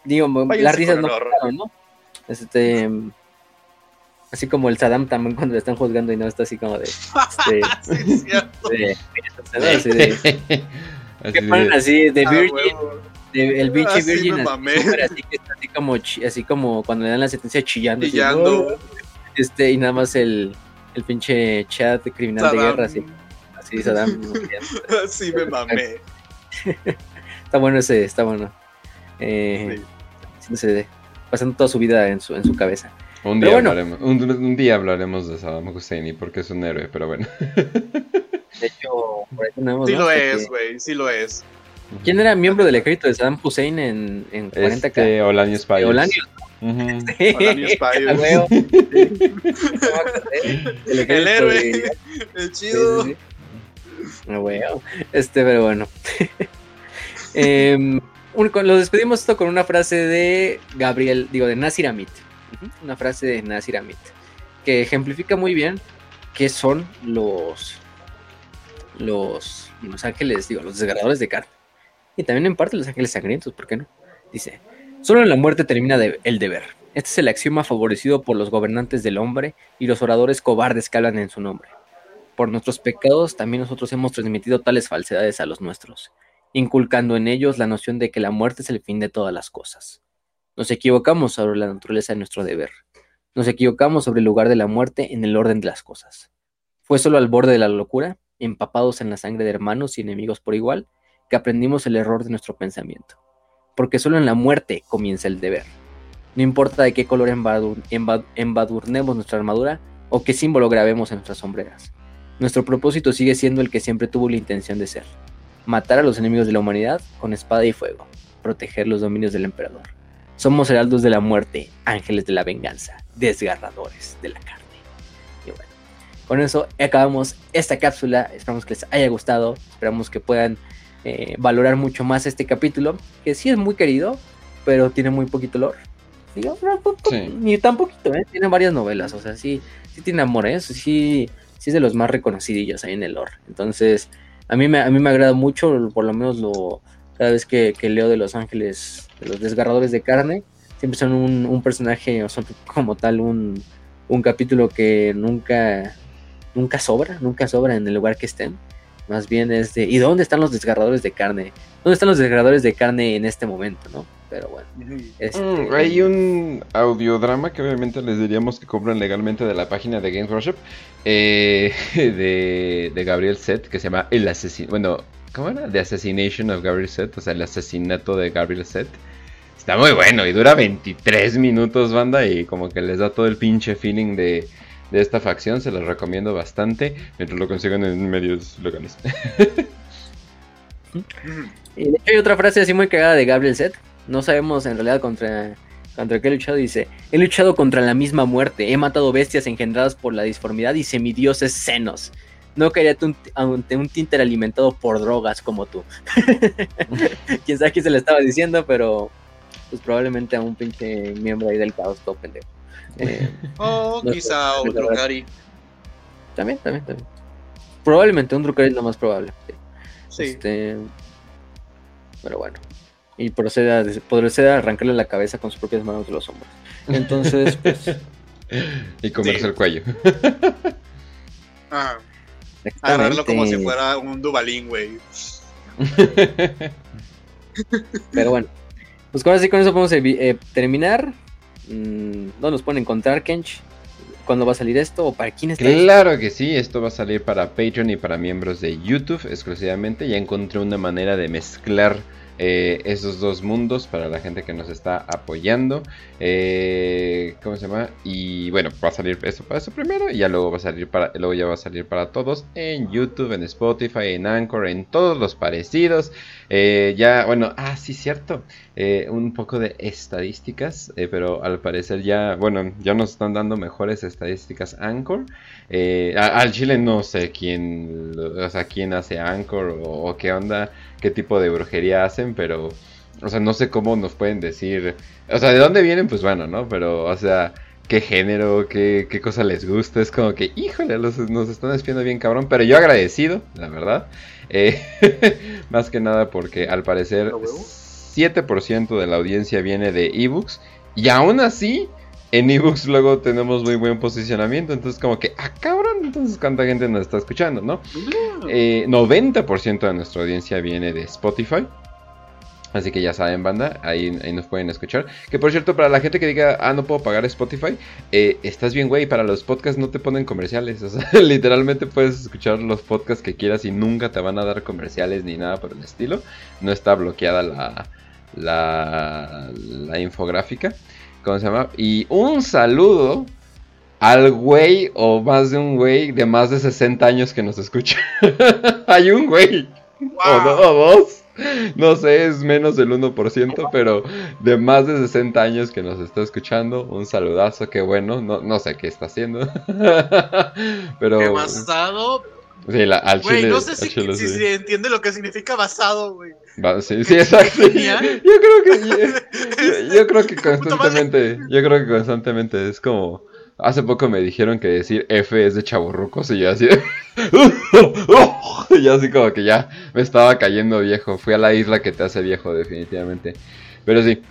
Digo, las risas no, ¿no? Este, así como el Saddam también cuando le están juzgando y no está así como de. Este, sí, así de, que ponen así de ah, Virgin. el bicho Virgin así, que está así como así como cuando le dan la sentencia chillando, chillando. este y nada más el el pinche chat de criminal de guerra, así. Así Saddam. así me mamé. está bueno ese, está bueno. Eh, pasando toda su vida en su, en su cabeza. Un día, hablaremos, un, día hablaremos de Saddam Hussein porque es un héroe, pero bueno. De hecho, por Sí lo es, güey, sí lo es. ¿Quién era miembro del ejército de Saddam Hussein en, en 40 este, Olanio Spires. Olanio. el, héroe, el chido. Este, pero bueno. eh, lo despedimos esto con una frase de Gabriel, digo, de Nasir Amit. Una frase de Nasir Amit. Que ejemplifica muy bien qué son los. Los. Los ángeles, digo, los desgarradores de carne. Y también en parte los ángeles sangrientos, ¿por qué no? Dice: Solo en la muerte termina el deber. Este es el axioma favorecido por los gobernantes del hombre y los oradores cobardes que hablan en su nombre. Por nuestros pecados también nosotros hemos transmitido tales falsedades a los nuestros, inculcando en ellos la noción de que la muerte es el fin de todas las cosas. Nos equivocamos sobre la naturaleza de nuestro deber. Nos equivocamos sobre el lugar de la muerte en el orden de las cosas. Fue solo al borde de la locura, empapados en la sangre de hermanos y enemigos por igual, que aprendimos el error de nuestro pensamiento. Porque solo en la muerte comienza el deber. No importa de qué color embadurnemos nuestra armadura o qué símbolo grabemos en nuestras sombreras. Nuestro propósito sigue siendo el que siempre tuvo la intención de ser. Matar a los enemigos de la humanidad con espada y fuego. Proteger los dominios del emperador. Somos heraldos de la muerte, ángeles de la venganza, desgarradores de la carne. Y bueno, con eso acabamos esta cápsula. Esperamos que les haya gustado. Esperamos que puedan eh, valorar mucho más este capítulo, que sí es muy querido, pero tiene muy poquito olor. Ni tan poquito, ¿eh? Tiene varias novelas, o sea, sí, sí tiene amor, ¿eh? Sí, sí es de los más reconocidillos ahí en el lore. Entonces, a mí me, a mí me agrada mucho, por lo menos lo cada vez que, leo de Los Ángeles, de los desgarradores de carne, siempre son un, personaje, o son como tal un, un capítulo que nunca, nunca sobra, nunca sobra en el lugar que estén. Más bien es de, ¿y dónde están los desgarradores de carne? ¿Dónde están los desgarradores de carne en este momento, no? pero bueno. Este, mm, hay un audiodrama que obviamente les diríamos que compran legalmente de la página de Games Workshop eh, de, Gabriel Set que se llama El Asesino. Bueno, ¿cómo era? The Assassination of Gabriel Set, o sea, el asesinato de Gabriel Set. Está muy bueno y dura 23 minutos, banda, y como que les da todo el pinche feeling de, de esta facción. Se los recomiendo bastante mientras lo consigan en medios locales. y de hecho hay otra frase así muy cagada de Gabriel Set no sabemos en realidad contra, contra qué he luchado. Dice, he luchado contra la misma muerte. He matado bestias engendradas por la disformidad y semidioses senos. No caería ante un tinter alimentado por drogas como tú. Quién sabe quién se le estaba diciendo, pero pues probablemente a un pinche miembro ahí del caos todo pendejo. Eh, o quizá un Drukari. También, también, también. Probablemente un Drukari es lo más probable. Sí. Este, pero bueno y procede a, procede a arrancarle la cabeza con sus propias manos de los hombros. Entonces, pues... y comerse el cuello. ah, agarrarlo como si fuera un Dubalín, güey. Pero bueno, pues ahora sí con eso podemos eh, terminar. Mm, ¿Dónde nos pueden encontrar, Kench? ¿Cuándo va a salir esto? ¿O para quién está Claro que sí, esto va a salir para Patreon y para miembros de YouTube exclusivamente. Ya encontré una manera de mezclar eh, esos dos mundos para la gente que nos está apoyando. Eh, ¿Cómo se llama? Y bueno, va a salir eso para eso primero y ya luego va a salir para luego ya va a salir para todos en YouTube, en Spotify, en Anchor, en todos los parecidos. Eh, ya, bueno, ah, sí, cierto. un poco de estadísticas, pero al parecer ya, bueno, ya nos están dando mejores estadísticas Anchor. al Chile no sé quién, o sea, quién hace Anchor o qué onda qué tipo de brujería hacen, pero, o sea, no sé cómo nos pueden decir, o sea, de dónde vienen, pues bueno, ¿no? Pero, o sea, qué género, qué, qué cosa les gusta, es como que, híjole, nos están espiando bien cabrón, pero yo agradecido, la verdad, eh, más que nada porque al parecer 7% de la audiencia viene de ebooks y aún así en ebooks luego tenemos muy buen posicionamiento. Entonces, como que, ah, cabrón, entonces cuánta gente nos está escuchando, ¿no? 90% eh, de nuestra audiencia viene de Spotify. Así que ya saben, banda, ahí, nos pueden escuchar. Que por cierto, para la gente que diga, ah, no puedo pagar Spotify, eh, estás bien, güey, para los podcasts no te ponen comerciales. O sea, literalmente puedes escuchar los podcasts que quieras y nunca te van a dar comerciales ni nada por el estilo. No está bloqueada la, la, la infográfica. ¿Cómo se llama? Y un saludo al güey o más de un güey de más de 60 años que nos escucha. Hay un güey. O, do- o dos. No sé, es menos del 1%, pero de más de 60 años que nos está escuchando. Un saludazo, qué bueno. No, no sé qué está haciendo. pero... ¿Qué basado? Sí, la- al Güey, chile. no sé si, chile, si sí. se entiende lo que significa basado, güey. Va, sí, sí, exacto. Yo creo que yo, yo creo que constantemente, yo creo que constantemente es como hace poco me dijeron que decir F es de chaburrucos y yo así y así como que ya me estaba cayendo viejo. Fui a la isla que te hace viejo definitivamente. Pero sí.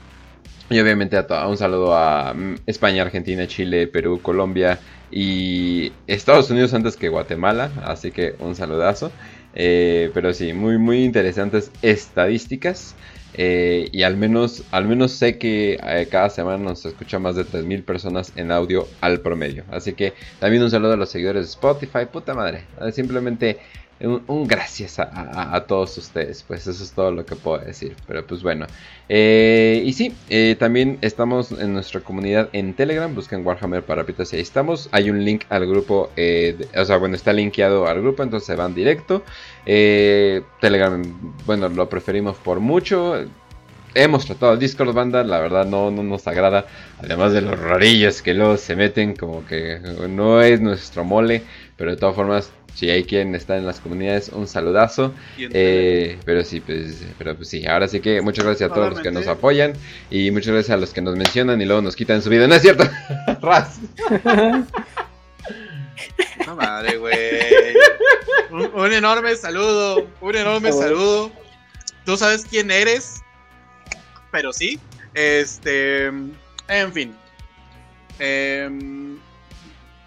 Y obviamente a un saludo a mm, España, Argentina, Chile, Perú, Colombia y Estados Unidos antes que Guatemala. Así que un saludazo. Eh, pero sí, muy, muy interesantes estadísticas. Eh, y al menos, al menos sé que eh, cada semana nos escucha más de 3.000 personas en audio al promedio. Así que también un saludo a los seguidores de Spotify. Puta madre. Eh, Simplemente un, gracias a, todos ustedes. Pues eso es todo lo que puedo decir. Pero pues bueno. Eh, y sí, eh, también estamos en nuestra comunidad en Telegram. Busquen Warhammer Parapitas y ahí estamos. Hay un link al grupo. eh, o sea, bueno, está linkeado al grupo. Entonces van directo. Telegram, bueno, lo preferimos por mucho. Hemos tratado Discord banda, la verdad no, no nos agrada. Además de los rarillos que luego se meten, como que no es nuestro mole. Pero de todas formas, si hay quien está en las comunidades, un saludazo. Eh, pero sí, pues, pero pues sí, ahora sí que muchas gracias a todos los que nos apoyan y muchas gracias a los que nos mencionan y luego nos quitan su vida. No es cierto. Ras. No madre, güey. Un, un enorme saludo. Un enorme saludo. Tú sabes quién eres. Pero sí. Este. En fin. Em,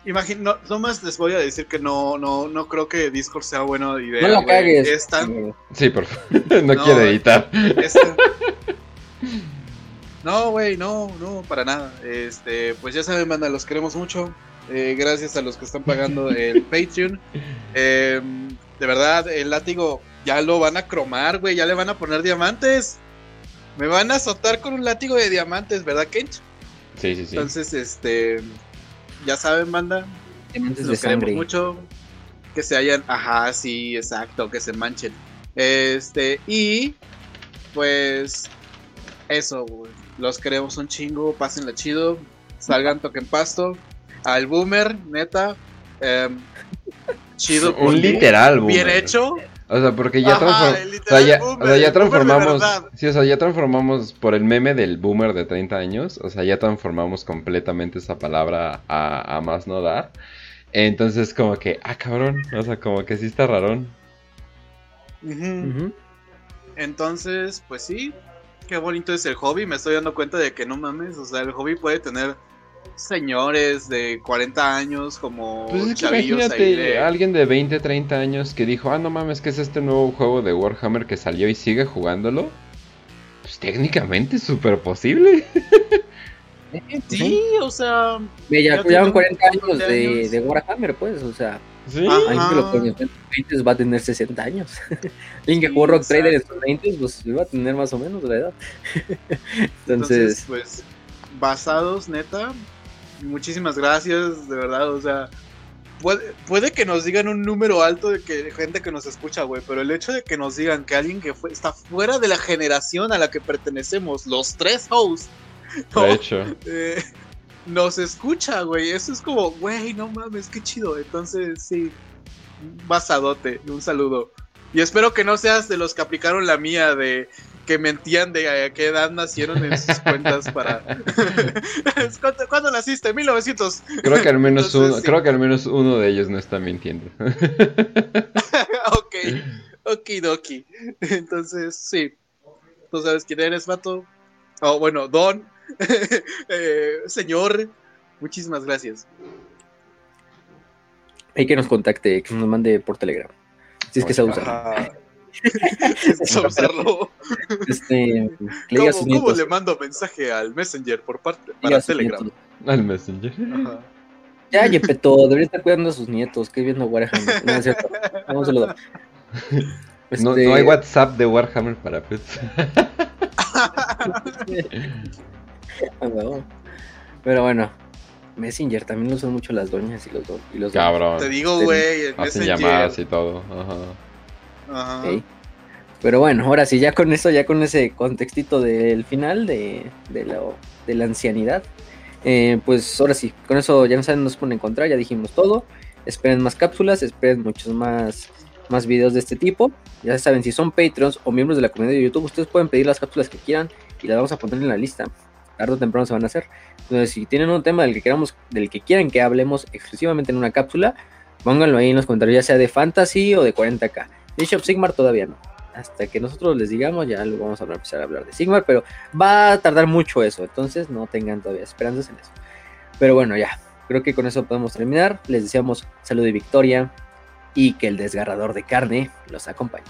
imagino, no, nomás les voy a decir que no, no, no creo que Discord sea buena idea. No la güey. cagues. Es tan- Sí, por favor. No, eh. editar. Esta- No, güey, no, no, para nada. Este, pues ya saben, banda, los queremos mucho. Eh, gracias a los que están pagando el Patreon. Eh, de verdad, el látigo ya lo van a cromar, güey, ya le van a poner diamantes. Me van a azotar con un látigo de diamantes, ¿verdad, Kench? Sí, sí, sí. Entonces, este, ya saben, banda, de los queremos sangre. mucho. Que se hayan, ajá, sí, exacto, que se manchen. Este, y pues eso, güey. Los queremos un chingo, pásenla chido, salgan, toquen pasto. Al boomer, neta, em, chido. Un literal, Bien boomer. hecho. O sea, porque ya, Ajá, transform- o sea, ya, boomer, o sea, ya transformamos. Sí, o sea, ya transformamos por el meme del boomer de 30 años. O sea, ya transformamos completamente esa palabra a, a más no dar. Entonces, como que, ah, cabrón. O sea, como que sí está rarón. Entonces, pues sí, qué bonito es el hobby. Me estoy dando cuenta de que no mames, o sea, el hobby puede tener señores de 40 años como Pues es que chavillos imagínate ahí de... alguien de 20, 30 años que dijo, ah, no mames, que es este nuevo juego de Warhammer que salió y sigue jugándolo. Pues técnicamente es súper posible. Sí, o sea, Ve, ya tiene 40 años 40 de, Warhammer, pues, o sea, Sí. Alguien que lo conoció en sus 20 va a tener 60 años. alguien que jugó Rock Trader en sus 20 pues iba a tener más o menos la edad. entonces, Entonces, pues, basados, neta, muchísimas gracias, de verdad, o sea, puede, puede que nos digan un número alto de que gente que nos escucha, güey, pero el hecho de que nos digan que alguien que fue, está fuera de la generación a la que pertenecemos, los tres hosts, ¿no? De hecho. eh, nos escucha, güey. Eso es como, güey, no mames, qué chido. Entonces, sí, basadote, un saludo. Y espero que no seas de los que aplicaron la mía de que mentían de a qué edad nacieron en sus cuentas para... ¿Cuándo, cuándo naciste? 1900. Creo que al menos Entonces, uno, sí. creo que al menos uno de ellos no está mintiendo. ok, okidoki. Entonces, sí. Tú sabes quién eres, vato. Oh, bueno, Don. Eh, señor. Muchísimas gracias. hay que nos contacte, que nos mande por Telegram. Si es que se usa. Es usarlo. Este, le a ¿Cómo, sus cómo le mando mensaje al Messenger por parte para a Telegram? nietos. Al Messenger. Ajá. Ya, Yepeto, debería estar cuidando a sus nietos, que viendo Warhammer. No, es cierto. Vamos a saludar. No, Este, no hay WhatsApp de Warhammer para pets. Pero bueno, Messenger también lo usan mucho las doñas y los dos. Y los. Cabrón. Te digo, güey, el Hacen Messenger. llamadas y todo. Ajá. Ajá. Pero bueno, ahora sí, ya con eso, ya con ese contextito del final de, de, la, de la ancianidad, eh, pues ahora sí, con eso ya no saben, nos pueden encontrar, ya dijimos todo. Esperen más cápsulas, esperen muchos más, más videos de este tipo. Ya saben, si son Patreons o miembros de la comunidad de YouTube, ustedes pueden pedir las cápsulas que quieran y las vamos a poner en la lista. Tarde o temprano se van a hacer. Entonces, si tienen un tema del que queramos, del que quieran que hablemos exclusivamente en una cápsula, pónganlo ahí en los comentarios, ya sea de fantasy o de 40k. Bishop Sigmar todavía no. Hasta que nosotros les digamos, ya lo vamos a empezar a hablar de Sigmar, pero va a tardar mucho eso, entonces no tengan todavía esperanzas en eso. Pero bueno, ya, creo que con eso podemos terminar. Les deseamos salud y victoria y que el desgarrador de carne los acompañe.